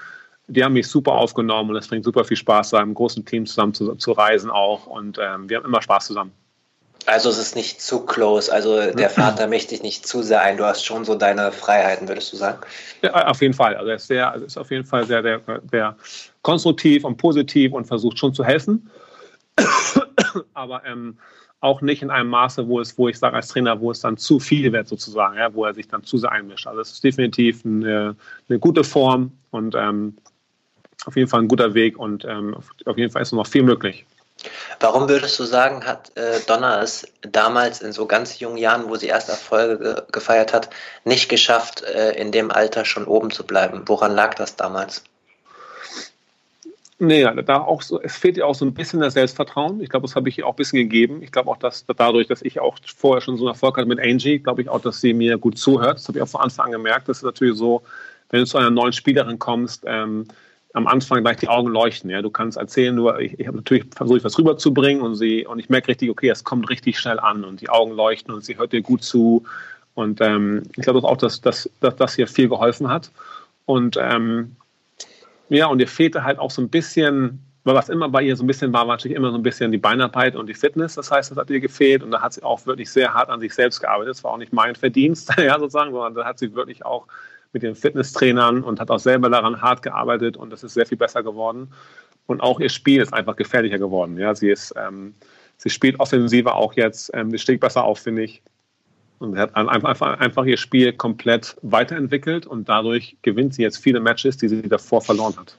die haben mich super aufgenommen und es bringt super viel Spaß, da im großen Team zusammen zu, zu reisen auch und ähm, wir haben immer Spaß zusammen. Also es ist nicht zu close, also der Vater möchte dich nicht zu sehr ein, du hast schon so deine Freiheiten, würdest du sagen? Ja, auf jeden Fall. Also er ist, sehr, ist auf jeden Fall sehr, sehr, sehr konstruktiv und positiv und versucht schon zu helfen. *coughs* Aber ähm, auch nicht in einem Maße, wo es, wo ich sage als Trainer, wo es dann zu viel wird sozusagen, ja, wo er sich dann zu sehr einmischt. Also es ist definitiv eine, eine gute Form und ähm, auf jeden Fall ein guter Weg und ähm, auf jeden Fall ist noch viel möglich. Warum würdest du sagen, hat äh, Donna es damals in so ganz jungen Jahren, wo sie erst Erfolge ge gefeiert hat, nicht geschafft, äh, in dem Alter schon oben zu bleiben? Woran lag das damals? Nee, da auch so, es fehlt ihr auch so ein bisschen das Selbstvertrauen. Ich glaube, das habe ich ihr auch ein bisschen gegeben. Ich glaube auch, dass dadurch, dass ich auch vorher schon so einen Erfolg hatte mit Angie, glaube ich auch, dass sie mir gut zuhört. Das habe ich auch von Anfang an gemerkt. Das ist natürlich so, wenn du zu einer neuen Spielerin kommst, ähm, am Anfang gleich die Augen leuchten. Ja, du kannst erzählen, nur ich, ich habe natürlich versucht, was rüberzubringen und sie und ich merke richtig, okay, es kommt richtig schnell an und die Augen leuchten und sie hört dir gut zu und ähm, ich glaube auch, dass, dass, dass das hier viel geholfen hat und ähm, ja und ihr fehlte halt auch so ein bisschen, weil was immer bei ihr so ein bisschen war, war natürlich immer so ein bisschen die Beinarbeit und die Fitness. Das heißt, das hat ihr gefehlt und da hat sie auch wirklich sehr hart an sich selbst gearbeitet. Das war auch nicht mein Verdienst, *laughs* ja sozusagen, sondern da hat sie wirklich auch mit den Fitnesstrainern und hat auch selber daran hart gearbeitet und das ist sehr viel besser geworden. Und auch ihr Spiel ist einfach gefährlicher geworden. Ja, sie ist, ähm, sie spielt offensiver auch jetzt, ähm, sie steht besser auf, finde ich. Und hat einfach, einfach ihr Spiel komplett weiterentwickelt und dadurch gewinnt sie jetzt viele Matches, die sie davor verloren hat.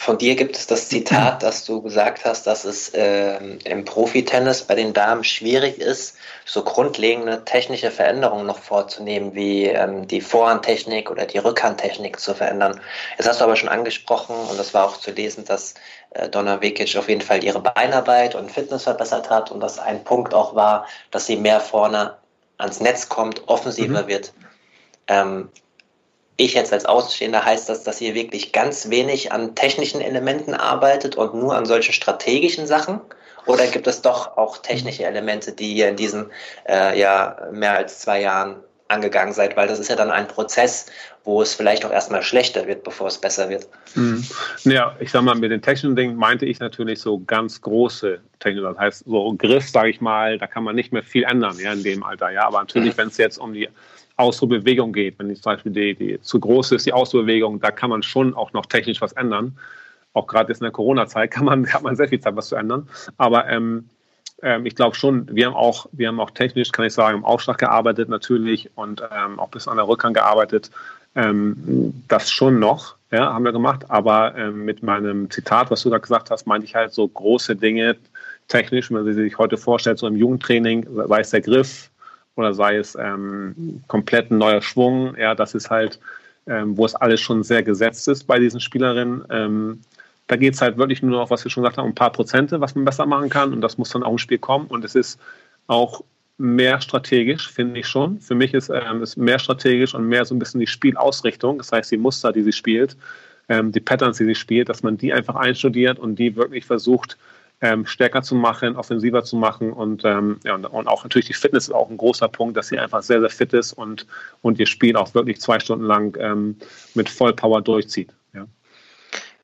Von dir gibt es das Zitat, *clears throat* dass du gesagt hast, dass es äh, im Profitennis bei den Damen schwierig ist, so grundlegende technische Veränderungen noch vorzunehmen, wie ähm, die Vorhandtechnik oder die Rückhandtechnik zu verändern. Jetzt hast du aber schon angesprochen, und das war auch zu lesen, dass äh, Donna Vekic auf jeden Fall ihre Beinarbeit und Fitness verbessert hat und dass ein Punkt auch war, dass sie mehr vorne ans Netz kommt, offensiver mhm. wird. Ähm, ich jetzt als Außenstehender heißt das, dass ihr wirklich ganz wenig an technischen Elementen arbeitet und nur an solchen strategischen Sachen? Oder gibt es doch auch technische Elemente, die ihr in diesen äh, ja, mehr als zwei Jahren angegangen seid, weil das ist ja dann ein Prozess, wo es vielleicht auch erstmal schlechter wird, bevor es besser wird. Mhm. Ja, ich sag mal, mit den technischen Dingen meinte ich natürlich so ganz große Technik. Das heißt, so Griff, sage ich mal, da kann man nicht mehr viel ändern ja, in dem Alter. Ja, aber natürlich, mhm. wenn es jetzt um die Ausruhbewegung geht, wenn zum Beispiel die, die zu groß ist, die Ausruhbewegung, da kann man schon auch noch technisch was ändern. Auch gerade jetzt in der Corona-Zeit kann man, *laughs* hat man sehr viel Zeit, was zu ändern. Aber ähm, ähm, ich glaube schon, wir haben auch, wir haben auch technisch, kann ich sagen, im Aufschlag gearbeitet natürlich und ähm, auch bis an der Rückhand gearbeitet. Ähm, das schon noch, ja, haben wir gemacht. Aber ähm, mit meinem Zitat, was du da gesagt hast, meinte ich halt so große Dinge technisch, wenn man sich heute vorstellt, so im Jugendtraining, sei es der Griff oder sei es ähm, komplett ein neuer Schwung, ja, das ist halt, ähm, wo es alles schon sehr gesetzt ist bei diesen Spielerinnen da geht es halt wirklich nur noch, was wir schon gesagt haben, um ein paar Prozente, was man besser machen kann. Und das muss dann auch im Spiel kommen. Und es ist auch mehr strategisch, finde ich schon. Für mich ist ähm, es mehr strategisch und mehr so ein bisschen die Spielausrichtung. Das heißt, die Muster, die sie spielt, ähm, die Patterns, die sie spielt, dass man die einfach einstudiert und die wirklich versucht, ähm, stärker zu machen, offensiver zu machen. Und, ähm, ja, und, auch natürlich die Fitness ist auch ein großer Punkt, dass sie einfach sehr, sehr fit ist und, und ihr Spiel auch wirklich zwei Stunden lang ähm, mit Vollpower durchzieht.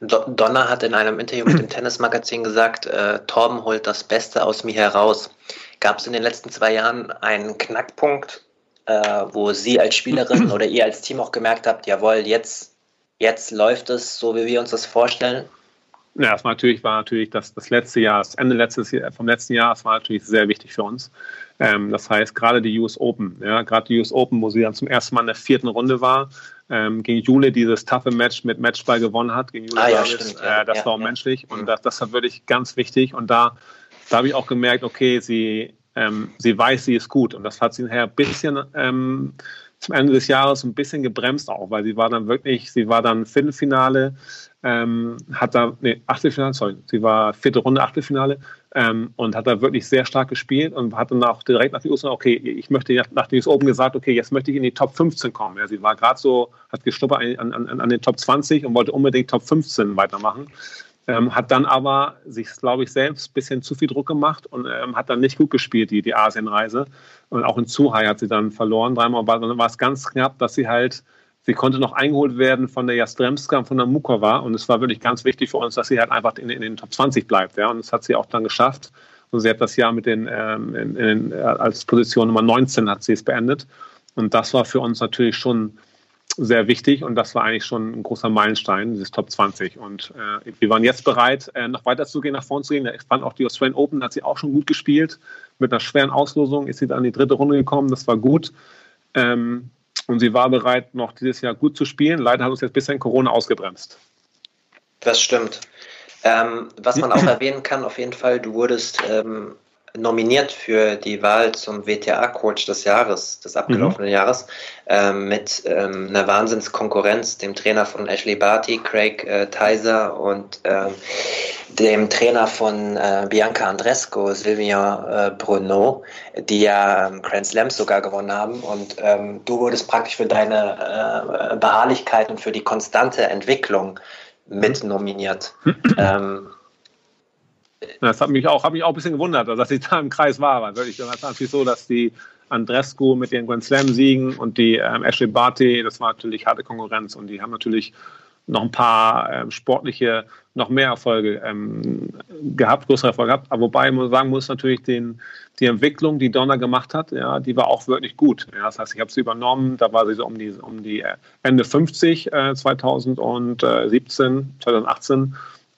Donner hat in einem Interview mit dem *clears throat* Tennismagazin gesagt, äh, Torben holt das Beste aus mir heraus. Gab es in den letzten zwei Jahren einen Knackpunkt, äh, wo Sie als Spielerin *clears throat* oder ihr als Team auch gemerkt habt, jawohl, jetzt, jetzt läuft es so, wie wir uns das vorstellen? Ja, das war natürlich, war natürlich das, das letzte Jahr, das Ende letztes, vom letzten Jahr, das war natürlich sehr wichtig für uns. Ähm, das heißt, gerade die US Open, ja, gerade die US Open, wo sie dann zum ersten Mal in der vierten Runde war, ähm, gegen Jule dieses taffe Match mit Matchball gewonnen hat, gegen Jule ah, ja, stimmt, ja. Äh, das ja, war auch menschlich und mhm. das, das war wirklich ganz wichtig und da, da habe ich auch gemerkt, okay, sie, ähm, sie weiß, sie ist gut und das hat sie nachher ein bisschen ähm, zum Ende des Jahres ein bisschen gebremst auch, weil sie war dann wirklich, sie war dann Viertelfinale, ähm, hat da, nee, Achtelfinale, sorry, sie war vierte Runde, Achtelfinale ähm, und hat da wirklich sehr stark gespielt und hat dann auch direkt nach den USA, okay, ich möchte nach den US Open gesagt, okay, jetzt möchte ich in die Top 15 kommen. Ja, sie war gerade so, hat geschnuppert an, an, an den Top 20 und wollte unbedingt Top 15 weitermachen. Ähm, hat dann aber sich, glaube ich, selbst ein bisschen zu viel Druck gemacht und ähm, hat dann nicht gut gespielt, die, die Asienreise. Und auch in Zuhai hat sie dann verloren. Dreimal war, war es ganz knapp, dass sie halt, sie konnte noch eingeholt werden von der Jastremska und von der Mukova. Und es war wirklich ganz wichtig für uns, dass sie halt einfach in, in den Top 20 bleibt. Ja. Und das hat sie auch dann geschafft. Und sie hat das Jahr mit den, ähm, in, in, als Position Nummer 19 hat sie es beendet. Und das war für uns natürlich schon sehr wichtig und das war eigentlich schon ein großer Meilenstein, dieses Top 20. Und äh, wir waren jetzt bereit, äh, noch weiter zu gehen, nach vorne zu gehen. Ich fand auch die Australian Open, hat sie auch schon gut gespielt. Mit einer schweren Auslosung ist sie dann in die dritte Runde gekommen, das war gut. Ähm, und sie war bereit, noch dieses Jahr gut zu spielen. Leider hat uns jetzt bisschen Corona ausgebremst. Das stimmt. Ähm, was man auch erwähnen kann, auf jeden Fall, du wurdest ähm, nominiert für die Wahl zum WTA-Coach des Jahres, des abgelaufenen mhm. Jahres, ähm, mit ähm, einer Wahnsinnskonkurrenz, dem Trainer von Ashley Barty, Craig äh, Tyser und ähm, dem Trainer von äh, Bianca Andresco, Silvia äh, Bruno, die ja ähm, Grand Slams sogar gewonnen haben. Und ähm, du wurdest praktisch für deine äh, Beharrlichkeit und für die konstante Entwicklung mit nominiert. Das hat mich auch, hat mich auch ein bisschen gewundert, dass ich da im Kreis war. Weil wirklich, das war natürlich so, dass die Andrescu mit den Grand Slam-Siegen und die ähm, Ashley Barty, das war natürlich harte Konkurrenz und die haben natürlich noch ein paar ähm, sportliche, noch mehr Erfolge ähm, gehabt, größere Erfolge gehabt. Aber wobei man sagen muss, natürlich den, die Entwicklung, die Donner gemacht hat, ja, die war auch wirklich gut. Ja, das heißt, ich habe sie übernommen, da war sie so um die, um die äh, Ende 50, äh, 2017, 2018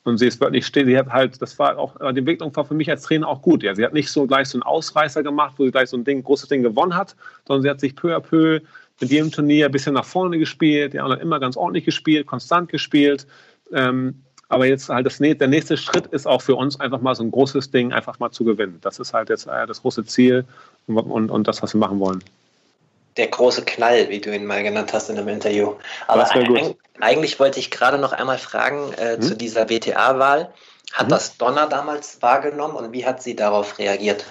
und sie ist wirklich still. Sie hat halt, das war auch, die Entwicklung war für mich als Trainer auch gut. Ja, sie hat nicht so gleich so einen Ausreißer gemacht, wo sie gleich so ein Ding, großes Ding gewonnen hat, sondern sie hat sich peu à peu mit jedem Turnier ein bisschen nach vorne gespielt. Ja, und hat immer ganz ordentlich gespielt, konstant gespielt. Ähm, aber jetzt halt das, der nächste Schritt ist auch für uns einfach mal so ein großes Ding einfach mal zu gewinnen. Das ist halt jetzt äh, das große Ziel und, und, und das, was wir machen wollen der große Knall, wie du ihn mal genannt hast in einem Interview. Aber eig eigentlich wollte ich gerade noch einmal fragen äh, hm? zu dieser WTA-Wahl. Hat hm? das Donner damals wahrgenommen und wie hat sie darauf reagiert,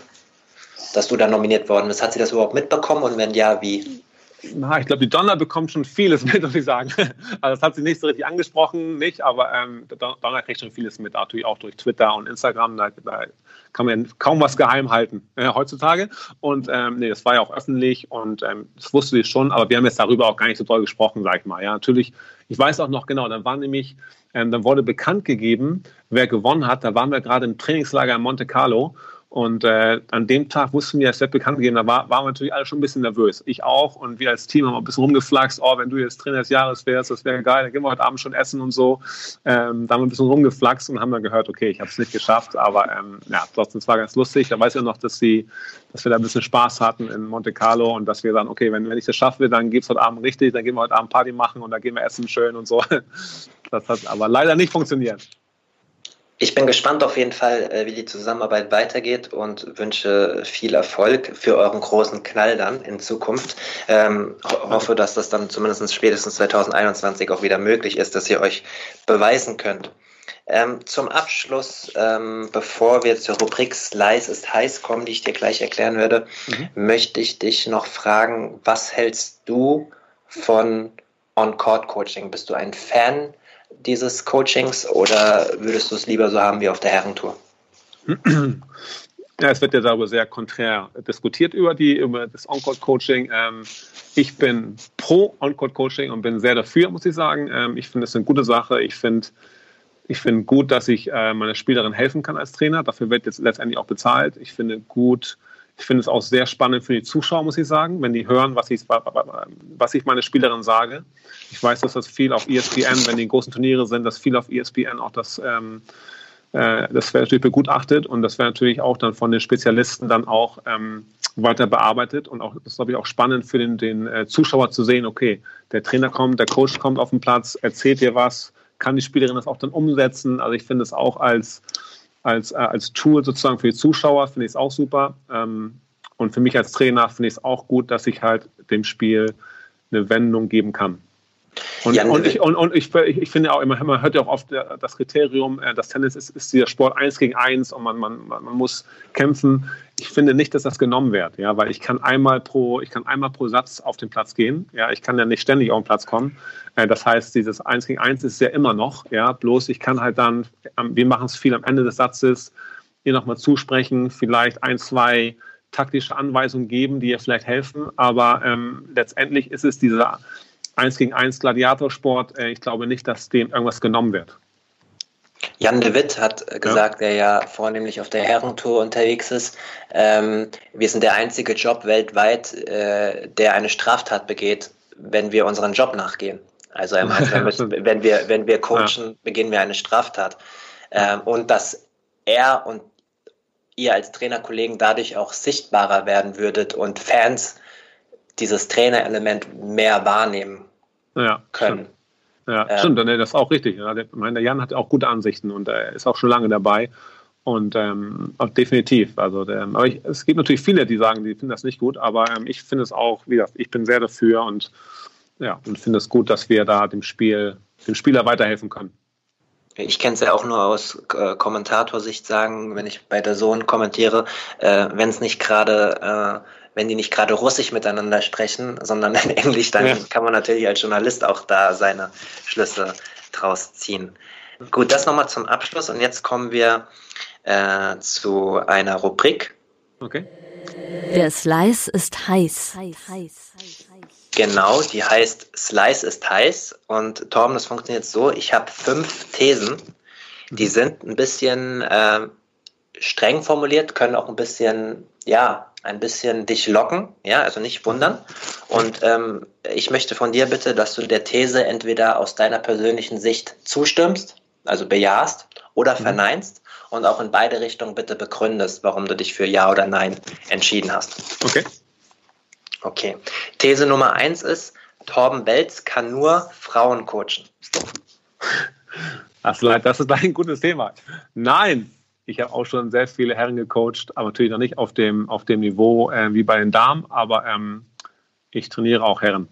dass du da nominiert worden bist? Hat sie das überhaupt mitbekommen und wenn ja, wie? Na, ich glaube, die Donner bekommt schon vieles mit, muss ich sagen. *laughs* Also das hat sie nicht so richtig angesprochen, nicht, aber ähm, Donner kriegt schon vieles mit, natürlich auch durch Twitter und Instagram. Da, da kann man kaum was geheim halten äh, heutzutage. Und ähm, nee, das war ja auch öffentlich und ähm, das wusste sie schon, aber wir haben jetzt darüber auch gar nicht so toll gesprochen, sag ich mal. Ja, natürlich, ich weiß auch noch genau, dann war nämlich, ähm, dann wurde bekannt gegeben, wer gewonnen hat. Da waren wir gerade im Trainingslager in Monte Carlo und äh, an dem Tag wussten wir, es wird bekannt gegeben, da war, waren wir natürlich alle schon ein bisschen nervös. Ich auch. Und wir als Team haben ein bisschen rumgeflaxt, oh, wenn du jetzt Trainer des Jahres wärst, das wäre geil, dann gehen wir heute Abend schon essen und so. Ähm, da haben wir ein bisschen rumgeflaxt und haben dann gehört, okay, ich habe es nicht geschafft, aber ähm, ja, trotzdem, es war ganz lustig. Da weiß ich noch, dass, sie, dass wir da ein bisschen Spaß hatten in Monte Carlo und dass wir dann, okay, wenn, wenn ich das schaffe, dann geht es heute Abend richtig, dann gehen wir heute Abend Party machen und dann gehen wir essen schön und so. *laughs* Das hat aber leider nicht funktioniert. Ich bin gespannt auf jeden Fall, äh, wie die Zusammenarbeit weitergeht und wünsche viel Erfolg für euren großen Knall dann in Zukunft. Ähm, hoffe, dass das dann zumindest spätestens 2021 auch wieder möglich ist, dass ihr euch beweisen könnt. Ähm, zum Abschluss, ähm, bevor wir zur Rubrik Slice ist heiß kommen, die ich dir gleich erklären werde, mhm. möchte ich dich noch fragen, was hältst du von On-Court-Coaching? Bist du ein Fan? Dieses Coachings oder würdest du es lieber so haben wie auf der Herrentour? *clears throat* Ja, es wird ja darüber sehr konträr diskutiert über, die, über das On-Court-Coaching. Ähm, ich bin pro On-Court-Coaching und bin sehr dafür, muss ich sagen. Ähm, ich finde es eine gute Sache. Ich finde ich finde gut, dass ich äh, meiner Spielerin helfen kann als Trainer. Dafür wird jetzt letztendlich auch bezahlt. Ich finde gut, ich finde es auch sehr spannend für die Zuschauer, muss ich sagen, wenn die hören, was ich, was ich meine Spielerin sage. Ich weiß, dass das viel auf ESPN, wenn die großen Turniere sind, dass viel auf ESPN auch das, ähm, äh, das wäre natürlich begutachtet und das wäre natürlich auch dann von den Spezialisten dann auch ähm, weiter bearbeitet und auch, das ist, glaube ich, auch spannend für den, den äh, Zuschauer zu sehen, okay, der Trainer kommt, der Coach kommt auf den Platz, erzählt dir was, kann die Spielerin das auch dann umsetzen. Also ich finde es auch als als, äh, als Tool sozusagen für die Zuschauer finde ich es auch super. Ähm, und für mich als Trainer finde ich es auch gut, dass ich halt dem Spiel eine Wendung geben kann. Und, ja, und, ich, und, und ich, ich, finde auch immer, man hört ja auch oft das Kriterium, äh, das Tennis ist, ist dieser Sport eins gegen eins und man, man, man muss kämpfen. Ich finde nicht, dass das genommen wird, ja, weil ich kann einmal pro, ich kann einmal pro Satz auf den Platz gehen. Ja, ich kann ja nicht ständig auf den Platz kommen. Äh, das heißt, dieses eins gegen eins ist ja immer noch, ja, bloß ich kann halt dann, wir machen es viel am Ende des Satzes, ihr nochmal zusprechen, vielleicht ein, zwei taktische Anweisungen geben, die ihr vielleicht helfen, aber ähm, letztendlich ist es dieser 1 gegen 1 Gladiatorsport, äh, ich glaube nicht, dass dem irgendwas genommen wird. Jan de Witt hat gesagt, ja. der ja vornehmlich auf der Herrentour unterwegs ist, ähm, wir sind der einzige Job weltweit, äh, der eine Straftat begeht, wenn wir unseren Job nachgehen. Also er meint, wenn wir, *laughs* wenn wir coachen, ja. beginnen wir eine Straftat. Ähm, und dass er und ihr als Trainerkollegen dadurch auch sichtbarer werden würdet und Fans dieses Trainerelement mehr wahrnehmen ja, können. Stimmt. Ja, ähm, stimmt, das ist auch richtig. Ja. Der, meine, der Jan hat auch gute Ansichten und er ist auch schon lange dabei. Und ähm, definitiv. Also der, aber ich, es gibt natürlich viele, die sagen, die finden das nicht gut, aber ähm, ich finde es auch, wie gesagt, ich bin sehr dafür und ja, und finde es gut, dass wir da dem Spiel, dem Spieler weiterhelfen können. Ich kenne es ja auch nur aus äh, Kommentatorsicht sagen, wenn ich bei der Sohn kommentiere, äh, wenn es nicht gerade äh, wenn die nicht gerade Russisch miteinander sprechen, sondern in Englisch, dann ja. kann man natürlich als Journalist auch da seine Schlüsse draus ziehen. Gut, das nochmal zum Abschluss und jetzt kommen wir äh, zu einer Rubrik. Okay. Der Slice ist heiß. heiß, heiß, heiß genau, die heißt Slice ist heiß und Torben, das funktioniert so, ich habe fünf Thesen, die mhm. sind ein bisschen äh, streng formuliert, können auch ein bisschen, ja, ein bisschen dich locken, ja, also nicht wundern. Und ähm, ich möchte von dir bitte, dass du der These entweder aus deiner persönlichen Sicht zustimmst, also bejahst, oder mhm. verneinst und auch in beide Richtungen bitte begründest, warum du dich für Ja oder Nein entschieden hast. Okay. Okay. These Nummer eins ist, Torben Belz kann nur Frauen coachen. Das ist ein gutes Thema. Nein, ich habe auch schon sehr viele Herren gecoacht, aber natürlich noch nicht auf dem, auf dem Niveau äh, wie bei den Damen, aber ähm, ich trainiere auch Herren.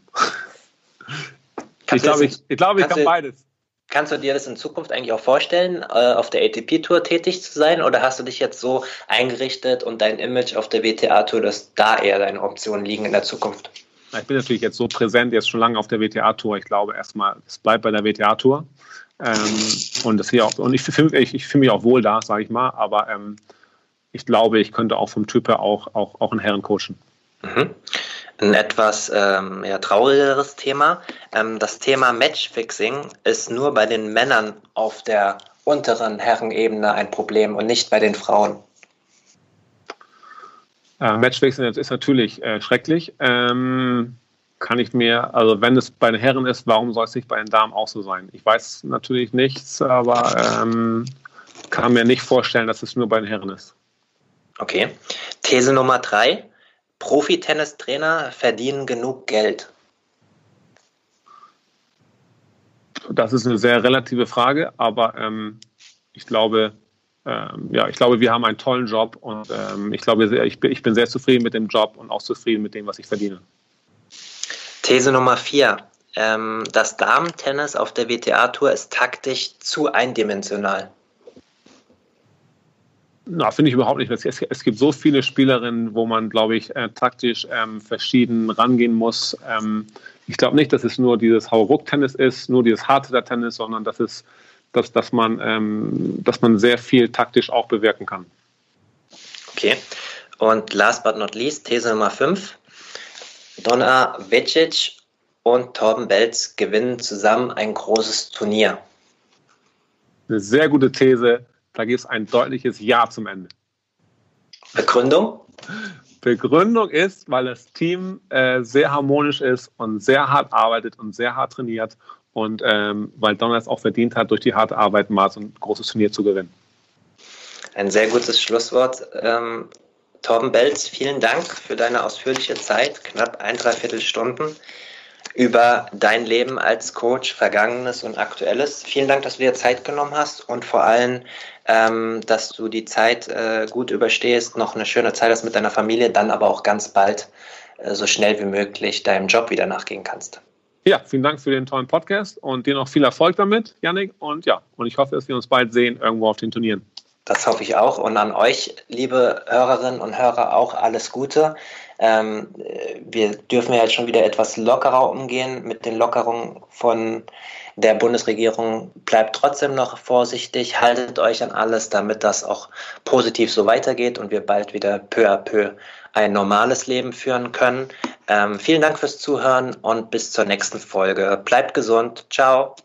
ich glaube, ich, ich, glaub, ich kann beides. Kannst du dir das in Zukunft eigentlich auch vorstellen, äh, auf der ATP-Tour tätig zu sein? Oder hast du dich jetzt so eingerichtet und dein Image auf der WTA-Tour, dass da eher deine Optionen liegen in der Zukunft? Ich bin natürlich jetzt so präsent, jetzt schon lange auf der WTA-Tour. Ich glaube erstmal, es bleibt bei der WTA-Tour. Ähm, und das auch, und ich fühle ich, ich fühl mich auch wohl da, sage ich mal, aber ähm, ich glaube, ich könnte auch vom Typ her auch, auch, auch einen Herren coachen. Mhm. Ein etwas ähm, ja, traurigeres Thema. Ähm, das Thema Matchfixing ist nur bei den Männern auf der unteren Herrenebene ein Problem und nicht bei den Frauen. Äh, Matchfixing ist natürlich äh, schrecklich. Ähm, kann ich mir, also wenn es bei den Herren ist, warum soll es nicht bei den Damen auch so sein? Ich weiß natürlich nichts, aber ähm, kann mir nicht vorstellen, dass es nur bei den Herren ist. Okay. These Nummer drei. Profi-Tennistrainer verdienen genug Geld. Das ist eine sehr relative Frage, aber ähm, ich glaube, ähm, ja, ich glaube, wir haben einen tollen Job und ähm, ich glaube, ich bin, ich bin sehr zufrieden mit dem Job und auch zufrieden mit dem, was ich verdiene. These Nummer vier. Ähm, das Damen-Tennis auf der WTA-Tour ist taktisch zu eindimensional. Na, finde ich überhaupt nicht. Es, es, gibt so viele Spielerinnen, wo man, glaube ich, äh, taktisch ähm, verschieden rangehen muss. Ähm, ich glaube nicht, dass es nur dieses Hauruck-Tennis ist, nur dieses harte Tennis, sondern dass es, dass, dass man, ähm, dass man sehr viel taktisch auch bewirken kann. Okay. Und last but not least, These Nummer 5. Donna Vecic und Torben Belz gewinnen zusammen ein großes Turnier. Eine sehr gute These. Da gibt es ein deutliches Ja zum Ende. Begründung? Begründung ist, weil das Team äh, sehr harmonisch ist und sehr hart arbeitet und sehr hart trainiert und ähm, weil Donner es auch verdient hat, durch die harte Arbeit mal so ein großes Turnier zu gewinnen. Ein sehr gutes Schlusswort. Ähm, Torben Belz, vielen Dank für deine ausführliche Zeit, knapp ein, dreiviertel Stunden über dein Leben als Coach, Vergangenes und Aktuelles. Vielen Dank, dass du dir Zeit genommen hast und vor allem, ähm, dass du die Zeit äh, gut überstehst, noch eine schöne Zeit hast mit deiner Familie, dann aber auch ganz bald äh, so schnell wie möglich deinem Job wieder nachgehen kannst. Ja, vielen Dank für den tollen Podcast und dir noch viel Erfolg damit, Yannick. Und ja, und ich hoffe, dass wir uns bald sehen irgendwo auf den Turnieren. Das hoffe ich auch. Und an euch, liebe Hörerinnen und Hörer, auch alles Gute. Ähm, wir dürfen ja jetzt schon wieder etwas lockerer umgehen mit den Lockerungen von der Bundesregierung. Bleibt trotzdem noch vorsichtig, haltet euch an alles, damit das auch positiv so weitergeht und wir bald wieder peu à peu ein normales Leben führen können. Ähm, vielen Dank fürs Zuhören und bis zur nächsten Folge. Bleibt gesund. Ciao.